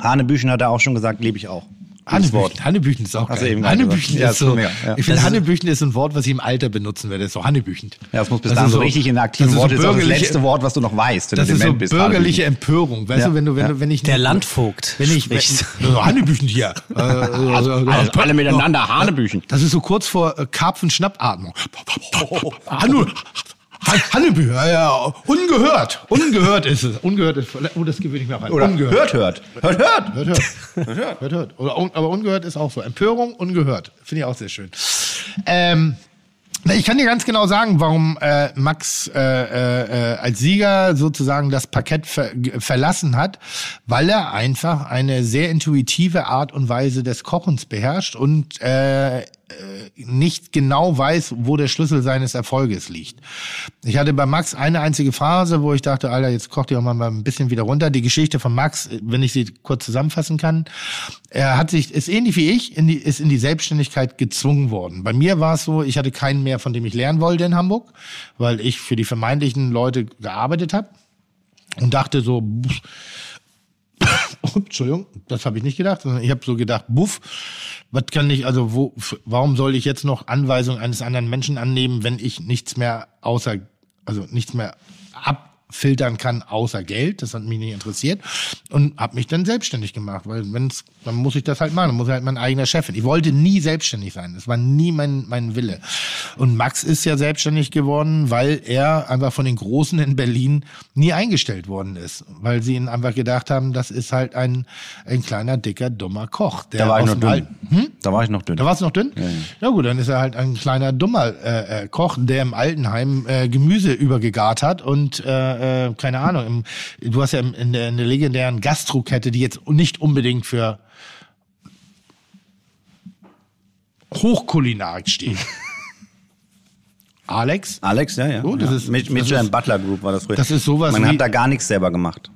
Hanebüchen hat er auch schon gesagt, lebe ich auch. Wort. Hannebüchen, Hannebüchen ist auch geil. eben gerade Hannebüchen. Ja, ist so. mega, ja. Ich finde, Hannebüchen ist ein Wort, was ich im Alter benutzen werde. Ist so Hannebüchen. Ja, das muss bis Das dahin ist so richtig in der aktiven das ist so das letzte Wort, was du noch weißt. wenn Das du ist so bist, bürgerliche. Empörung. Weißt Ja, du, wenn du, wenn ja. du, wenn ich Der Landvogt wenn ich, wenn, spricht. so Hannebüchen hier. Äh, also, Also alle miteinander, Hanebüchen. Das ist so kurz vor äh, Karpfen-Schnappatmung. Hannu, Han- Hannebü, ja, ja, ungehört. Ungehört ist es. Ungehört ist, oh, das gewöhne ich mir auch an. Oder ungehört. hört, hört. Hört, hört. Hört, hört. hört, hört. Oder, un- aber ungehört ist auch so. Empörung, ungehört. Finde ich auch sehr schön. Ähm, ich kann dir ganz genau sagen, warum äh, Max äh, äh, als Sieger sozusagen das Parkett ver verlassen hat, weil er einfach eine sehr intuitive Art und Weise des Kochens beherrscht und äh, nicht genau weiß, wo der Schlüssel seines Erfolges liegt. Ich hatte bei Max eine einzige Phase, wo ich dachte, Alter, jetzt kocht ihr auch mal ein bisschen wieder runter. Die Geschichte von Max, wenn ich sie kurz zusammenfassen kann, er hat sich, ist ähnlich wie ich, in die, ist in die Selbstständigkeit gezwungen worden. Bei mir war es so, ich hatte keinen mehr, von dem ich lernen wollte in Hamburg, weil ich für die vermeintlichen Leute gearbeitet habe und dachte so, pff, Entschuldigung, das habe ich nicht gedacht, sondern ich habe so gedacht, buff, was kann ich, also wo, warum soll ich jetzt noch Anweisungen eines anderen Menschen annehmen, wenn ich nichts mehr außer, also nichts mehr filtern kann, außer Geld. Das hat mich nicht interessiert. Und habe mich dann selbstständig gemacht, weil wenn's, dann muss ich das halt machen. Dann muss ich halt mein eigener Chef sein. Ich wollte nie selbstständig sein. Das war nie mein, mein Wille. Und Max ist ja selbstständig geworden, weil er einfach von den Großen in Berlin nie eingestellt worden ist. Weil sie ihn einfach gedacht haben, das ist halt ein, ein kleiner, dicker, dummer Koch. Der Da war ich noch dünn. Hm? Da war ich noch dünn. Da warst du noch dünn? Ja, gut, dann ist er halt ein kleiner dummer äh, äh, Koch, der im Altenheim äh, Gemüse übergegart hat und äh, äh, keine Ahnung. Im, du hast ja in der, in der legendären Gastrokette, die jetzt nicht unbedingt für Hochkulinarik steht. Alex? Alex, ja, ja. Oh, das ja. ist- Mit, das Butler Group war das früher. das ist sowas Man hat da gar nichts selber gemacht.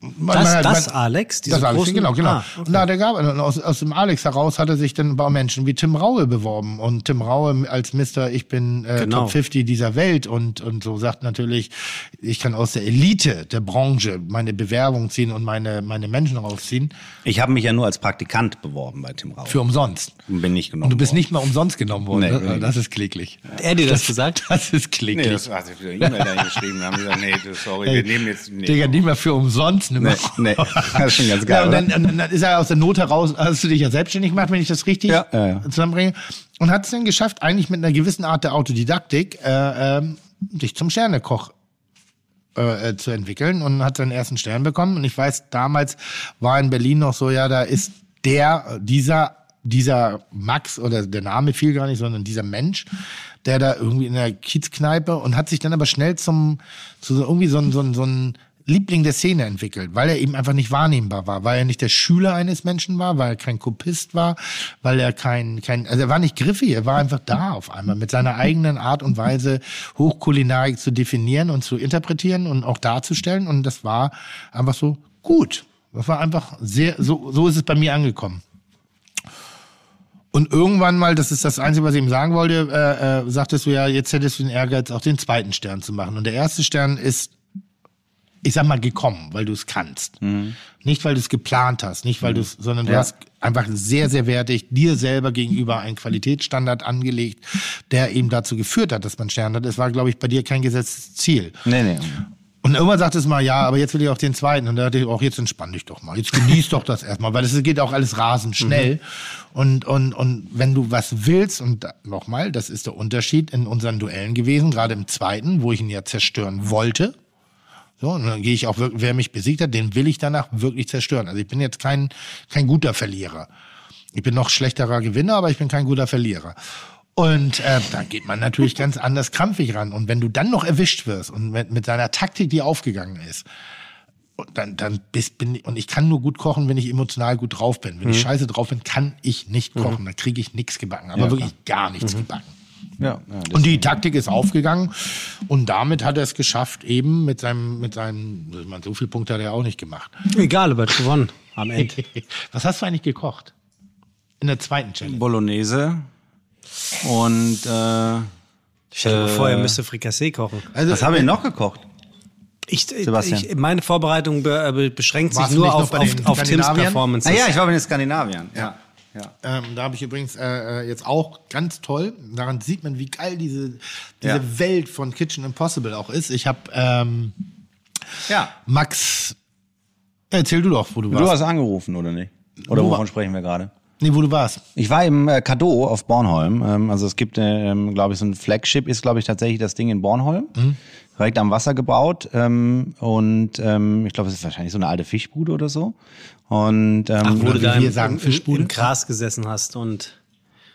Man- Das, man- das man- Alex, diese Das Alex, großen, genau, genau. Ah, Und da hat er gab, und aus, aus dem Alex heraus hat er sich dann bei Menschen wie Tim Raue beworben. Und Tim Raue als Mister, ich bin äh, Genau. Top 50 dieser Welt und, und so sagt natürlich, ich kann aus der Elite der Branche meine Bewerbung ziehen und meine, meine Menschen rausziehen. Ich habe mich ja nur als Praktikant beworben bei Tim Rau. Für umsonst. Und bin nicht genommen Und du bist worden. nicht mal umsonst genommen worden. Nee, ne? Das ist kläglich. Er dir das gesagt? Das ist kläglich. Nee, das hat sich wieder E-Mail dahin geschrieben. Da haben gesagt, nee, das- sorry, wir nehmen jetzt. Nee. Digga, nicht mehr für umsonst. Ne? Nee, nee. Das ist schon ganz geil, Ja, und dann, und dann ist er aus der Not heraus, hast du dich ja selbstständig gemacht, wenn ich das richtig Ja, zusammenbringe. Und hat es dann geschafft, eigentlich mit einer gewissen Art der Autodidaktik, äh, ähm, dich zum Sternekoch äh, äh, zu entwickeln und hat seinen ersten Stern bekommen. Und ich weiß, damals war in Berlin noch so, ja, da ist der, dieser, dieser Max oder der Name fiel gar nicht, sondern dieser Mensch, der da irgendwie in der Kiezkneipe und hat sich dann aber schnell zum, zu so irgendwie so ein, so ein, so ein Liebling der Szene entwickelt, weil er eben einfach nicht wahrnehmbar war, weil er nicht der Schüler eines Menschen war, weil er kein Kopist war, weil er kein, kein, also er war nicht griffig, er war einfach da auf einmal mit seiner eigenen Art und Weise Hochkulinarik zu definieren und zu interpretieren und auch darzustellen und das war einfach so gut. Das war einfach sehr, so, so ist es bei mir angekommen. Und irgendwann mal, das ist das Einzige, was ich ihm sagen wollte, äh, äh, sagtest du ja, jetzt hättest du den Ehrgeiz, auch den zweiten Stern zu machen. Und der erste Stern ist ich sag mal, gekommen, weil du es kannst. Nicht, weil du es geplant hast, nicht, weil du es, sondern du Ja. hast einfach sehr, sehr wertig dir selber gegenüber einen Qualitätsstandard angelegt, der eben dazu geführt hat, dass man Stern hat. Es war, glaube ich, bei dir kein gesetztes Ziel. Nee, nee. Und irgendwann sagt es mal, ja, aber jetzt will ich auch den zweiten. Und da dachte ich auch, jetzt entspann dich doch mal. Jetzt genieß doch das erstmal, weil es geht auch alles rasend schnell. Und, und, und wenn du was willst, und nochmal, das ist der Unterschied in unseren Duellen gewesen, gerade im zweiten, wo ich ihn ja zerstören wollte. So, und dann gehe ich auch wirklich, wer mich besiegt hat, den will ich danach wirklich zerstören. Also ich bin jetzt kein, kein guter Verlierer. Ich bin noch schlechterer Gewinner, aber ich bin kein guter Verlierer. Und äh, da geht man natürlich ganz anders krampfig ran. Und wenn du dann noch erwischt wirst und mit, mit seiner Taktik, die aufgegangen ist, und dann, dann bist, bin ich, und ich kann nur gut kochen, wenn ich emotional gut drauf bin. Wenn ich scheiße drauf bin, kann ich nicht kochen. Da kriege ich nichts gebacken. Aber wirklich gar nichts gebacken. Ja, ja, Und die Taktik ist aufgegangen und damit hat er es geschafft, eben mit seinem, mit seinem, ich meine, so viele Punkte hat er auch nicht gemacht. Egal, aber er hat gewonnen am Ende. Was hast du eigentlich gekocht? In der zweiten Challenge. Bolognese und äh, Stell dir mal vor, er müsste Frikassee kochen. Also, was haben wir noch gekocht? Ich, Sebastian. ich, meine Vorbereitung be, be, beschränkt sich nur auf, auf, auf Tims? Performances. Ah ja, ich war bei den Skandinaviern. Ja. Ja. Ähm, da habe ich übrigens äh, äh, jetzt auch ganz toll. Daran sieht man, wie geil diese, diese Ja. Welt von Kitchen Impossible auch ist. Ich habe ähm, Ja. Max. Erzähl du doch, wo du warst. Du hast angerufen, oder nicht? Oder Wo wovon war- sprechen wir gerade? nee, wo du warst. Ich war im äh, Cadeau auf Bornholm. Ähm, also es gibt, ähm, glaube ich, so ein Flagship ist, glaube ich, tatsächlich das Ding in Bornholm. Mhm. Direkt am Wasser gebaut. Ähm, und ähm, ich glaube, es ist wahrscheinlich so eine alte Fischbude oder so. Und ähm, Ach, wo du wie da wir im, sagen, im, im Gras gesessen hast und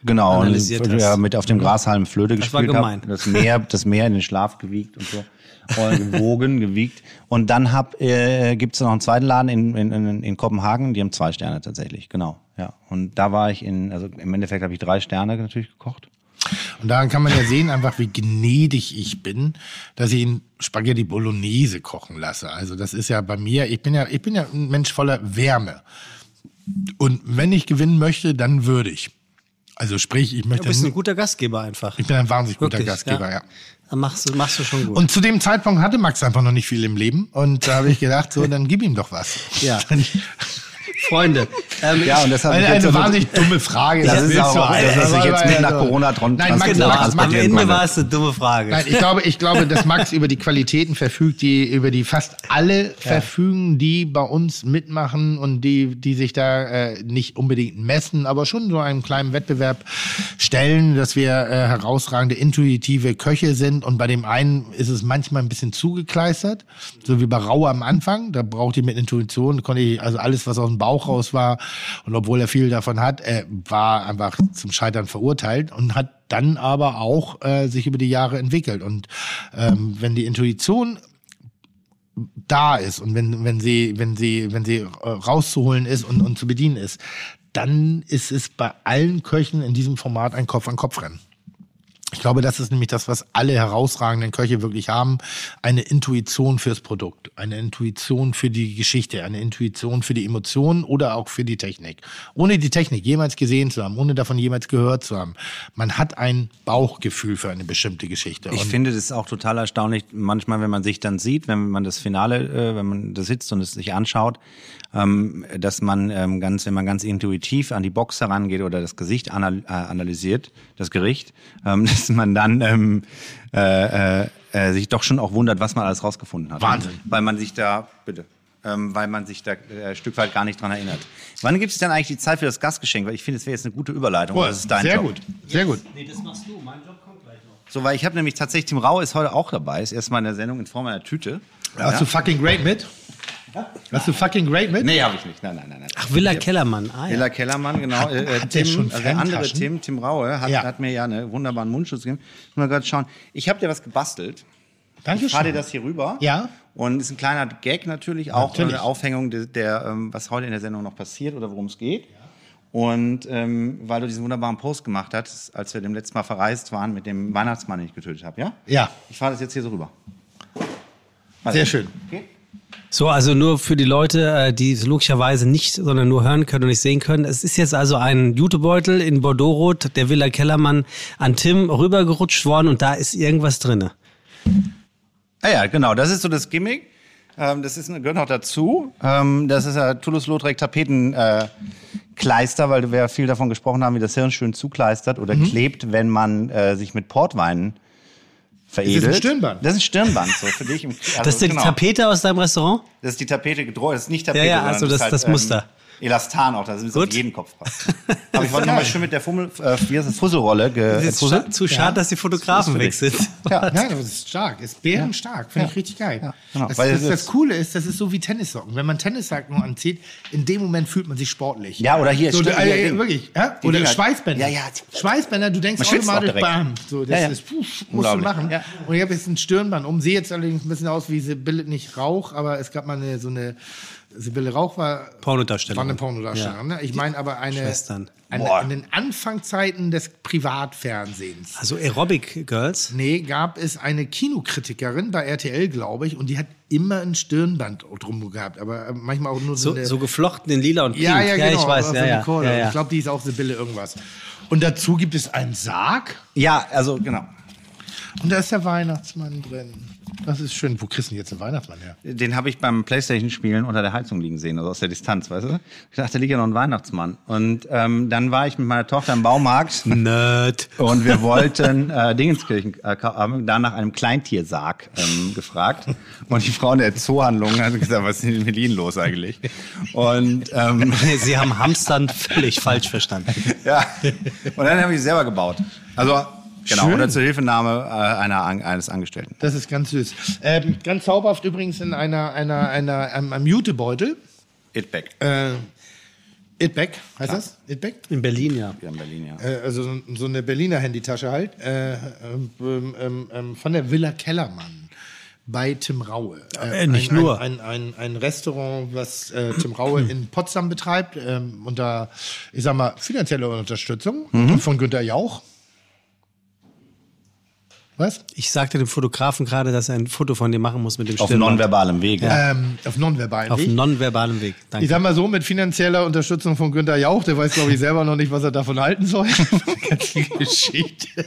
Genau, und analysiert ja, hast. mit auf dem Grashalm Flöte Das war gespielt gemein. hab, das Meer, das Meer in den Schlaf gewiegt und so. Und gewogen, gewiegt. Und dann hab, äh, gibt's noch einen zweiten Laden in, in, in, in Kopenhagen, die haben zwei Sterne tatsächlich, genau. Ja. Und da war ich in, also im Endeffekt habe ich drei Sterne natürlich gekocht. Und daran kann man ja sehen, einfach wie gnädig ich bin, dass ich ihn Spaghetti Bolognese kochen lasse. Also das ist ja bei mir, ich bin ja, ich bin ja ein Mensch voller Wärme. Und wenn ich gewinnen möchte, dann würde ich. Also sprich, ich du möchte, bist ein guter Gastgeber einfach. ich bin ein wahnsinnig guter Wirklich, Gastgeber, ja. Dann machst du, machst du schon gut. Und zu dem Zeitpunkt hatte Max einfach noch nicht viel im Leben. Und da habe ich gedacht, so, dann gib ihm doch was. Ja. Freunde, Ähm, Ja, und deshalb Eine, ich jetzt eine so- wahnsinnig dumme Frage. Das ist willst auch, alle- es sich jetzt mit nach Also- Corona dran Nein, Max, genau, Max, am Ende war es eine dumme Frage. Nein, ich glaube, ich glaube, dass Max über die Qualitäten verfügt, die über die fast alle verfügen, die bei uns mitmachen und die, die sich da äh, nicht unbedingt messen, aber schon so einen kleinen Wettbewerb stellen, dass wir äh, herausragende intuitive Köche sind. Und bei dem einen ist es manchmal ein bisschen zugekleistert, so wie bei Rauer am Anfang. Da brauchte ich mit Intuition, konnte ich also alles, was aus dem Bauch raus war, und obwohl er viel davon hat, äh, war einfach zum Scheitern verurteilt und hat dann aber auch äh, sich über die Jahre entwickelt. Und ähm, wenn die Intuition da ist und wenn, wenn sie, wenn sie, wenn sie äh, rauszuholen ist und, und zu bedienen ist, dann ist es bei allen Köchen in diesem Format ein Kopf-an-Kopf-Rennen. Ich glaube, das ist nämlich das, was alle herausragenden Köche wirklich haben. Eine Intuition fürs Produkt, eine Intuition für die Geschichte, eine Intuition für die Emotionen oder auch für die Technik. Ohne die Technik jemals gesehen zu haben, ohne davon jemals gehört zu haben. Man hat ein Bauchgefühl für eine bestimmte Geschichte. Ich Und finde das auch total erstaunlich, manchmal, wenn man sich dann sieht, wenn man das Finale, äh, wenn man da sitzt und es sich anschaut, ähm, dass man ähm, ganz, wenn man ganz intuitiv an die Box herangeht oder das Gesicht äh, analysiert, das Gericht, ähm, dass man dann ähm, äh, äh, äh, sich doch schon auch wundert, was man alles rausgefunden hat. Wahnsinn. Weil man sich da, bitte, ähm, weil man sich da äh, ein Stück weit gar nicht dran erinnert. Wann gibt es denn eigentlich die Zeit für das Gastgeschenk? Weil ich finde, es wäre jetzt eine gute Überleitung. Oh, das ist dein sehr Job. gut, sehr gut. Nee, das machst du. Mein Job kommt gleich noch. So, weil ich habe nämlich tatsächlich, Tim Rau ist heute auch dabei, ist erstmal in der Sendung in Form einer Tüte. Hast du fucking great mit? Hast du fucking great mit? Nee, habe ich nicht. Nein, nein, nein. nein. Ach, Villa Kellermann. Ah, ja. Hela Kellermann, genau. Hat- äh, äh, hat der Tim, schon also der andere? Tim, Tim Raue, hat, Ja. hat mir ja einen wunderbaren Mundschutz gegeben. Muss mal gerade schauen. Ich habe dir was gebastelt. Danke Ich fahre dir das hier rüber. Ja. Und ist ein kleiner Gag natürlich, auch Natürlich. eine Aufhängung der, der ähm, was heute in der Sendung noch passiert oder worum es geht. Und ähm, weil du diesen wunderbaren Post gemacht hast, als wir dem letzten Mal verreist waren mit dem Weihnachtsmann, den ich getötet habe, ja? Ja. Ich fahre das jetzt hier so rüber. Sehr schön. Okay. So, also nur für die Leute, äh, die es logischerweise nicht, sondern nur hören können und nicht sehen können. Es ist jetzt also ein Jutebeutel in Bordeaux-Rot, der Villa Kellermann an Tim rübergerutscht worden und da ist irgendwas drinne. Ah ja, genau, das ist so das Gimmick. Ähm, das ist, gehört noch dazu. Ähm, das ist ja Toulouse-Lautrec Tapetenkleister, äh, weil wir ja viel davon gesprochen haben, wie das Hirn schön zukleistert oder Mhm. klebt, wenn man äh, sich mit Portwein veredelt. Ist das ein Stirnband? Das ist ein Stirnband, so für dich. Im, also, das ist die genau. Tapete aus deinem Restaurant? Das ist die Tapete gedruckt. Das ist nicht Tapete, Ja, ja, also das- ist das Muster. Ähm, Elastan auch, das ist auf jeden Kopf passt. Aber ich wollte nochmal schön mit der Fummel, äh, wie heißt das, Fusselrolle Es ist scha zu schade, dass die Fotografen weg sind. Ja. Ja, das ist stark. Ist bärenstark. Finde ich richtig geil. genau. Das, Weil das, es das ist- Coole ist, das ist so wie Tennissocken. Wenn man Tennissocken anzieht, in dem Moment fühlt man sich sportlich. Ja, oder hier, So, stimmt, äh, hier, Ding. wirklich. Ja? Oder Dinger. Schweißbänder. Ja, ja. Schweißbänder, du denkst automatisch, bam. So, das Ja, ja. ist, puh, musst du machen. Ja. Und ich habe jetzt ein Stirnband um. Sehe jetzt allerdings ein bisschen aus wie Sibylle, nicht Rauch, aber es gab mal eine, so eine, Sibylle Rauch war, Pornodarstellung. war eine Pornodarstellerin. Ja. Ne? Ich meine aber eine, Schwestern. eine, Boah. in den Anfangszeiten des Privatfernsehens. Also Aerobic Girls. Nee, gab es eine Kinokritikerin bei RTL, glaube ich, und die hat immer ein Stirnband drum gehabt, aber äh, manchmal auch nur so, So, eine. so geflochten in lila und pink. ja, ja, genau. ich weiß. Ja, ja, ja. Ich glaube, die ist auch Sibylle irgendwas. Und dazu gibt es einen Sarg Ja, also genau. und da ist der Weihnachtsmann drin. Das ist schön. Wo kriegst du denn jetzt den Weihnachtsmann her? Den habe ich beim Playstation-Spielen unter der Heizung liegen sehen, also aus der Distanz, weißt du? Ich dachte, da liegt ja noch ein Weihnachtsmann. Und ähm, dann war ich mit meiner Tochter im Baumarkt Nerd. und wir wollten äh, Dingenskirchen, äh, da nach einem Kleintiersarg ähm, gefragt. Und die Frau in der Zoohandlung hat gesagt, was ist denn mit Ihnen los eigentlich? Und ähm, Sie haben Hamstern völlig falsch verstanden. ja, und dann habe ich selber gebaut. Also genau, Schön. unter Zuhilfenahme äh, einer, eines Angestellten. Das ist ganz süß. Ähm, ganz zauberhaft übrigens in einer, einer, einer, einem, einem Jutebeutel. It back. Äh, Itback, heißt das? Itback? In Berlin, ja. Hier in Berlin, ja. Äh, also so- eine Berliner Handytasche halt, äh, ähm, ähm, ähm, von der Villa Kellermann bei Tim Raue. Äh, nicht ein, nur. Ein, ein, ein, ein Restaurant, was äh, Tim Raue in Potsdam betreibt, ähm, unter, ich sag mal, finanzieller Unterstützung Mhm. von Günter Jauch. Was? Ich sagte dem Fotografen gerade, dass er ein Foto von dir machen muss mit dem Auf nonverbalem Wege. Ähm, auf nonverbalen Auf Weg. nonverbalem Weg. Danke. Ich sag mal so, mit finanzieller Unterstützung von Günter Jauch, der weiß, glaube ich, selber noch nicht, was er davon halten soll. Ganz viel Geschichte.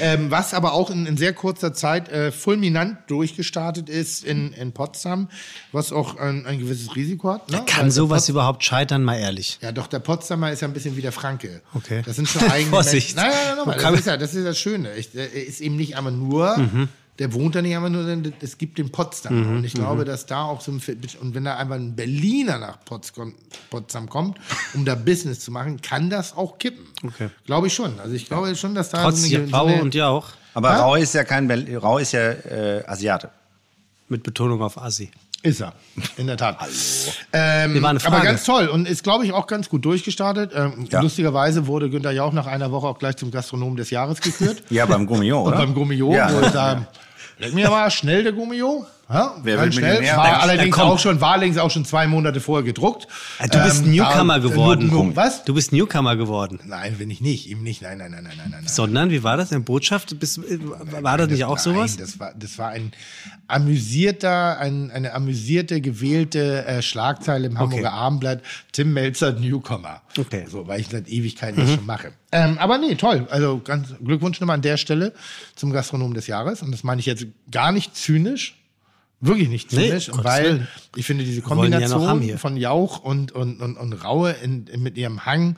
Ähm, was aber auch in, in sehr kurzer Zeit äh, fulminant durchgestartet ist in, in Potsdam, was auch ein, ein gewisses Risiko hat. Ne? Weil Kann der sowas Pots- überhaupt scheitern, mal ehrlich? Ja, doch, der Potsdamer ist ja ein bisschen wie der Franke. Okay. Das sind schon eigene Vorsicht. Nein, nein, nein, nein, das ist ja das, ist das Schöne. Ich, der ist eben nicht einmal nur, Mhm. der wohnt da nicht einmal nur, denn es gibt den Potsdam. Und ich glaube, dass da auch so ein, und wenn da einfach ein Berliner nach Potsdam, Potsdam kommt, um da Business zu machen, kann das auch kippen. Okay. Glaube ich schon. Also ich glaube schon, dass da Trotz so eine, so eine und Jauch. Aber Ja? Rau ist ja kein Rau ist ja äh, Asiate. Mit Betonung auf Assi. Ist er, in der Tat. Ähm, Hier war eine aber Frage. ganz toll und ist, glaube ich, auch ganz gut durchgestartet. Ähm, Ja. Lustigerweise wurde Günter Jauch nach einer Woche auch gleich zum Gastronom des Jahres gekürt. Ja, beim Gummio, Und oder? beim Gummio, Ja. wo ich sage, leck mir mal schnell der Gummio. Ja, Wer will schnell. Millionär? War allerdings komm. auch schon, war allerdings auch schon zwei Monate vorher gedruckt. Äh, Du bist Ähm, Newcomer da- geworden. Nur- nur- Was? Du bist Newcomer geworden. Nein, bin ich nicht. Ihm nicht. Nein, nein, nein, nein, nein, nein. nein. Sondern, wie war das? Eine Botschaft? Bist, äh, war das nicht auch Nein, sowas? Das war, das war ein amüsierter, ein, eine amüsierte, gewählte äh, Schlagzeile im Hamburger Abendblatt. Tim Melzer, Newcomer. Okay. So, weil ich seit Ewigkeiten das schon mache. Ähm, aber nee, toll. Also ganz Glückwunsch nochmal an der Stelle zum Gastronom des Jahres. Und das meine ich jetzt gar nicht zynisch. Wirklich nicht Nee, zynisch, Gottes weil ich finde diese ja Kombination hier. von Jauch und, und, und, und Raue in, in, mit ihrem Hang,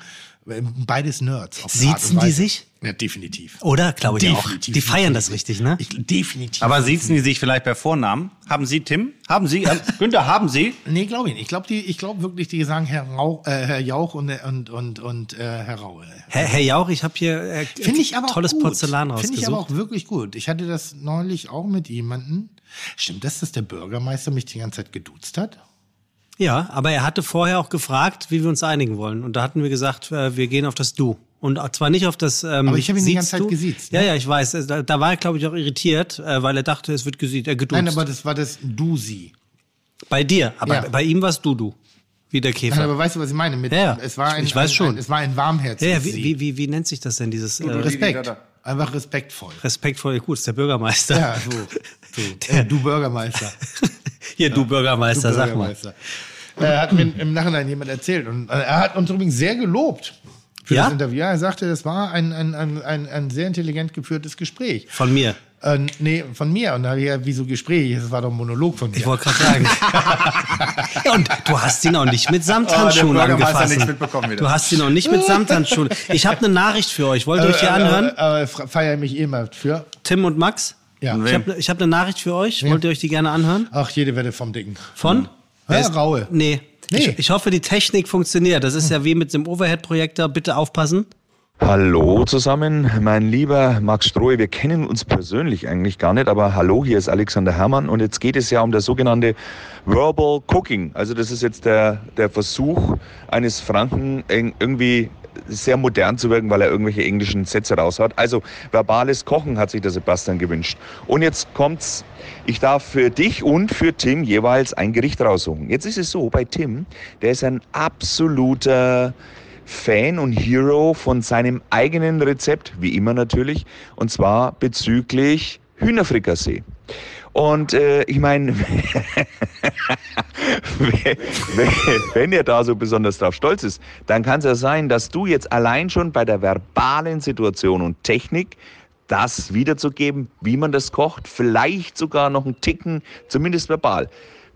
beides Nerds. Siezen die sich? Ja, definitiv. Oder? Glaube ich auch. Definitiv. Die feiern das richtig, ne? Ich, definitiv. Aber siezen die sich vielleicht per Vornamen? Haben Sie Tim? Haben Sie? Ähm, Günther, haben Sie? Nee, glaube ich nicht. Ich glaube ich glaub wirklich, die sagen Herr, Rau, äh, Herr Jauch und, und, und, und äh, Herr Raue. Herr, Herr Jauch, ich habe hier äh, Finde ich aber auch tolles gut. Porzellan Finde ich aber rausgesucht. auch wirklich gut. Ich hatte das neulich auch mit jemandem. Stimmt das, dass der Bürgermeister mich die ganze Zeit geduzt hat? Ja, aber er hatte vorher auch gefragt, wie wir uns einigen wollen. Und da hatten wir gesagt, äh, wir gehen auf das Du. Und zwar nicht auf das. Ähm, Aber ich habe ihn die ganze Zeit du. gesiezt, Ja, ne? ja, ich weiß. Da, da war er, glaube ich, auch irritiert, äh, weil er dachte, es wird gesiezt, äh, geduzt. Nein, aber das war das Du-Sie. bei dir. Aber Ja. bei ihm warst du du. Wie der Käfer. Nein, aber weißt du, was ich meine? Mit, Ja, ja. Es war ein, Ich weiß ein, schon. Ein, es war ein warmherziges ja, ja, wie, wie, wie, wie nennt sich das denn, dieses äh, Respekt. Einfach respektvoll. respektvoll? Gut, ist der Bürgermeister. Ja, so. so. Äh, du Bürgermeister. Hier, du Bürgermeister, Du sag mal. Äh, hat mir im Nachhinein jemand erzählt. Und äh, er hat uns übrigens sehr gelobt für Ja? das Interview. Ja, er sagte, das war ein, ein, ein, ein, ein sehr intelligent geführtes Gespräch. Von mir. Äh, nee, von mir. Und da habe ich ja, wieso Gespräch? Das war doch ein Monolog von mir. Ich wollte gerade sagen. ja, und du hast ihn auch nicht mit Samthandschuhen Oh, der Bürgermeister angefasst. Du hast ihn auch nicht mit Samthandschuhen. Ich habe eine Nachricht für euch. Wollt ihr euch die Äh, anhören? Aber, aber feiere mich eh mal für. Tim und Max? Ja. Ich habe hab eine Nachricht für euch. Wollt ihr euch die gerne anhören? Ach, jede Wette vom Dicken. Von? Ja, Raue. Nee. Nee. Ich, ich hoffe, die Technik funktioniert. Das ist ja wie mit dem Overhead-Projektor. Bitte aufpassen. Hallo zusammen, mein lieber Max Strohe. Wir kennen uns persönlich eigentlich gar nicht, aber hallo, hier ist Alexander Herrmann und jetzt geht es ja um das sogenannte Verbal Cooking. Also das ist jetzt der, der Versuch eines Franken irgendwie sehr modern zu wirken, weil er irgendwelche englischen Sätze raushaut. Also verbales Kochen hat sich der Sebastian gewünscht. Und jetzt kommt's. Ich darf für dich und für Tim jeweils ein Gericht raussuchen. Jetzt ist es so, bei Tim, der ist ein absoluter Fan und Hero von seinem eigenen Rezept, wie immer natürlich, und zwar bezüglich Hühnerfrikassee. Und äh, ich meine, wenn, er da so besonders drauf stolz ist, dann kann es ja sein, dass du jetzt allein schon bei der verbalen Situation und Technik das wiederzugeben, wie man das kocht, vielleicht sogar noch einen Ticken, zumindest verbal,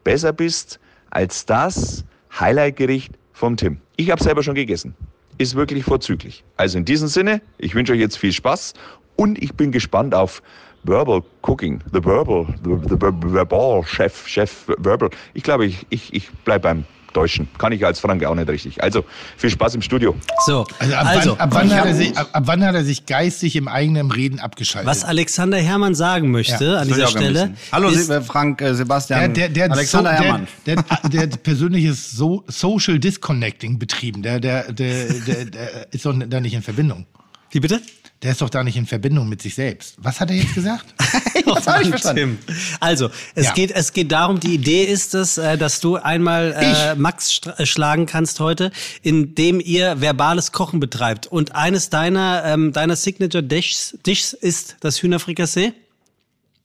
besser bist als das Highlight-Gericht vom Tim. Ich habe selber schon gegessen. Ist wirklich vorzüglich. Also in diesem Sinne, ich wünsche euch jetzt viel Spaß und ich bin gespannt auf Verbal Cooking, the Verbal, the, the, Verbal Chef, Chef Verbal. Ich glaube, ich, ich, ich bleibe beim Deutschen. Kann ich als Franke auch nicht richtig. Also viel Spaß im Studio. So, Also ab, also, wann, ab, wann hat er sich, ab, ab wann hat er sich geistig im eigenen Reden abgeschaltet? was Alexander Herrmann sagen möchte Ja, an dieser Stelle. Hallo, ist, äh, Frank, äh, der, Sebastian, der, der, hat Alexander so, Herrmann. Der, der, der persönliches so Social Disconnecting betrieben. Der, der, der, der, der ist doch da nicht in Verbindung. Wie bitte? Der ist doch da nicht in Verbindung mit sich selbst. Was hat er jetzt gesagt? Was hab ich verstanden? Also, es, Ja. geht, es geht darum, die Idee ist es, äh, dass du einmal äh? Max äh, schlagen kannst heute, indem ihr verbales Kochen betreibt. Und eines deiner, ähm, deiner Signature Dishes, Dishes ist das Hühnerfrikassee.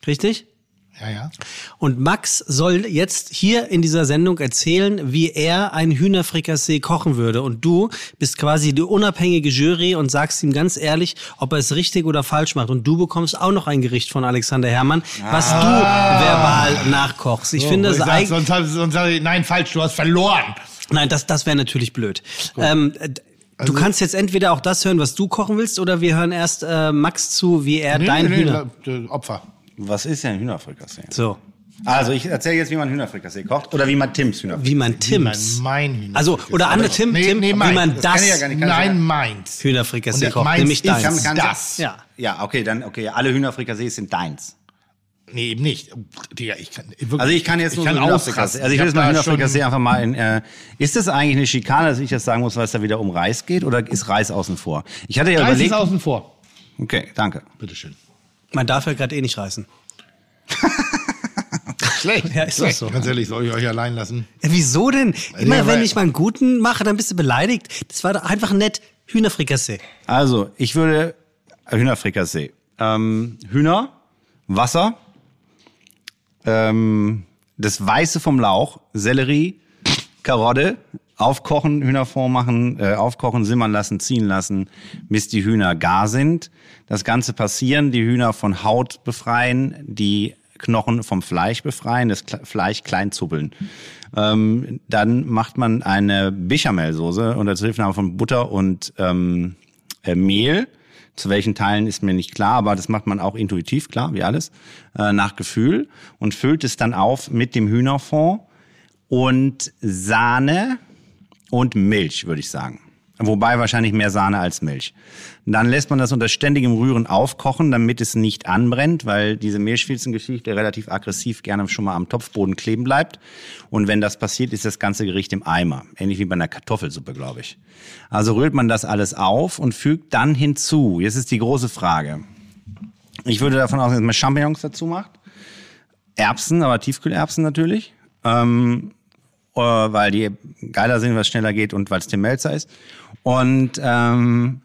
Richtig? Ja, ja. Und Max soll jetzt hier in dieser Sendung erzählen, wie er ein Hühnerfrikassee kochen würde. Und du bist quasi die unabhängige Jury und sagst ihm ganz ehrlich, ob er es richtig oder falsch macht. Und du bekommst auch noch ein Gericht von Alexander Herrmann, was du verbal nachkochst. Ich finde Ah. ich es eigentlich. sonst, sonst nein, falsch, du hast verloren. Nein, das, das wäre natürlich blöd. Ähm, äh, du kannst jetzt entweder auch das hören, was du kochen willst, oder wir hören erst äh, Max zu, wie er dein Hühner. la- äh, Opfer. Was ist denn Hühnerfrikassee? So, Also ich erzähle jetzt, wie man Hühnerfrikassee kocht oder wie man Tims Hühnerfrikassee wie man Tims. Mein Hühner. Also, oder andere Tim, Nee, Tim nee, wie mein. man Das das, kann ich ja gar nicht. kann Nein, sagen. meins. Hühnerfrikassee kocht, meins nämlich ist deins. Kann, kann Das. Ja. Ja, okay, dann okay, alle Hühnerfrikassees sind deins. Nee, eben nicht. Digga, ich kann, wirklich, Also ich kann jetzt ich nur kann so Hühnerfrikassee. Also ich will jetzt mal Hühnerfrikassee einfach mal in. Äh, ist das eigentlich eine Schikane, dass ich das sagen muss, weil es da wieder um Reis geht, oder ist Reis außen vor? Ich hatte ja Reis ist überlegt. außen vor. Okay, danke. Bitteschön. Man darf ja gerade eh nicht reißen. Schlecht. Ja, ist doch so. Ganz ehrlich, soll ich euch allein lassen? Ja, wieso denn? Immer Ja, wenn ich mal einen guten mache, dann bist du beleidigt. Das war doch einfach nett. Hühnerfrikassee. Also ich würde äh, Hühnerfrikassee, ähm, Hühner, Wasser, ähm, das Weiße vom Lauch, Sellerie, Karotte, aufkochen, Hühnerfond machen, äh, aufkochen, simmern lassen, ziehen lassen, bis die Hühner gar sind. Das Ganze passieren, die Hühner von Haut befreien, die Knochen vom Fleisch befreien, das Fleisch klein zuppeln. Ähm, dann macht man eine Bechamelsoße unter Zuhilfenahme von Butter und ähm, äh, Mehl. Zu welchen Teilen ist mir nicht klar, aber das macht man auch intuitiv, klar, wie alles, äh, nach Gefühl und füllt es dann auf mit dem Hühnerfond und Sahne und Milch, würde ich sagen. Wobei wahrscheinlich mehr Sahne als Milch. Dann lässt man das unter ständigem Rühren aufkochen, damit es nicht anbrennt, weil diese Mehlschwilzengeschichte relativ aggressiv gerne schon mal am Topfboden kleben bleibt. Und wenn das passiert, ist das ganze Gericht im Eimer. Ähnlich wie bei einer Kartoffelsuppe, glaube ich. Also rührt man das alles auf und fügt dann hinzu. Jetzt ist die große Frage. Ich würde davon ausgehen, dass man Champignons dazu macht. Erbsen, aber Tiefkühlerbsen natürlich. Ähm, äh, weil die geiler sind, was schneller geht und weil es Tim Melzer ist. Und ähm,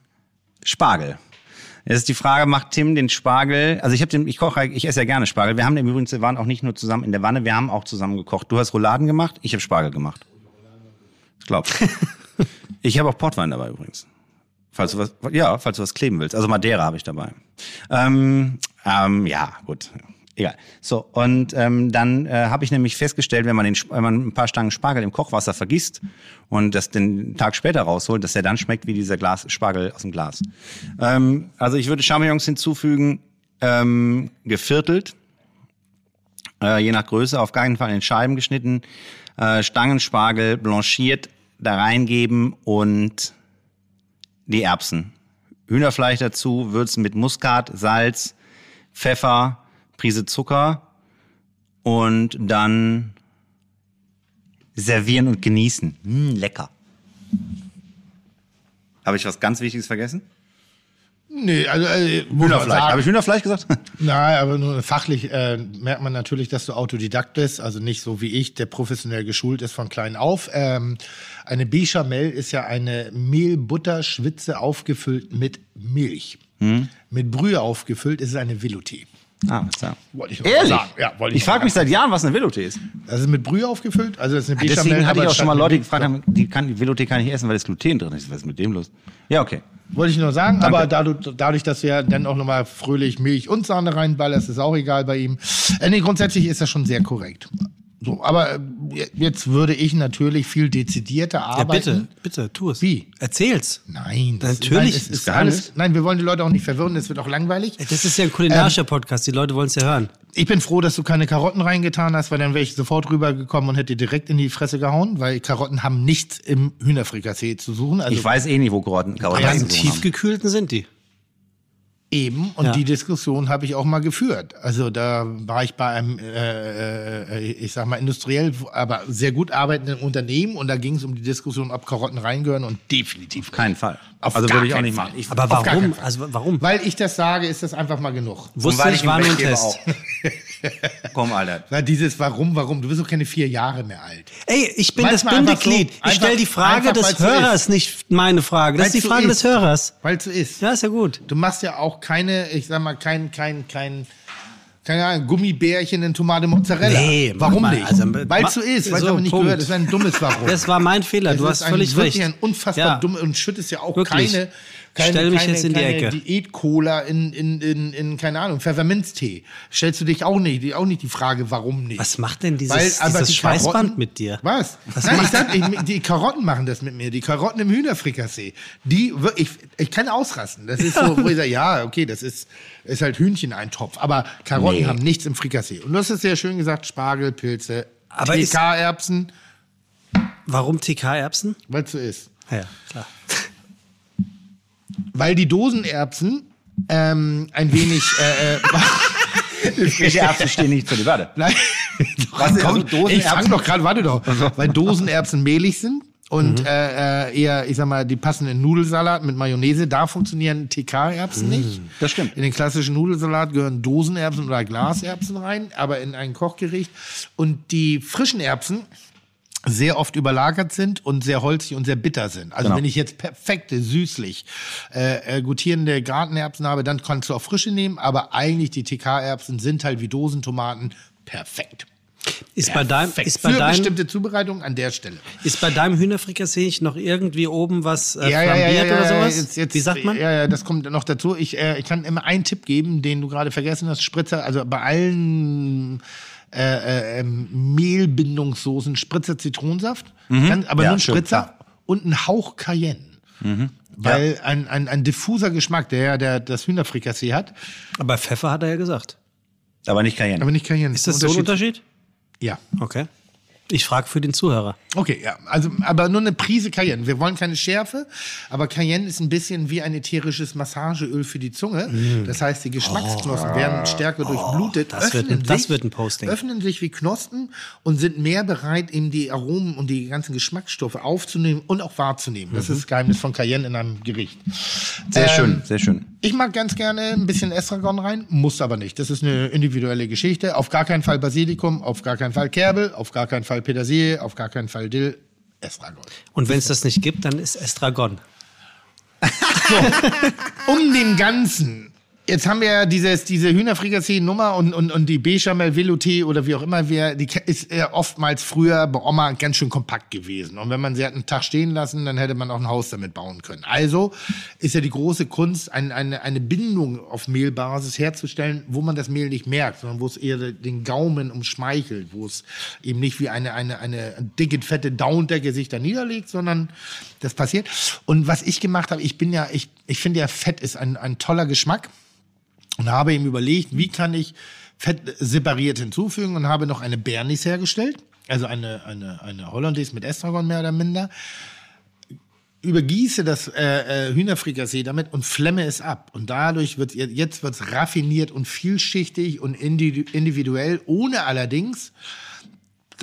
Spargel. Jetzt ist die Frage, macht Tim den Spargel? Also ich habe den, ich koche, ich esse ja gerne Spargel. Wir haben den übrigens, wir waren auch nicht nur zusammen in der Wanne, wir haben auch zusammen gekocht. Du hast Rouladen gemacht, ich habe Spargel gemacht. Ich glaube. ich habe auch Portwein dabei übrigens. Falls du was, ja, falls du was kleben willst. Also Madeira habe ich dabei. Ähm, ähm, ja, gut. Egal. So, und ähm, dann äh, habe ich nämlich festgestellt, wenn man, den, wenn man ein paar Stangen Spargel im Kochwasser vergisst und das den Tag später rausholt, dass der dann schmeckt wie dieser Glas Spargel aus dem Glas. Ähm, also ich würde Champignons hinzufügen, ähm, geviertelt, äh, je nach Größe, auf keinen Fall in Scheiben geschnitten, äh, Stangenspargel blanchiert, da reingeben und die Erbsen. Hühnerfleisch dazu, würzen mit Muskat, Salz, Pfeffer, Prise Zucker und dann servieren und genießen. Mm, lecker. Habe ich was ganz Wichtiges vergessen? Nee, also äh, Hühnerfleisch. Habe ich Hühnerfleisch gesagt? Nein, aber nur fachlich äh, merkt man natürlich, dass du Autodidakt bist, also nicht so wie ich, der professionell geschult ist von klein auf. Ähm, eine Bechamel ist ja eine Mehl-Butter-Schwitze aufgefüllt mit Milch. Hm? Mit Brühe aufgefüllt ist es eine Velouté. Ah, da. Wollte ich Ehrlich? sagen. Ja, wollte ich, Ich frage mich seit Jahren, was eine Velouté ist. Das ist mit Brühe aufgefüllt, also das ist eine Bechamel. Deswegen hatte aber ich auch schon mal Leute gefragt, haben, die kann die Velouté kann ich essen, weil das Gluten drin ist. Was ist mit dem los? Ja, okay. Wollte ich nur sagen, Danke. aber dadurch, dadurch, dass ja dann auch nochmal fröhlich Milch und Sahne reinballerst, ist auch egal bei ihm. Äh, nee, grundsätzlich ist das schon sehr korrekt. So, aber äh, jetzt würde ich natürlich viel dezidierter Ja, arbeiten. bitte, bitte, tu es. Wie? Erzähl's. Nein, das Natürlich. Nein, es ist Ist alles. Geheimnis? Nein, wir wollen die Leute auch nicht verwirren, es wird auch langweilig. Das ist ja ein kulinarischer Podcast, die Leute wollen es ja hören. Ich bin froh, dass du keine Karotten reingetan hast, weil dann wäre ich sofort rübergekommen und hätte dir direkt in die Fresse gehauen, weil Karotten haben nichts im Hühnerfrikassee zu suchen. Also Ich weiß eh nicht, wo Karotten, Karotten Ja, Beim zu suchen haben. tiefgekühlten sind die. Eben, und Ja. die Diskussion habe ich auch mal geführt. Also da war ich bei einem, äh, äh, ich sag mal, industriell, aber sehr gut arbeitenden Unternehmen und da ging es um die Diskussion, ob Karotten reingehören und definitiv Auf keinen Fall. Auf also würde ich auch nicht machen. Ich, Aber warum? Also warum? Weil ich das sage, ist das einfach mal genug. Wusste ich, war nur ein Test. Komm, Alter. Weil dieses Warum, warum, du bist doch keine vier Jahre mehr alt. Ey, ich bin Manchmal das einfach so, Bindeglied. ich stelle die Frage einfach, des weil's Hörers, ist. nicht meine Frage. Das ist Weil's die so Frage ist. des Hörers. Weil es so ist. Ja, ist ja gut. Du machst ja auch keine, ich sag mal, kein, kein, kein keine Ahnung, Gummibärchen in Tomate Mozzarella. Nee, warum mal, nicht? also, weil es so ist, weil es so, aber nicht Punkt. gehört. Das ist ein dummes Warum. Das war mein Fehler, Es du ist hast völlig wirklich recht. ein unfassbar Ja. dumm und schüttest ja auch Wirklich. keine, keine, Stell mich keine, jetzt in die Ecke. Diät-Cola in, in, in, in, keine Ahnung, Pfefferminztee. Stellst du dich auch nicht, die- auch nicht die Frage, warum nicht? Was macht denn dieses, Weil, aber dieses die Schweißband Karotten- mit dir? Was? Nein, ich sag, ich, die Karotten machen das mit mir. Die Karotten im Hühnerfrikassee. Die, ich, ich kann ausrasten. Das ist so, wo ich sage, ja, okay, das ist, ist halt Hühncheneintopf. Aber Karotten Nee. haben nichts im Frikassee. Und du hast es sehr schön gesagt, Spargel, Pilze, TK-Erbsen, Warum TK-Erbsen? weil es so ist. Ja, klar. Weil die Dosenerbsen ähm, ein wenig... Äh, äh, Frische Erbsen stehen nicht zur Debatte. Nein, Was ist also ich fang doch gerade, warte doch. Weil Dosenerbsen mehlig sind und äh, äh, eher, ich sag mal, die passen in Nudelsalat mit Mayonnaise. Da funktionieren TK-Erbsen nicht. das stimmt. In den klassischen Nudelsalat gehören Dosenerbsen oder Glaserbsen rein, aber in ein Kochgericht. Und die frischen Erbsen sehr oft überlagert sind und sehr holzig und sehr bitter sind. Also Genau. wenn ich jetzt perfekte, süßlich äh, äh, gutierende Gartenerbsen habe, dann kannst du auch frische nehmen, aber eigentlich die TK-Erbsen sind halt wie Dosentomaten perfekt. Ist bei deinem, ist bei Für deinem, bestimmte Zubereitungen an der Stelle. ist bei deinem Hühnerfrikassee nicht noch irgendwie oben was äh, flambiert oder sowas? Jetzt, jetzt, Wie sagt man? Ja, ja, das kommt noch dazu. Ich, äh, ich kann immer einen Tipp geben, den du gerade vergessen hast. Spritzer, also bei allen äh, äh, ähm, Mehlbindungssoßen Spritzer Zitronensaft, Ganz, aber Ja, nur ein Spritzer klar. und ein Hauch Cayenne. Weil ein, ein, ein diffuser Geschmack, der ja der, das Hühnerfrikassee hat, Aber Pfeffer hat er ja gesagt. Aber nicht Cayenne. aber nicht Cayenne. Ist das so ein Unterschied? Ja. Okay. Ich frage für den Zuhörer. Okay, ja, also aber nur eine Prise Cayenne. Wir wollen keine Schärfe, aber Cayenne ist ein bisschen wie ein ätherisches Massageöl für die Zunge. Das heißt, die Geschmacksknospen werden stärker durchblutet, Oh. das wird ein- das wird ein Posting. öffnen sich wie Knospen und sind mehr bereit, eben die Aromen und die ganzen Geschmacksstoffe aufzunehmen und auch wahrzunehmen. Das ist das Geheimnis von Cayenne in einem Gericht. Sehr Ähm, schön, sehr schön. Ich mag ganz gerne ein bisschen Estragon rein, muss aber nicht. Das ist eine individuelle Geschichte. Auf gar keinen Fall Basilikum, auf gar keinen Fall Kerbel, auf gar keinen Fall Petersilie, auf gar keinen Fall Dill. Estragon. Und wenn es das nicht gibt, dann ist Estragon. Um den Ganzen. Jetzt haben wir ja dieses, diese Hühnerfrikassee-Nummer und, und, und die Bechamel Velouté oder wie auch immer, wir, die ist ja oftmals früher bei Oma ganz schön kompakt gewesen. Und wenn man sie hat einen Tag stehen lassen, dann hätte man auch ein Haus damit bauen können. Also ist ja die große Kunst, ein, eine, eine Bindung auf Mehlbasis herzustellen, wo man das Mehl nicht merkt, sondern wo es eher den Gaumen umschmeichelt, wo es eben nicht wie eine, eine, eine dicke, fette Downdecke sich da niederlegt, sondern das passiert. Und was ich gemacht habe, ich bin ja, ich, ich finde ja, Fett ist ein, ein toller Geschmack und habe ihm überlegt, wie kann ich Fett separiert hinzufügen und habe noch eine Bernis hergestellt, also eine, eine, eine Hollandaise mit Estragon mehr oder minder. Übergieße das äh, äh, Hühnerfrikassee damit und flemme es ab. Und dadurch wird jetzt wird's raffiniert und vielschichtig und indi- individuell, ohne allerdings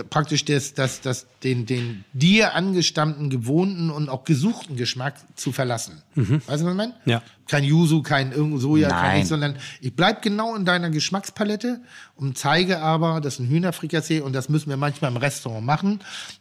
praktisch das, das, das, den, den dir angestammten, gewohnten und auch gesuchten Geschmack zu verlassen. Weißt du, was ich meine? Ja. Kein Yuzu, kein irgend Soja, kein Nein. nichts, sondern ich bleib genau in deiner Geschmackspalette und zeige aber, dass ein Hühnerfrikassee, und das müssen wir manchmal im Restaurant machen,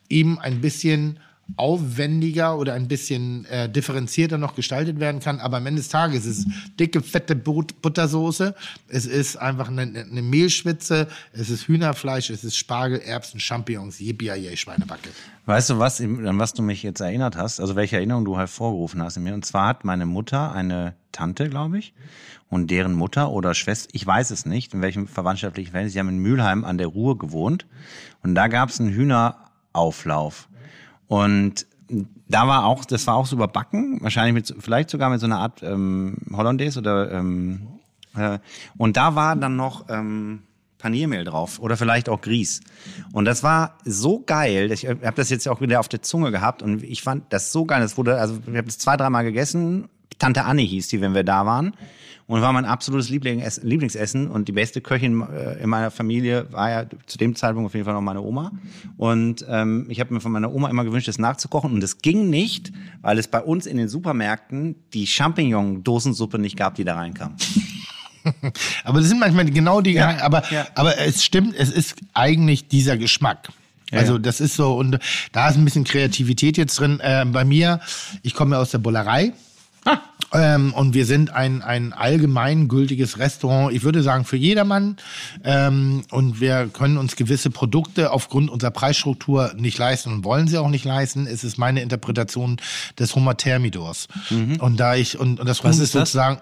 eben ein bisschen aufwendiger oder ein bisschen äh, differenzierter noch gestaltet werden kann. Aber am Ende des Tages ist es dicke, fette But Buttersoße. Es ist einfach eine, eine Mehlschwitze. Es ist Hühnerfleisch. Es ist Spargel, Erbsen, Champignons, Yippie Schweinebacke. Weißt du was, an was du mich jetzt erinnert hast? Also welche Erinnerung du hervorgerufen hast in mir? Und zwar hat meine Mutter eine Tante, glaube ich, und deren Mutter oder Schwester, ich weiß es nicht, in welchem verwandtschaftlichen Verhältnis, sie haben in Mülheim an der Ruhr gewohnt und da gab es einen Hühnerauflauf. Und da war auch, das war auch so überbacken, wahrscheinlich mit, vielleicht sogar mit so einer Art ähm, Hollandaise oder ähm, äh, und da war dann noch ähm, Paniermehl drauf oder vielleicht auch Grieß. Und das war so geil. Ich habe das jetzt auch wieder auf der Zunge gehabt und ich fand das so geil. Das wurde, also ich habe das zwei, dreimal gegessen. Tante Annie hieß die, wenn wir da waren. Und war mein absolutes Lieblings Lieblingsessen. Und die beste Köchin äh, in meiner Familie war ja zu dem Zeitpunkt auf jeden Fall noch meine Oma. Und ähm, ich habe mir von meiner Oma immer gewünscht, das nachzukochen. Und es ging nicht, weil es bei uns in den Supermärkten die Champignon-Dosensuppe nicht gab, die da reinkam. Aber das sind manchmal genau die, Ja, aber, ja. aber es stimmt, es ist eigentlich dieser Geschmack. also das ist so, und da ist ein bisschen Kreativität jetzt drin. Äh, bei mir, ich komme ja aus der Bullerei. Ähm, und wir sind ein, ein allgemeingültiges Restaurant, ich würde sagen, für jedermann. Ähm, und wir können uns gewisse Produkte aufgrund unserer Preisstruktur nicht leisten und wollen sie auch nicht leisten. Es ist meine Interpretation des Hummer Thermidors. Und da ich, und, und das Was ist das? sozusagen,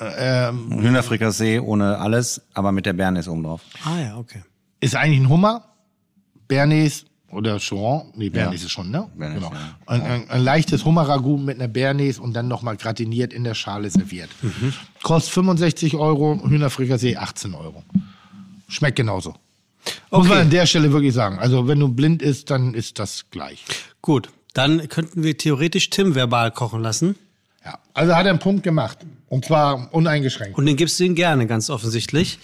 äh, ähm, Hühnerfrikassee ohne alles, aber mit der Bernays oben drauf. Ah ja, okay. ist eigentlich ein Hummer, Bernays oder Choron, nee, Bernays ist schon, ne? Bernays, genau. ja. Ein, ein, ein leichtes Hummerragout mit einer Bernays und dann nochmal gratiniert in der Schale serviert. Mhm. Kostet 65 Euro, Hühnerfrikassee 18 Euro. Schmeckt genauso. Muss Okay. man an der Stelle wirklich sagen. Also wenn du blind isst, dann ist das gleich. Gut, dann könnten wir theoretisch Tim verbal kochen lassen. Ja. Also hat er einen Punkt gemacht. Und zwar uneingeschränkt. Und den gibst du ihm gerne, ganz offensichtlich.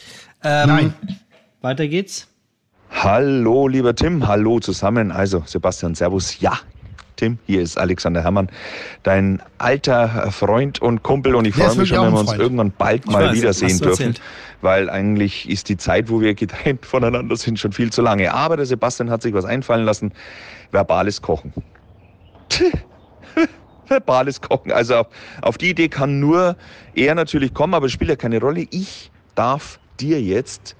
Ähm, Nein. Weiter geht's. Hallo, lieber Tim. Hallo zusammen. Also, Sebastian, Servus. Ja, Tim, hier ist Alexander Herrmann, dein alter Freund und Kumpel. Und ich freue mich schon, wenn wir uns irgendwann bald mal weiß, wiedersehen dürfen. erzählt. Weil eigentlich ist die Zeit, wo wir getrennt voneinander sind, schon viel zu lange. Aber der Sebastian hat sich was einfallen lassen. Verbales Kochen. verbales Kochen. Also auf, auf die Idee kann nur er natürlich kommen, aber es spielt ja keine Rolle. Ich darf dir jetzt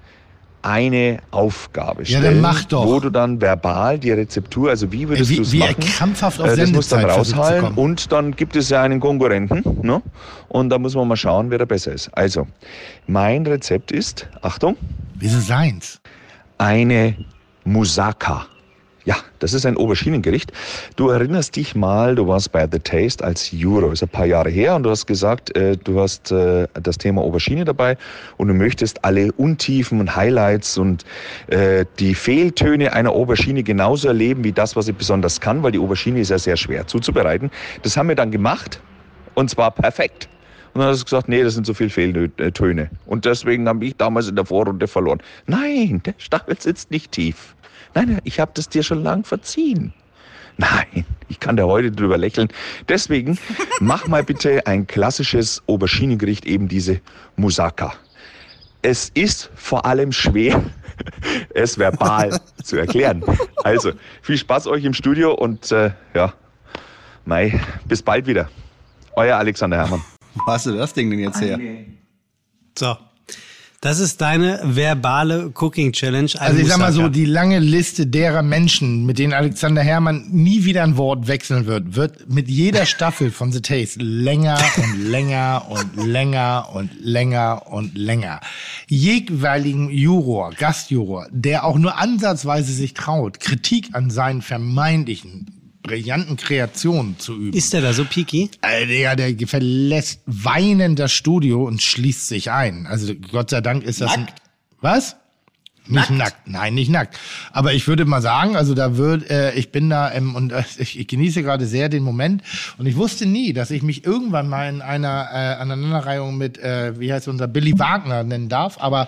eine Aufgabe Ja, stellen, dann mach doch. wo du dann verbal die Rezeptur, also wie würdest du Wie, es wie machen? krampfhaft auf Äh, das muss dann raushalten und dann gibt es ja einen Konkurrenten. Ne? Und da muss man mal schauen, wer da besser ist. Also, mein Rezept ist, Achtung, Wieso seins? eine Moussaka. Ja, das ist ein Auberginengericht. Du erinnerst dich mal, du warst bei The Taste als Juror, ist ein paar Jahre her, und du hast gesagt, äh, du hast äh, das Thema Aubergine dabei und du möchtest alle Untiefen und Highlights und äh, die Fehltöne einer Aubergine genauso erleben wie das, was sie besonders kann, weil die Aubergine ist ja sehr schwer zuzubereiten. Das haben wir dann gemacht und zwar perfekt. Und dann hast du gesagt, nee, das sind so viele Fehltöne. Und deswegen habe ich damals in der Vorrunde verloren. Nein, der Stachel sitzt nicht tief. Nein, ich habe das dir schon lang verziehen. Nein, ich kann da heute drüber lächeln. Deswegen mach mal bitte ein klassisches Auberginengericht, eben diese Moussaka. Es ist vor allem schwer, es verbal zu erklären. Also, viel Spaß euch im Studio und äh, ja, Mai, bis bald wieder. Euer Alexander Herrmann. Wo hast du das Ding denn jetzt her? So. Das ist deine verbale Cooking Challenge. ein Also ich sag mal so, Moussaka. die lange Liste derer Menschen, mit denen Alexander Herrmann nie wieder ein Wort wechseln wird, wird mit jeder Staffel von The Taste länger und länger und länger und länger und länger. Jeweiligen Juror, Gastjuror, der auch nur ansatzweise sich traut, Kritik an seinen vermeintlichen brillanten Kreationen zu üben. Ist der da so picky? Äh, Digga, der verlässt weinend das Studio und schließt sich ein. Also Gott sei Dank ist das ein, was? Nicht nackt. Nein, nicht nackt. Aber ich würde mal sagen, also da wird, äh, ich bin da ähm, und äh, ich, ich genieße gerade sehr den Moment und ich wusste nie, dass ich mich irgendwann mal in einer äh, Aneinanderreihung mit, äh, wie heißt unser Billy Wagner nennen darf. Aber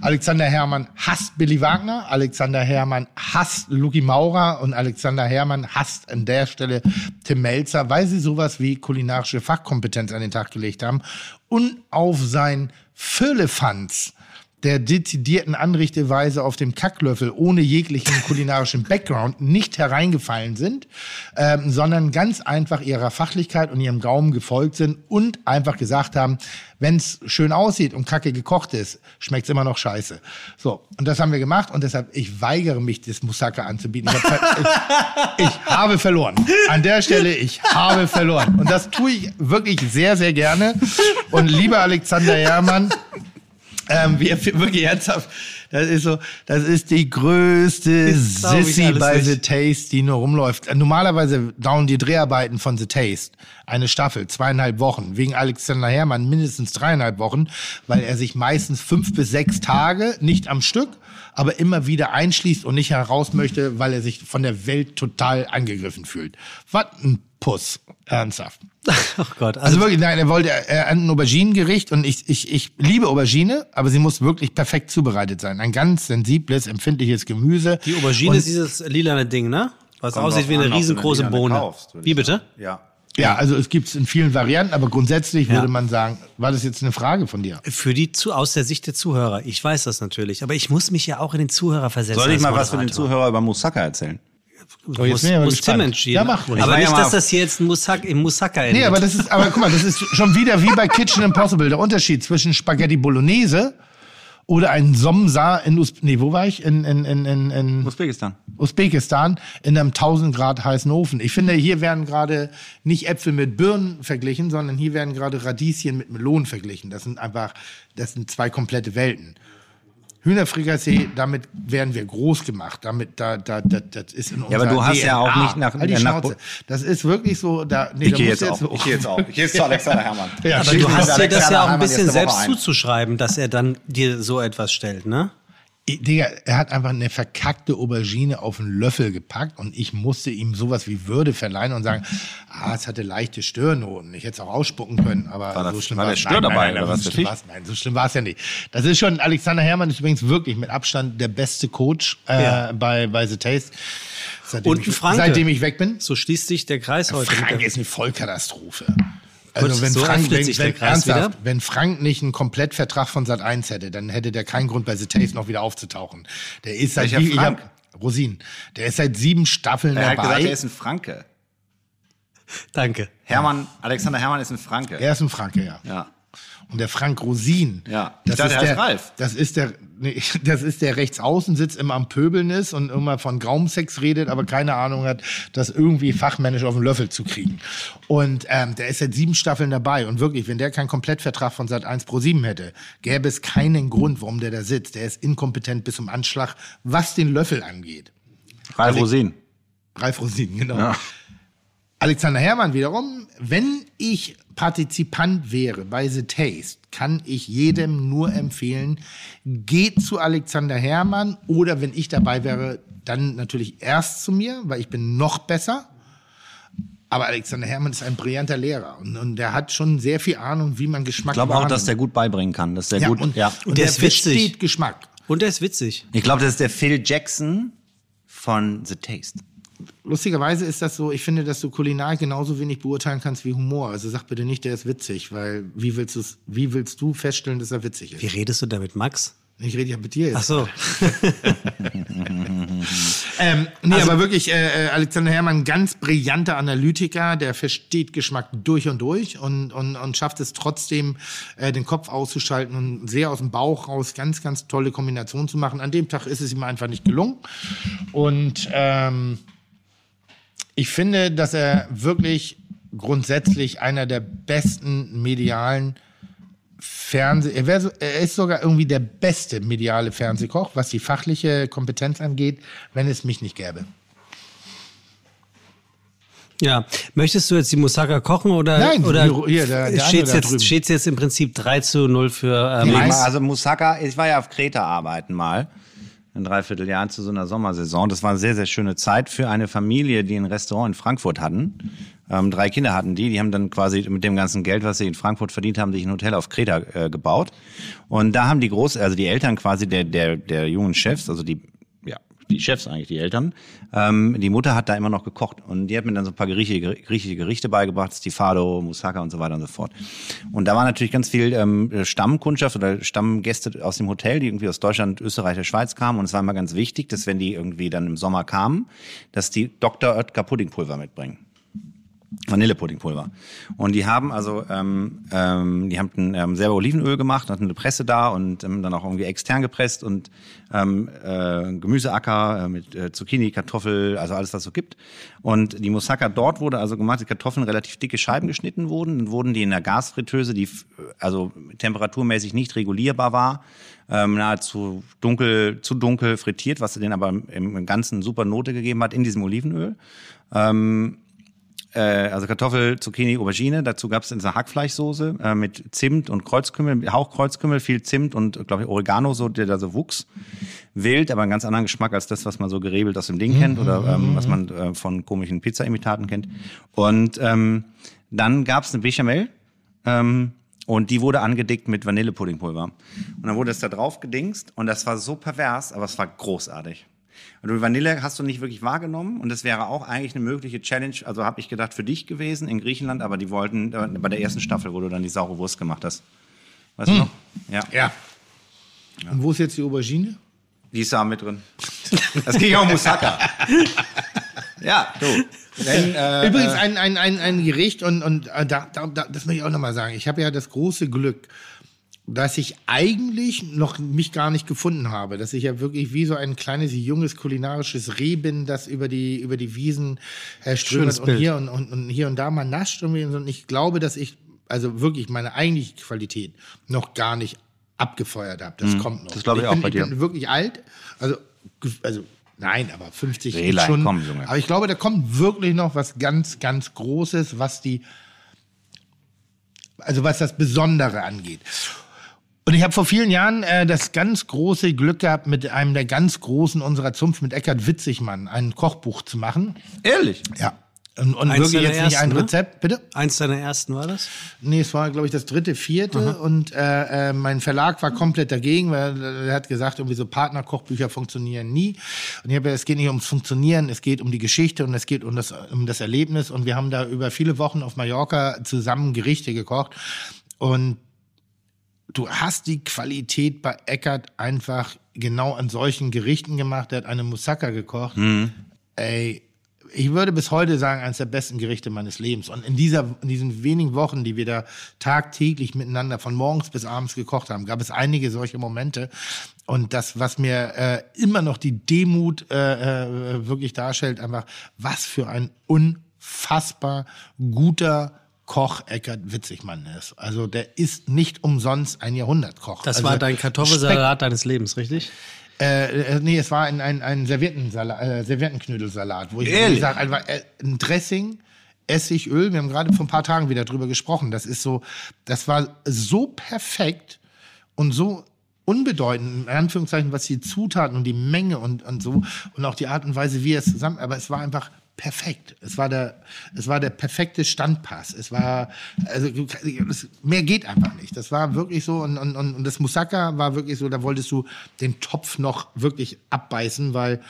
Alexander Herrmann hasst Billy Wagner, Alexander Herrmann hasst Luki Maurer und Alexander Herrmann hasst an der Stelle Tim Melzer, weil sie sowas wie kulinarische Fachkompetenz an den Tag gelegt haben und auf sein Füllefanz der dezidierten Anrichteweise auf dem Kacklöffel ohne jeglichen kulinarischen Background nicht hereingefallen sind, ähm, sondern ganz einfach ihrer Fachlichkeit und ihrem Gaumen gefolgt sind und einfach gesagt haben, wenn es schön aussieht und kacke gekocht ist, schmeckt es immer noch scheiße. So, und das haben wir gemacht und deshalb, ich weigere mich, das Moussaka anzubieten. Ich, hab, ver- ich, ich habe verloren. An der Stelle, ich habe verloren. Und das tue ich wirklich sehr, sehr gerne. Und lieber Alexander Herrmann, ähm, wir, wirklich ernsthaft, das ist so, das ist die größte Sissy bei nicht. The Taste, die nur rumläuft. Normalerweise dauern die Dreharbeiten von The Taste eine Staffel, zweieinhalb Wochen. Wegen Alexander Herrmann mindestens dreieinhalb Wochen, weil er sich meistens fünf bis sechs Tage, nicht am Stück, aber immer wieder einschließt und nicht heraus möchte, weil er sich von der Welt total angegriffen fühlt. Was ein Puss. Ernsthaft. Oh Gott. Also wirklich, nein, er wollte äh, ein Auberginengericht und ich, ich, ich liebe Aubergine, aber sie muss wirklich perfekt zubereitet sein. Ein ganz sensibles, empfindliches Gemüse. Die Aubergine Und- ist dieses lilane Ding, ne? Was aussieht wie eine riesengroße Bohne. kaufst, wie bitte? sagen. Ja. Ja, also es gibt's in vielen Varianten, aber grundsätzlich Ja. würde man sagen, war das jetzt eine Frage von dir? Für die zu aus der Sicht der Zuhörer. Ich weiß das natürlich, aber ich muss mich ja auch in den Zuhörer versetzen. Soll ich mal was für den. Zuhörer über Moussaka erzählen? Oh, muss, muss. Tim entschieden. Ja, mach ruhig. Aber nicht, dass das hier jetzt ein Musak, im Musaka endet. Nee, aber das ist, aber guck mal, das ist schon wieder wie bei Kitchen Impossible. Der Unterschied zwischen Spaghetti Bolognese oder ein Somsa in Us nee, wo war ich? In, in, in, in, in Usbekistan. Usbekistan in einem 1000 Grad heißen Ofen. Ich finde, hier werden gerade nicht Äpfel mit Birnen verglichen, sondern hier werden gerade Radieschen mit Melonen verglichen. Das sind einfach, das sind zwei komplette Welten. Hühnerfrikassee, damit werden wir groß gemacht. Damit, da, da, da, das ist in unserer aber du hast ja DNA. auch nicht nach- Halt die nach- Schnauze. Das ist wirklich so, da, nee, Ich da gehe jetzt du auch. Ich gehe jetzt auch. Ich gehe jetzt zu Alexander Herrmann. Ja, aber du hast dir das ja auch ein bisschen Woche selbst ein. zuzuschreiben, dass er dann dir so etwas stellt, ne? Digga, er hat einfach eine verkackte Aubergine auf einen Löffel gepackt und ich musste ihm sowas wie Würde verleihen und sagen, ah, es hatte leichte Störnoten. Ich hätte es auch ausspucken können, aber War da- so schlimm war es Stör dabei, oder nein, was, so schlimm war's- Nein, so schlimm war es ja nicht. Das ist schon, Alexander Herrmann ist übrigens wirklich mit Abstand der beste Coach äh, Ja. bei, bei The Taste. Seitdem, Und ein ich, Franke. seitdem ich weg bin. So schließt sich der Kreis heute. mit Frank der- ist eine Vollkatastrophe. Also Gut, wenn so Frank, wenn, wenn, ernsthaft, wenn Frank nicht einen Komplettvertrag von Sat 1 hätte, dann hätte der keinen Grund bei The Taste noch wieder aufzutauchen. Der ist seit ich Frank? hab- Rosin. Der ist seit sieben Staffeln Er hat dabei. gesagt, er ist ein Franke. Danke. Hermann, Alexander Hermann ist ein Franke. er ist ein Franke, ja. Ja. Und der Frank Rosin, Ja. Das, dachte, ist er der, Ralf. das ist der, nee, das ist der Rechtsaußen sitzt immer am Pöbeln ist und immer von Graumsex redet, aber keine Ahnung hat, das irgendwie fachmännisch auf den Löffel zu kriegen. Und ähm, der ist seit sieben Staffeln dabei und wirklich, wenn der keinen Komplettvertrag von Sat 1 Pro 7 hätte, gäbe es keinen Grund, warum der da sitzt. Der ist inkompetent bis zum Anschlag, was den Löffel angeht. Ralf Rosin. Ralf Rosin, genau. Alexander Herrmann wiederum, wenn ich Partizipant wäre bei The Taste, kann ich jedem nur empfehlen, geht zu Alexander Herrmann oder wenn ich dabei wäre, dann natürlich erst zu mir, weil ich bin noch besser. Aber Alexander Herrmann ist ein brillanter Lehrer und, und der hat schon sehr viel Ahnung, wie man Geschmack Ich glaube auch, dass der gut beibringen kann. Dass der ja, gut, und, ja. und, Und der, der ist witzig. versteht Geschmack. Und er ist witzig. Ich glaube, das ist der Phil Jackson von The Taste. Lustigerweise ist das so, ich finde, dass du Kulinar genauso wenig beurteilen kannst wie Humor. Also sag bitte nicht, der ist witzig, weil wie willst, wie willst du feststellen, dass er witzig ist? Wie redest du da mit Max? Ich rede ja mit dir jetzt. Ach so. Ähm, nee, Also aber wirklich, äh, äh, Alexander Herrmann, ganz brillanter Analytiker, der versteht Geschmack durch und durch und, und, und schafft es trotzdem, äh, den Kopf auszuschalten und sehr aus dem Bauch raus ganz, ganz tolle Kombinationen zu machen. An dem Tag ist es ihm einfach nicht gelungen. Und ähm, ich finde, dass er wirklich grundsätzlich einer der besten medialen Fernseh, er, wär so, er ist sogar irgendwie der beste mediale Fernsehkoch, was die fachliche Kompetenz angeht, wenn es mich nicht gäbe. Ja, möchtest du jetzt die Moussaka kochen oder, Nein, oder hier, der- der da drüben. jetzt, steht's jetzt im Prinzip 3 zu 0 für ähm, Also Moussaka, ich war ja auf Kreta arbeiten mal. Ein Dreivierteljahr zu so einer Sommersaison. Das war eine sehr, sehr schöne Zeit für eine Familie, die ein Restaurant in Frankfurt hatten. Ähm, drei Kinder hatten die. Die haben dann quasi mit dem ganzen Geld, was sie in Frankfurt verdient haben, sich ein Hotel auf Kreta äh, gebaut. Und da haben die Groß, also die Eltern quasi der, der, der jungen Chefs, also die, die Chefs eigentlich, die Eltern, ähm, die Mutter hat da immer noch gekocht. Und die hat mir dann so ein paar griechische, griechische Gerichte beigebracht, Stifado, Moussaka und so weiter und so fort. Und da war natürlich ganz viel ähm, Stammkundschaft oder Stammgäste aus dem Hotel, die irgendwie aus Deutschland, Österreich, der Schweiz kamen. Und es war immer ganz wichtig, dass wenn die irgendwie dann im Sommer kamen, dass die Dr. Oetker Puddingpulver mitbringen. Vanillepuddingpulver. Und die haben also, ähm, ähm, die haben ähm, selber Olivenöl gemacht, hatten eine Presse da und ähm, dann auch irgendwie extern gepresst und ähm, äh, Gemüseacker äh, mit äh, Zucchini, Kartoffel, also alles, was es so gibt. Und die Moussaka dort wurde also gemacht, die Kartoffeln relativ dicke Scheiben geschnitten wurden, dann wurden die in der Gasfritteuse, die also temperaturmäßig nicht regulierbar war, ähm, nahezu dunkel, zu dunkel frittiert, was denen aber im, im Ganzen super Note gegeben hat in diesem Olivenöl. Ähm, äh, also Kartoffel, Zucchini, Aubergine. Dazu gab es eine Hackfleischsoße äh, mit Zimt und Kreuzkümmel, Hauch Kreuzkümmel, viel Zimt und glaube ich Oregano, so der da so wuchs. Wild, aber einen ganz anderen Geschmack als das, was man so gerebelt aus dem Ding kennt oder ähm, was man äh, von komischen Pizza-Imitaten kennt. Und ähm, dann gab es eine Bechamel. Ähm, und die wurde angedickt mit Vanillepuddingpulver. Und dann wurde es da drauf gedingst und das war so pervers, aber es war großartig. Und die Vanille hast du nicht wirklich wahrgenommen und das wäre auch eigentlich eine mögliche Challenge, also habe ich gedacht, für dich gewesen in Griechenland, aber die wollten äh, bei der ersten Staffel, wo du dann die saure Wurst gemacht hast. Weißt du noch? Ja. Ja. Und wo ist jetzt die Aubergine? Die ist da mit drin. Das ging auch um Moussaka. Ja, du. Wenn, äh, Übrigens ein, ein, ein, ein Gericht und, und äh, da, da, das möchte ich auch nochmal sagen. Ich habe ja das große Glück, dass ich eigentlich noch mich gar nicht gefunden habe, dass ich ja wirklich wie so ein kleines junges kulinarisches Reh bin, das über die über die Wiesen äh, strömt und hier und, und, und hier und da mal nascht und ich glaube, dass ich also wirklich meine eigentliche Qualität noch gar nicht abgefeuert habe. Das kommt noch. Mhm. das glaube ich auch bin, bei dir. Ich bin wirklich alt, also also Nein, aber 50 Rehlein, schon. komm, Junge. Aber ich glaube, da kommt wirklich noch was ganz, ganz Großes, was die, also was das Besondere angeht. Und ich habe vor vielen Jahren äh, das ganz große Glück gehabt, mit einem der ganz Großen unserer Zunft, mit Eckhard Witzigmann, ein Kochbuch zu machen. Ehrlich? Ja. Und, und Eins wirklich jetzt nicht ein ersten, ne? Rezept, bitte? Eins deiner ersten war das? Nee, es war, glaube ich, das dritte, vierte. Und äh, äh, mein Verlag war komplett dagegen, weil er hat gesagt, irgendwie so Partnerkochbücher funktionieren nie. Und ich habe es geht nicht ums Funktionieren, es geht um die Geschichte und es geht um das, um das Erlebnis. Und wir haben da über viele Wochen auf Mallorca zusammen Gerichte gekocht. Und du hast die Qualität bei Eckert einfach genau an solchen Gerichten gemacht. Er hat eine Moussaka gekocht. Ey, ich würde bis heute sagen, eines der besten Gerichte meines Lebens. Und in, dieser, in diesen wenigen Wochen, die wir da tagtäglich miteinander von morgens bis abends gekocht haben, gab es einige solche Momente. Und das, was mir äh, immer noch die Demut äh, äh, wirklich darstellt, einfach, was für ein unfassbar guter Koch Eckert Witzigmann ist. Also der ist nicht umsonst ein Jahrhundertkoch. Das also war dein Kartoffelsalat deines Lebens, richtig? äh, äh, nee, es war ein, ein, ein Serviettensalat, äh, Serviettenknödelsalat, wo ich gesagt einfach äh, ein Dressing, Essigöl. Wir haben gerade vor ein paar Tagen wieder drüber gesprochen. Das ist so, das war so perfekt und so unbedeutend, in Anführungszeichen, was die Zutaten und die Menge und, und so und auch die Art und Weise, wie es zusammen, aber es war einfach perfekt. Es war der, es war der perfekte Standpass. Es war, also es, mehr geht einfach nicht. Das war wirklich so und, und, und das Moussaka war wirklich so, da wolltest du den Topf noch wirklich abbeißen, weil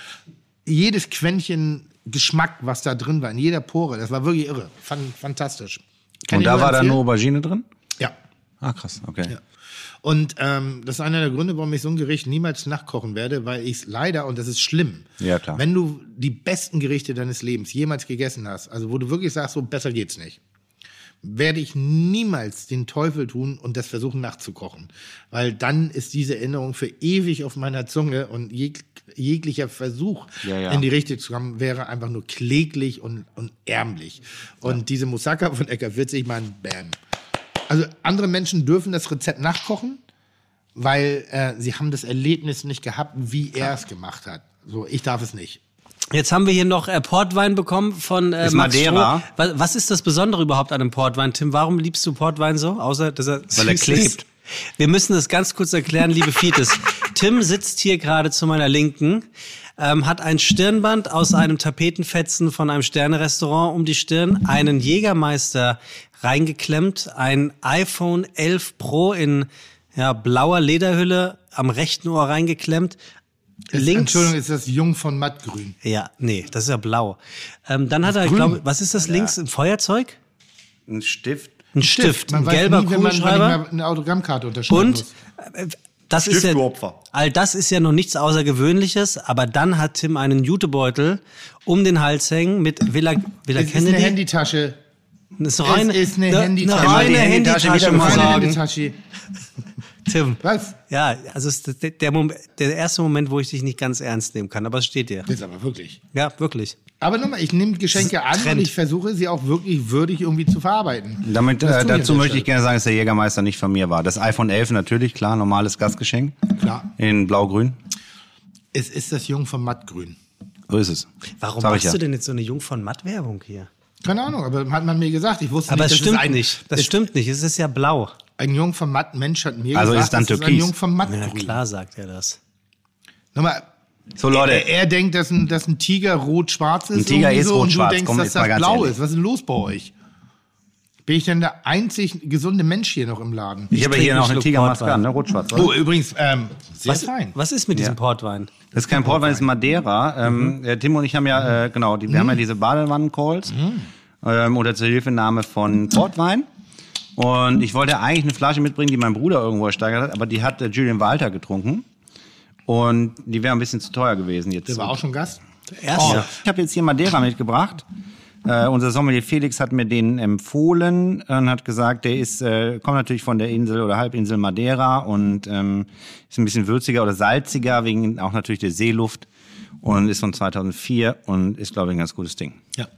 jedes Quäntchen Geschmack, was da drin war, in jeder Pore, das war wirklich irre. Fan, fantastisch. Kann Und da war dann nur Aubergine drin? Ja. Ah, krass, okay. Ja. Und ähm, das ist einer der Gründe, warum ich so ein Gericht niemals nachkochen werde, weil ich es leider, und das ist schlimm, Ja, klar. wenn du die besten Gerichte deines Lebens jemals gegessen hast, also wo du wirklich sagst, so besser geht's nicht, werde ich niemals den Teufel tun und das versuchen nachzukochen. Weil dann ist diese Erinnerung für ewig auf meiner Zunge und jeg jeglicher Versuch Ja, ja. in die Richtung zu kommen, wäre einfach nur kläglich und, und ärmlich. Und diese Moussaka von Eckart Witzigmann, bam. Also andere Menschen dürfen das Rezept nachkochen, weil äh, sie haben das Erlebnis nicht gehabt, wie er es gemacht hat. So, ich darf es nicht. Jetzt haben wir hier noch äh, Portwein bekommen von äh, Ist Max Madeira. Stroh. Was, was ist das Besondere überhaupt an einem Portwein, Tim? Warum liebst du Portwein so? Außer, dass er Weil er klebt. ist? Wir müssen das ganz kurz erklären, liebe Fietes. Tim sitzt hier gerade zu meiner Linken, ähm, hat ein Stirnband aus einem Tapetenfetzen von einem Sternerestaurant um die Stirn, einen Jägermeister reingeklemmt, ein iPhone 11 Pro in ja, blauer Lederhülle am rechten Ohr reingeklemmt. Links, Entschuldigung, ist das Jung von Mattgrün. ja, nee, das ist ja blau. Ähm, dann hat er, ich glaube, was ist das links? Ein Feuerzeug? Ein Stift. Ein Stift, Man ein weiß gelber nie, wenn man, wenn Kugelschreiber. eine Autogrammkarte unterschreiben Und muss. äh, das ist Stift, ja, du Opfer. all das ist ja noch nichts Außergewöhnliches, aber dann hat Tim einen Jutebeutel um den Hals hängen mit Villa, Villa Es ist Kennedy. eine Handytasche. Das ist eine, Es ist eine ne- Handytasche. Eine reine Handytasche Handytasche, muss Eine sagen. Handytasche. Tim. Was? Ja, also es ist der, der, Moment, der erste Moment, wo ich dich nicht ganz ernst nehmen kann, aber es steht dir. Jetzt aber wirklich. Ja, wirklich. Aber nochmal, ich nehme Geschenke an Trend. und ich versuche sie auch wirklich würdig irgendwie zu verarbeiten. Damit, äh, dazu möchte ich gerne sagen, dass der Jägermeister nicht von mir war. Das iPhone 11 natürlich, klar, normales Gastgeschenk. Klar. In blau-grün. Es ist das Jung von Mattgrün. So ist es. Warum machst ja. du denn jetzt so eine Jung von Matt-Werbung hier? Keine Ahnung, aber hat man mir gesagt. Ich wusste Aber nicht, es stimmt ein, nicht. Das es- stimmt nicht. Es ist ja blau. Ein Jung von Matt Mensch hat mir Also gesagt, ist dann das ist ein. Jung von Ja, Mattgrün. klar sagt er das. Nochmal, So, Leute. er, er denkt, dass ein, dass ein Tiger rot-schwarz ist. Ein Tiger ist so, rot-schwarz. Und du denkst, Komm, dass das blau ehrlich. ist. Was ist denn los bei euch? Bin ich denn der einzig gesunde Mensch hier noch im Laden? Ich habe trinke hier noch einen eine Tigermaske an, ne? Rot-schwarz. oder? Oh, übrigens, ähm, sehr Was, fein. was ist mit diesem Portwein? Das ist kein Portwein, das ist Madeira. Ähm, äh, Tim und ich haben ja, äh, genau, die, wir haben ja diese Badewannen-Calls ähm, unter Zuhilfenahme von Portwein. Und ich wollte eigentlich eine Flasche mitbringen, die mein Bruder irgendwo ersteigert hat, aber die hat äh, Julian Walter getrunken. Und die wäre ein bisschen zu teuer gewesen jetzt. Der war auch schon Gast? Erste. Oh, ich habe jetzt hier Madeira mitgebracht. Äh, unser Sommelier Felix hat mir den empfohlen und hat gesagt, der ist äh, kommt natürlich von der Insel oder Halbinsel Madeira und ähm, ist ein bisschen würziger oder salziger wegen auch natürlich der Seeluft und ist von 2004 und ist glaube ich ein ganz gutes Ding. Ja.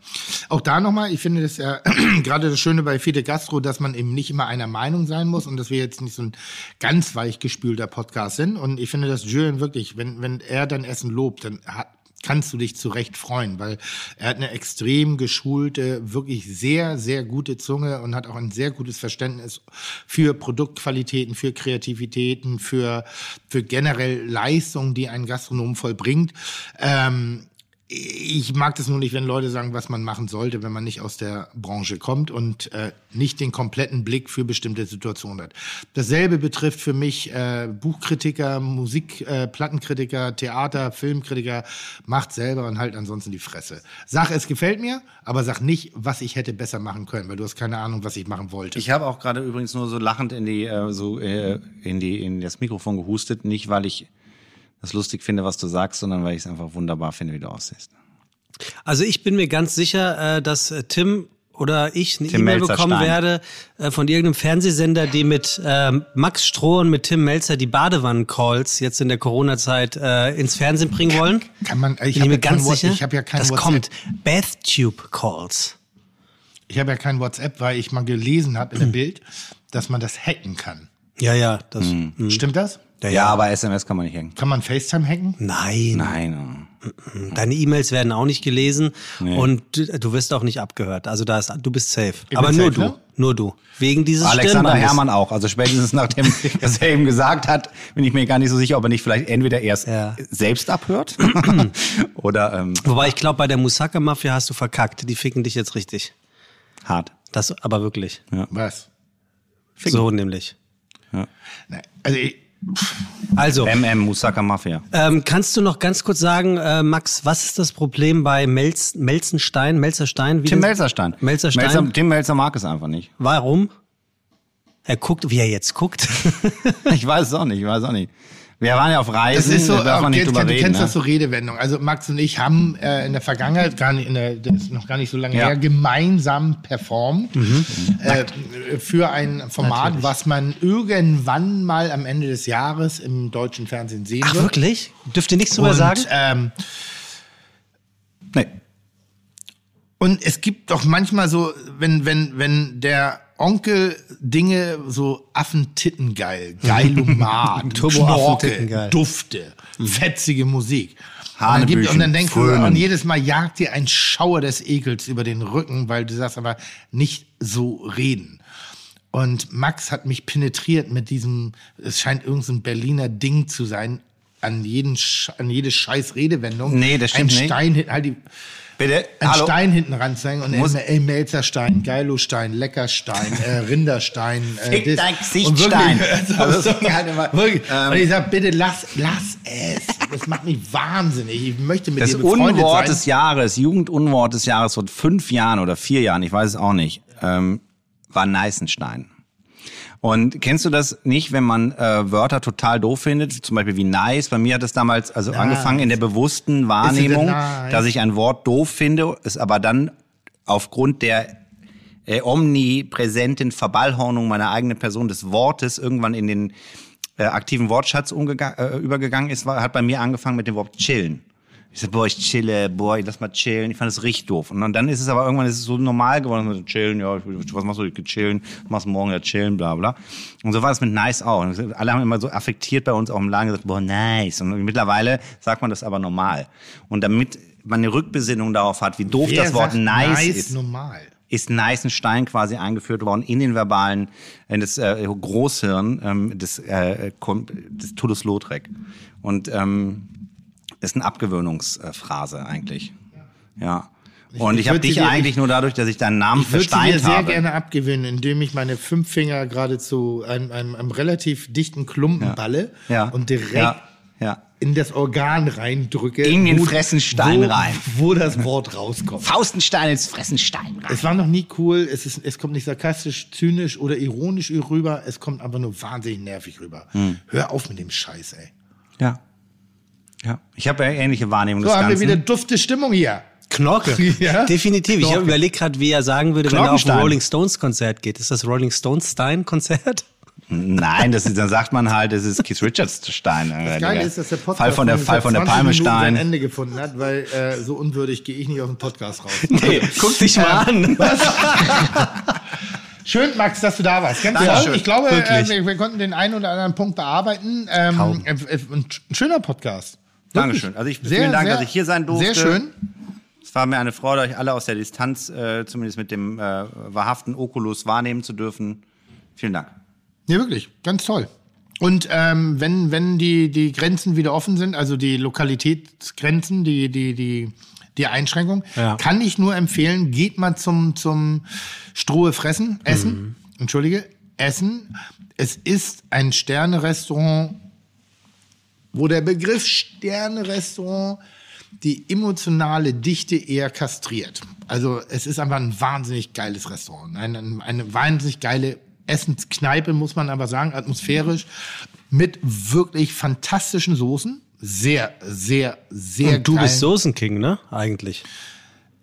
Auch da nochmal, ich finde das ja gerade das Schöne bei Fide Gastro, dass man eben nicht immer einer Meinung sein muss und dass wir jetzt nicht so ein ganz weich gespülter Podcast sind. Und ich finde, dass Julian wirklich, wenn, wenn er dein Essen lobt, dann hat, kannst du dich zu Recht freuen, weil er hat eine extrem geschulte, wirklich sehr, sehr gute Zunge und hat auch ein sehr gutes Verständnis für Produktqualitäten, für Kreativitäten, für, für generell Leistungen, die ein Gastronom vollbringt. Ähm, ich mag das nur nicht, wenn Leute sagen, was man machen sollte, wenn man nicht aus der Branche kommt und äh, nicht den kompletten Blick für bestimmte Situationen hat. Dasselbe betrifft für mich äh, Buchkritiker, Musik, äh, Plattenkritiker, Theater, Filmkritiker. Macht selber und halt ansonsten die Fresse. Sag, es gefällt mir, aber sag nicht, was ich hätte besser machen können, weil du hast keine Ahnung, was ich machen wollte. Ich habe auch gerade übrigens nur so lachend in die äh, so äh, in die in das Mikrofon gehustet, nicht weil ich das lustig finde, was du sagst, sondern weil ich es einfach wunderbar finde, wie du aussiehst. Also ich bin mir ganz sicher, äh, dass äh, Tim oder ich eine Tim E-Mail bekommen werde äh, von irgendeinem Fernsehsender, die mit ähm, Max Stroh und mit Tim Melzer die Badewannen-Calls jetzt in der Corona-Zeit äh, ins Fernsehen bringen wollen. Kann man, ich bin mir ganz What- sicher. ich habe ja kein das WhatsApp. kommt. Bathtube-Calls. Ich habe ja kein WhatsApp, weil ich mal gelesen habe in der Bild, dass man das hacken kann. Ja, ja, das. Hm. Mhm. Stimmt das? Ja, aber SMS kann man nicht hängen. Kann man FaceTime hacken? Nein, Nein. deine E-Mails werden auch nicht gelesen und du, wirst auch nicht abgehört. Also da ist, du bist safe. Ich Aber nur safe, du, ne? nur du. Wegen dieses Alexander Stirnbandes. Hermann auch. Also spätestens nachdem, dass er eben gesagt hat, bin ich mir gar nicht so sicher, ob er nicht vielleicht entweder erst Ja. selbst abhört oder ähm, Wobei ich glaube, bei der Musaka-Mafia hast du verkackt. Die ficken dich jetzt richtig. hart. Das aber wirklich. Was? So nämlich. Nein, also ich, Also, MM Musaka Mafia. ähm, kannst du noch ganz kurz sagen, äh, Max, was ist das Problem bei Melz, Melzenstein, Melzerstein? Wie Tim Melzerstein. Melzerstein. Melzer, Tim Melzer mag es einfach nicht. Warum? Er guckt, wie er jetzt guckt. Ich weiß es auch nicht, ich weiß auch nicht. Wir waren ja auf Reisen, das ist so, da darf man nicht drüber du reden. kennst Ne? das so Redewendung. Also Max und ich haben äh, in der Vergangenheit, gar nicht, in der, das ist noch gar nicht so lange Ja. her, gemeinsam performt Mhm. äh, für ein Format, was man irgendwann mal am Ende des Jahres im deutschen Fernsehen sehen Ach, wird. wirklich? Dürft ihr nichts drüber Und, sagen? Ähm, Nee. Und es gibt doch manchmal so, wenn, wenn, wenn der Onkel Dinge so Affentittengeil, Geilomat. Knorke, Dufte, fetzige Musik. Und dann, gibt, und dann denkst du, und jedes Mal jagt dir ein Schauer des Ekels über den Rücken, weil du sagst aber nicht so reden. Und Max hat mich penetriert mit diesem, es scheint irgendein Berliner Ding zu sein, an, jeden, an jede scheiß Redewendung. Nee, das stimmt ein nicht. Stein, hin- halt die, Bitte? ein Hallo? Stein hinten ranzeigen und Muss- ey, Melzerstein, Geilostein, Leckerstein, äh, Rinderstein. Äh, Fick dein Gesicht, und. Also, wirklich. ähm, und ich sag, bitte lass, lass es. Das macht mich wahnsinnig. Ich möchte mit Das dir befreundet Unwort sein. des Jahres, Jugendunwort des Jahres vor fünf Jahren oder vier Jahren, ich weiß es auch nicht, ähm, war Neißenstein. Und kennst du das nicht, wenn man äh, Wörter total doof findet, zum Beispiel wie nice? Bei mir hat es damals also angefangen in der bewussten Wahrnehmung, nice? dass ich ein Wort doof finde, es aber dann aufgrund der äh, omnipräsenten Verballhornung meiner eigenen Person des Wortes irgendwann in den äh, aktiven Wortschatz äh, übergegangen ist, war, hat bei mir angefangen mit dem Wort chillen. Ich so, boah, ich chille, boah, ich lass mal chillen. Ich fand das richtig doof. Und dann ist es aber irgendwann ist es so normal geworden, so chillen, ja, ich- was machst du, ich chillen, machst morgen ja chillen, bla bla. Und so war es mit nice auch. Und alle haben immer so affektiert bei uns auch im Laden gesagt, boah, nice. Und mittlerweile sagt man das aber normal. Und damit man eine Rückbesinnung darauf hat, wie doof Wer das Wort sagt nice, ist, normal. ist Neißenstein quasi eingeführt worden in den verbalen, in das äh, Großhirn ähm, des, äh, des Toulouse-Lautrec. Und ähm, ist eine Abgewöhnungsphrase eigentlich. Ja. Und ich ich, habe würde dich dir- eigentlich nur dadurch, dass ich deinen Namen Ich würde sie dir versteint sehr habe. gerne abgewöhnen, indem ich meine fünf Finger gerade zu einem, einem, einem relativ dichten Klumpen balle ja. und direkt Ja. ja. in das Organ reindrücke. In den wo- Fressenstein wo, rein. Wo das Wort rauskommt. Faustenstein ins Fressenstein rein. Es war noch nie cool, es, ist, es kommt nicht sarkastisch, zynisch oder ironisch rüber, es kommt einfach nur wahnsinnig nervig rüber. Hm. Hör auf mit dem Scheiß, ey. Ja. Ja. Ich habe ja ähnliche Wahrnehmung So des haben wir wieder dufte Stimmung hier. Knorke. Ja? Definitiv. Ich Knorke. überlege gerade, wie er sagen würde, wenn er auf ein. Rolling Stones Konzert geht. Ist das Rolling Stones Stein Konzert? Nein, das ist, dann sagt man halt, das ist Keith Richards Stein. Das Geile ist, dass der Podcast Fall von der, Fall von der 20 Palme Stein. Ende gefunden hat, weil äh, so unwürdig gehe ich nicht aus dem Podcast raus. Nee, guck dich mal an. Schön, Max, dass du da warst. Ganz Dankeschön. toll. Ich glaube, äh, wir, wir konnten den einen oder anderen Punkt bearbeiten. Ähm, äh, äh, ein schöner Podcast. Dankeschön. Also ich, Sehr, vielen Dank, sehr- dass ich hier sein durfte. Sehr schön. Es war mir eine Freude, euch alle aus der Distanz, äh, zumindest mit dem äh, wahrhaften Oculus wahrnehmen zu dürfen. Vielen Dank. Ja, wirklich. Ganz toll. Und ähm, wenn, wenn die, die Grenzen wieder offen sind, also die Lokalitätsgrenzen, die, die, die, die Einschränkung, Ja. kann ich nur empfehlen, geht mal zum, zum Strohe fressen, essen. Entschuldige, essen. Es ist ein Sterne-Restaurant, wo der Begriff Sterne-Restaurant die emotionale Dichte eher kastriert. Also es ist einfach ein wahnsinnig geiles Restaurant. Eine, eine wahnsinnig geile Essenskneipe, muss man aber sagen, atmosphärisch, mit wirklich fantastischen Soßen. Sehr, sehr, sehr Und du geil. bist Soßenking, ne? Eigentlich.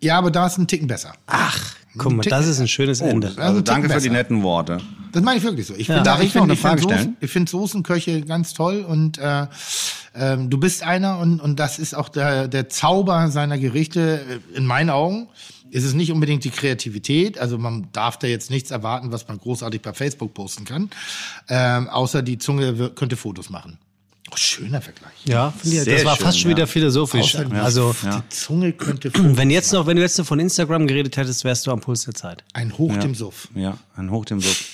Ja, aber da ist ein Ticken besser. Ach, guck mal, Tick- das ist ein schönes Ende. das ist Also ein danke für die netten Worte. Das meine ich wirklich so. Ich Ja. finde, Darf ich ich noch finde, eine ich Frage Soßen, stellen? ich finde Soßenköche ganz toll und äh, ähm, du bist einer und, und das ist auch der, der Zauber seiner Gerichte äh, in meinen Augen. Ist es nicht unbedingt die Kreativität, also man darf da jetzt nichts erwarten, was man großartig bei Facebook posten kann, ähm, außer die Zunge könnte Fotos machen. Oh, schöner Vergleich. Ja, finde ich, Sehr das war schön, fast schon ja. wieder philosophisch. Außer die- Also, die Zunge könnte wenn jetzt noch, wenn du jetzt noch von Instagram geredet hättest, wärst du am Puls der Zeit. ein Hoch dem Suff. Ja, ein Hoch dem Suff.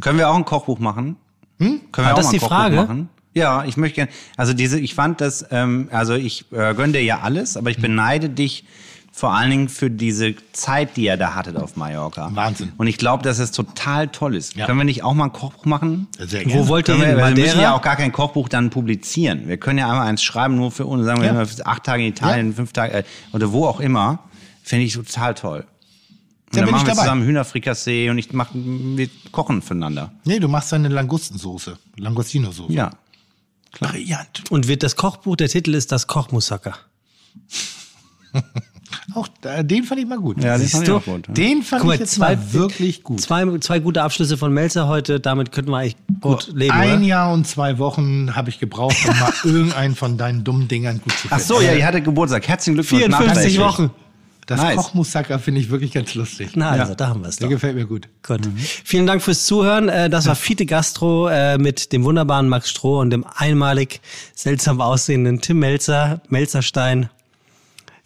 Können wir auch ein Kochbuch machen? Hm? Können wir Ah, auch das mal ein die Kochbuch Frage? machen? Ja, ich möchte gerne. Also diese, ich fand das, ähm, also ich äh, gönne dir ja alles, aber ich Hm. beneide dich vor allen Dingen für diese Zeit, die ihr da hattet auf Mallorca. Wahnsinn. Und ich glaube, dass es total toll ist. Ja. Können wir nicht auch mal ein Kochbuch machen? Sehr Wo wollt ihr wir, hin? weil wir müssen ja auch gar kein Kochbuch dann publizieren. Wir können ja einmal eins schreiben, nur für uns, sagen wir Ja. mal, für acht Tage in Italien, fünf Tage äh, oder wo auch immer. Finde ich total toll. Und Da dann bin machen ich wir dabei. zusammen Hühnerfrikassee und ich mach, wir kochen füreinander. Nee, du machst deine Langustensoße. Langostino-Soße. Ja. Brillant. Und wird das Kochbuch, der Titel ist das Kochmussacker. Auch äh, den fand ich mal gut. Ja, den Siehst fand ich du? auch gut, ja. Den fand Guck mal, ich jetzt zwei- mal wirklich gut. Zwei, zwei gute Abschlüsse von Melzer heute, damit könnten wir eigentlich gut leben, Ein oder? Jahr und zwei Wochen habe ich gebraucht, um mal irgendeinen von deinen dummen Dingern gut zu finden. Ach so, ja, ihr hattet Geburtstag. Herzlichen Glückwunsch. 54 nachträglich. Wochen. Das nice. Kochmussacker finde ich wirklich ganz lustig. Na, also, da haben wir es Der doch. gefällt mir gut. Gut. Vielen Dank fürs Zuhören. Äh, Das war Fiete Gastro äh, mit dem wunderbaren Max Stroh und dem einmalig seltsam aussehenden Tim Melzer, Melzerstein.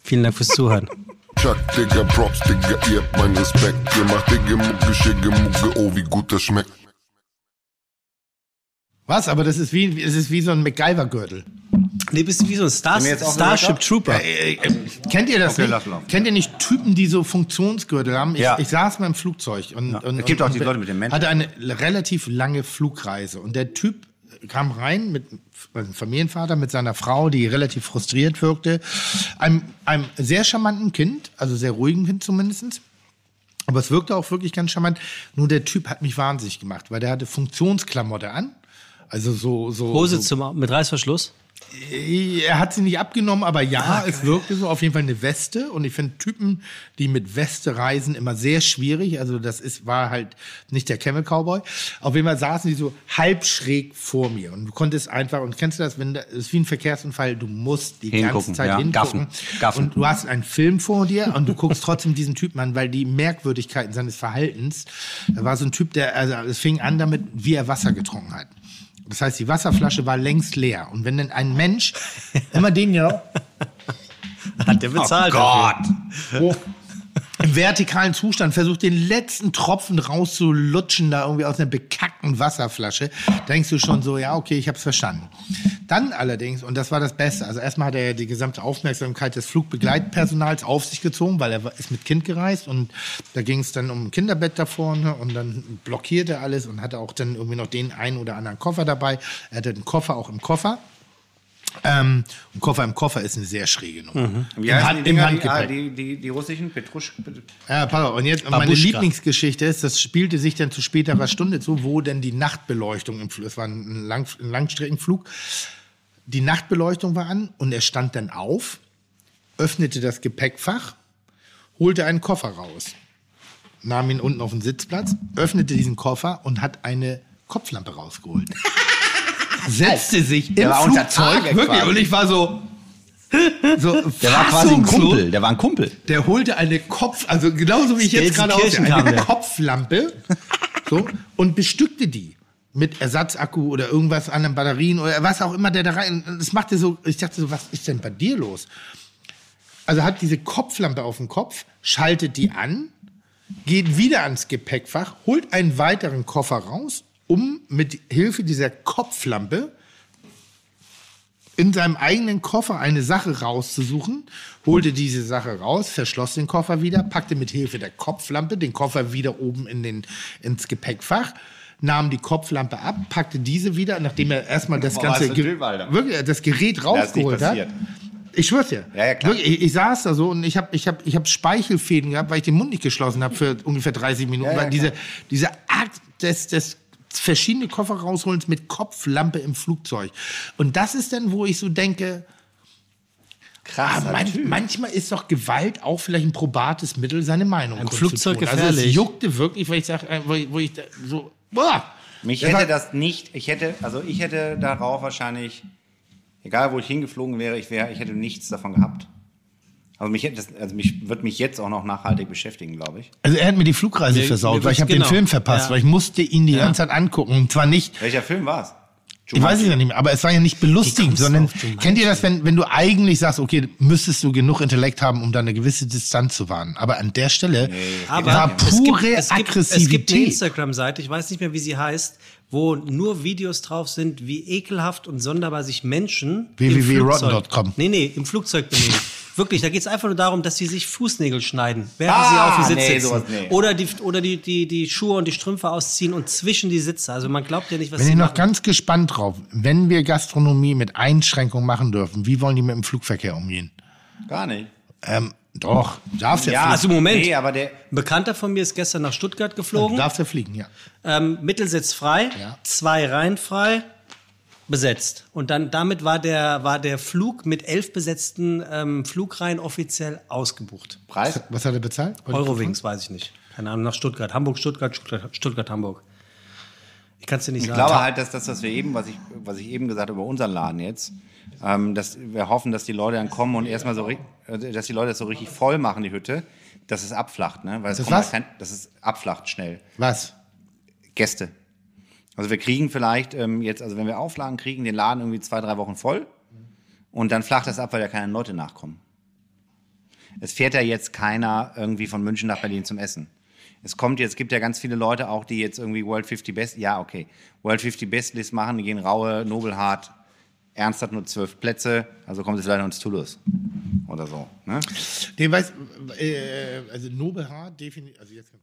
Vielen Dank fürs Zuhören. Chuck, Digga, Props, Digga, ihr habt meinen Respekt. Ihr macht Digga, Mucke, Schicke, Mucke, oh, wie gut das schmeckt. Was? Aber das ist wie, es ist wie so ein MacGyver-Gürtel. Nee, bist du wie so ein Star Starship? Trooper. Äh, äh, kennt ihr das Okay, nicht? lass. Kennt ihr nicht Typen, die so Funktionsgürtel haben? Ich, Ja. ich saß mal im Flugzeug und, und Es gibt und, auch die Leute mit den Menschen. hatte eine relativ lange Flugreise und der Typ kam rein mit einem Familienvater mit seiner Frau, die relativ frustriert wirkte, einem, einem sehr charmanten Kind, also sehr ruhigen Kind zumindestens. Aber es wirkte auch wirklich ganz charmant. Nur der Typ hat mich wahnsinnig gemacht, weil der hatte Funktionsklamotte an. Also so, so. Hose so zum, mit Reißverschluss. Er hat sie nicht abgenommen, aber ja, es wirkte so auf jeden Fall eine Weste. Und ich finde Typen, die mit Weste reisen, immer sehr schwierig. Also das ist, war halt nicht der Camel Cowboy. Auf jeden Fall saßen die so halb schräg vor mir. Und du konntest einfach, und kennst du das, wenn das ist wie ein Verkehrsunfall, du musst die ganze Hingucken, Zeit ja. hingucken. Gaffen, gaffen. Und du hast einen Film vor dir und du guckst trotzdem diesen Typen an, weil die Merkwürdigkeiten seines Verhaltens, da war so ein Typ, der, also es fing an damit, wie er Wasser getrunken hat. Das heißt, die Wasserflasche war längst leer. Und wenn dann ein Mensch, immer den ja, Hat der bezahlt. dafür. Im vertikalen Zustand versucht, den letzten Tropfen rauszulutschen, da irgendwie aus einer bekackten Wasserflasche, denkst du schon so, ja, okay, ich hab's verstanden. Dann allerdings, und das war das Beste, also erstmal hat er die gesamte Aufmerksamkeit des Flugbegleitpersonals auf sich gezogen, weil er ist mit Kind gereist und da ging es dann um ein Kinderbett da vorne und dann blockierte er alles und hatte auch dann irgendwie noch den einen oder anderen Koffer dabei. Er hatte den Koffer auch im Koffer. Ähm, und Koffer im Koffer ist eine sehr schräge Nummer. Wie Im, Hand, die, Im Dinger, ah, Handgepäck. die, die, die russischen? Petrusch, Ja, pass auf. Und jetzt meine Babuschka. Lieblingsgeschichte ist, das spielte sich dann zu späterer Stunde zu, wo denn die Nachtbeleuchtung im Flug, es war ein, Lang, ein Langstreckenflug, die Nachtbeleuchtung war an und er stand dann auf, öffnete das Gepäckfach, holte einen Koffer raus, nahm ihn unten auf den Sitzplatz, öffnete diesen Koffer und hat eine Kopflampe rausgeholt. Setzte sich im Der war unter Flugzeug, Tage wirklich, quasi. und ich war so, so Der war quasi ein. Kumpel. Der war ein Kumpel. Der holte eine Kopf, also genauso wie ich jetzt gerade kam eine. Kopflampe so, und bestückte die mit Ersatzakku oder irgendwas anderen Batterien oder was auch immer der da rein. Das machte so, ich dachte so, was ist denn bei dir los? Also hat diese Kopflampe auf dem Kopf, schaltet die an, geht wieder ans Gepäckfach, holt einen weiteren Koffer raus, um mit Hilfe dieser Kopflampe in seinem eigenen Koffer eine Sache rauszusuchen, holte diese Sache raus, verschloss den Koffer wieder, packte mit Hilfe der Kopflampe den Koffer wieder oben in den, ins Gepäckfach, nahm die Kopflampe ab, packte diese wieder, nachdem er erstmal das Boah, ganze Ge- Alter. wirklich das Gerät Das rausgeholt hat. Ich schwör's dir. Ja, ja. Wirklich, ich, ich saß da so und ich habe ich hab, ich hab Speichelfäden gehabt, weil ich den Mund nicht geschlossen habe für ungefähr 30 Minuten. Ja, weil diese, dieser Akt des, des verschiedene Koffer rausholens mit Kopflampe im Flugzeug. Und das ist dann, wo ich so denke, Krass. ah, man, manchmal ist doch Gewalt auch vielleicht ein probates Mittel, seine Meinung Im kundzutun. Flugzeug Also es gefährlich. juckte wirklich, weil ich sag, äh, wo, ich- wo ich da so, boah. Mich Das hätte das nicht, ich hätte, also ich hätte darauf wahrscheinlich, egal wo ich hingeflogen wäre, ich wäre, ich hätte nichts davon gehabt. Also mich hätte das, also mich wird mich jetzt auch noch nachhaltig beschäftigen, glaube ich. Also er hat mir die Flugreise Mir- versaut, weil ich habe den genau. Film verpasst, Ja. weil ich musste ihn die ganze Zeit angucken. Und zwar nicht, Welcher Film war es? Ich weiß es ja nicht mehr, aber es war ja nicht belustigend, sondern Jumanji? kennt ihr das, wenn, wenn du eigentlich sagst, okay, müsstest du genug Intellekt haben, um da eine gewisse Distanz zu wahren. Aber an der Stelle Aber war es gibt- pure es gibt, Aggressivität. Es gibt eine Instagram-Seite, ich weiß nicht mehr, wie sie heißt, wo nur Videos drauf sind, wie ekelhaft und sonderbar sich Menschen im www.rotten.com. Flugzeug- Nee, nee, im Flugzeug benehmen. Wirklich, da geht es einfach nur darum, dass sie sich Fußnägel schneiden, während Ah, sie auf dem Sitz nee, sitzen. sowas, nee. Oder, die, oder die, die, die Schuhe und die Strümpfe ausziehen und zwischen die Sitze. Also man glaubt ja nicht, was Bin sie ich noch machen. ganz gespannt drauf. Wenn wir Gastronomie mit Einschränkungen machen dürfen, wie wollen die mit dem Flugverkehr umgehen? Gar nicht. Ähm, doch, darfst ja, Ja, fliegen. Also Moment. Nee, aber der, Ein Bekannter von mir ist gestern nach Stuttgart Du geflogen. darfst ja fliegen, ja. Ähm, Mittelsitz frei, Ja. zwei Reihen frei, besetzt. Und dann damit war der, war der Flug mit elf besetzten ähm, Flugreihen offiziell ausgebucht. Preis? Was hat er bezahlt? Eurowings, weiß ich nicht. Keine Ahnung, nach Stuttgart. Hamburg, Stuttgart, Stuttgart, Stuttgart Hamburg. Ich kann es dir nicht Ich sagen. glaube halt, dass das, was wir eben, was ich, was ich eben gesagt habe über unseren Laden jetzt, ähm, dass wir hoffen, dass die Leute dann kommen und erstmal so, äh, dass die Leute das so richtig voll machen, die Hütte, dass es abflacht, ne? Weil es Das kommt was? kein, dass es abflacht schnell. Was? Gäste. Also wir kriegen vielleicht ähm, jetzt, also wenn wir Auflagen kriegen, den Laden irgendwie zwei, drei Wochen voll und dann flacht das ab, weil ja keine Leute nachkommen. Es fährt ja jetzt keiner irgendwie von München nach Berlin zum Essen. Es kommt jetzt, gibt ja ganz viele Leute auch, die jetzt irgendwie World 50 Best, ja okay, World 50 Best List machen, die gehen Raue, Nobelhart, Ernst hat nur zwölf Plätze, also kommt es leider ins Toulouse oder so. Ne? Nee, weiß, äh, also Nobelhart definitiv, also jetzt du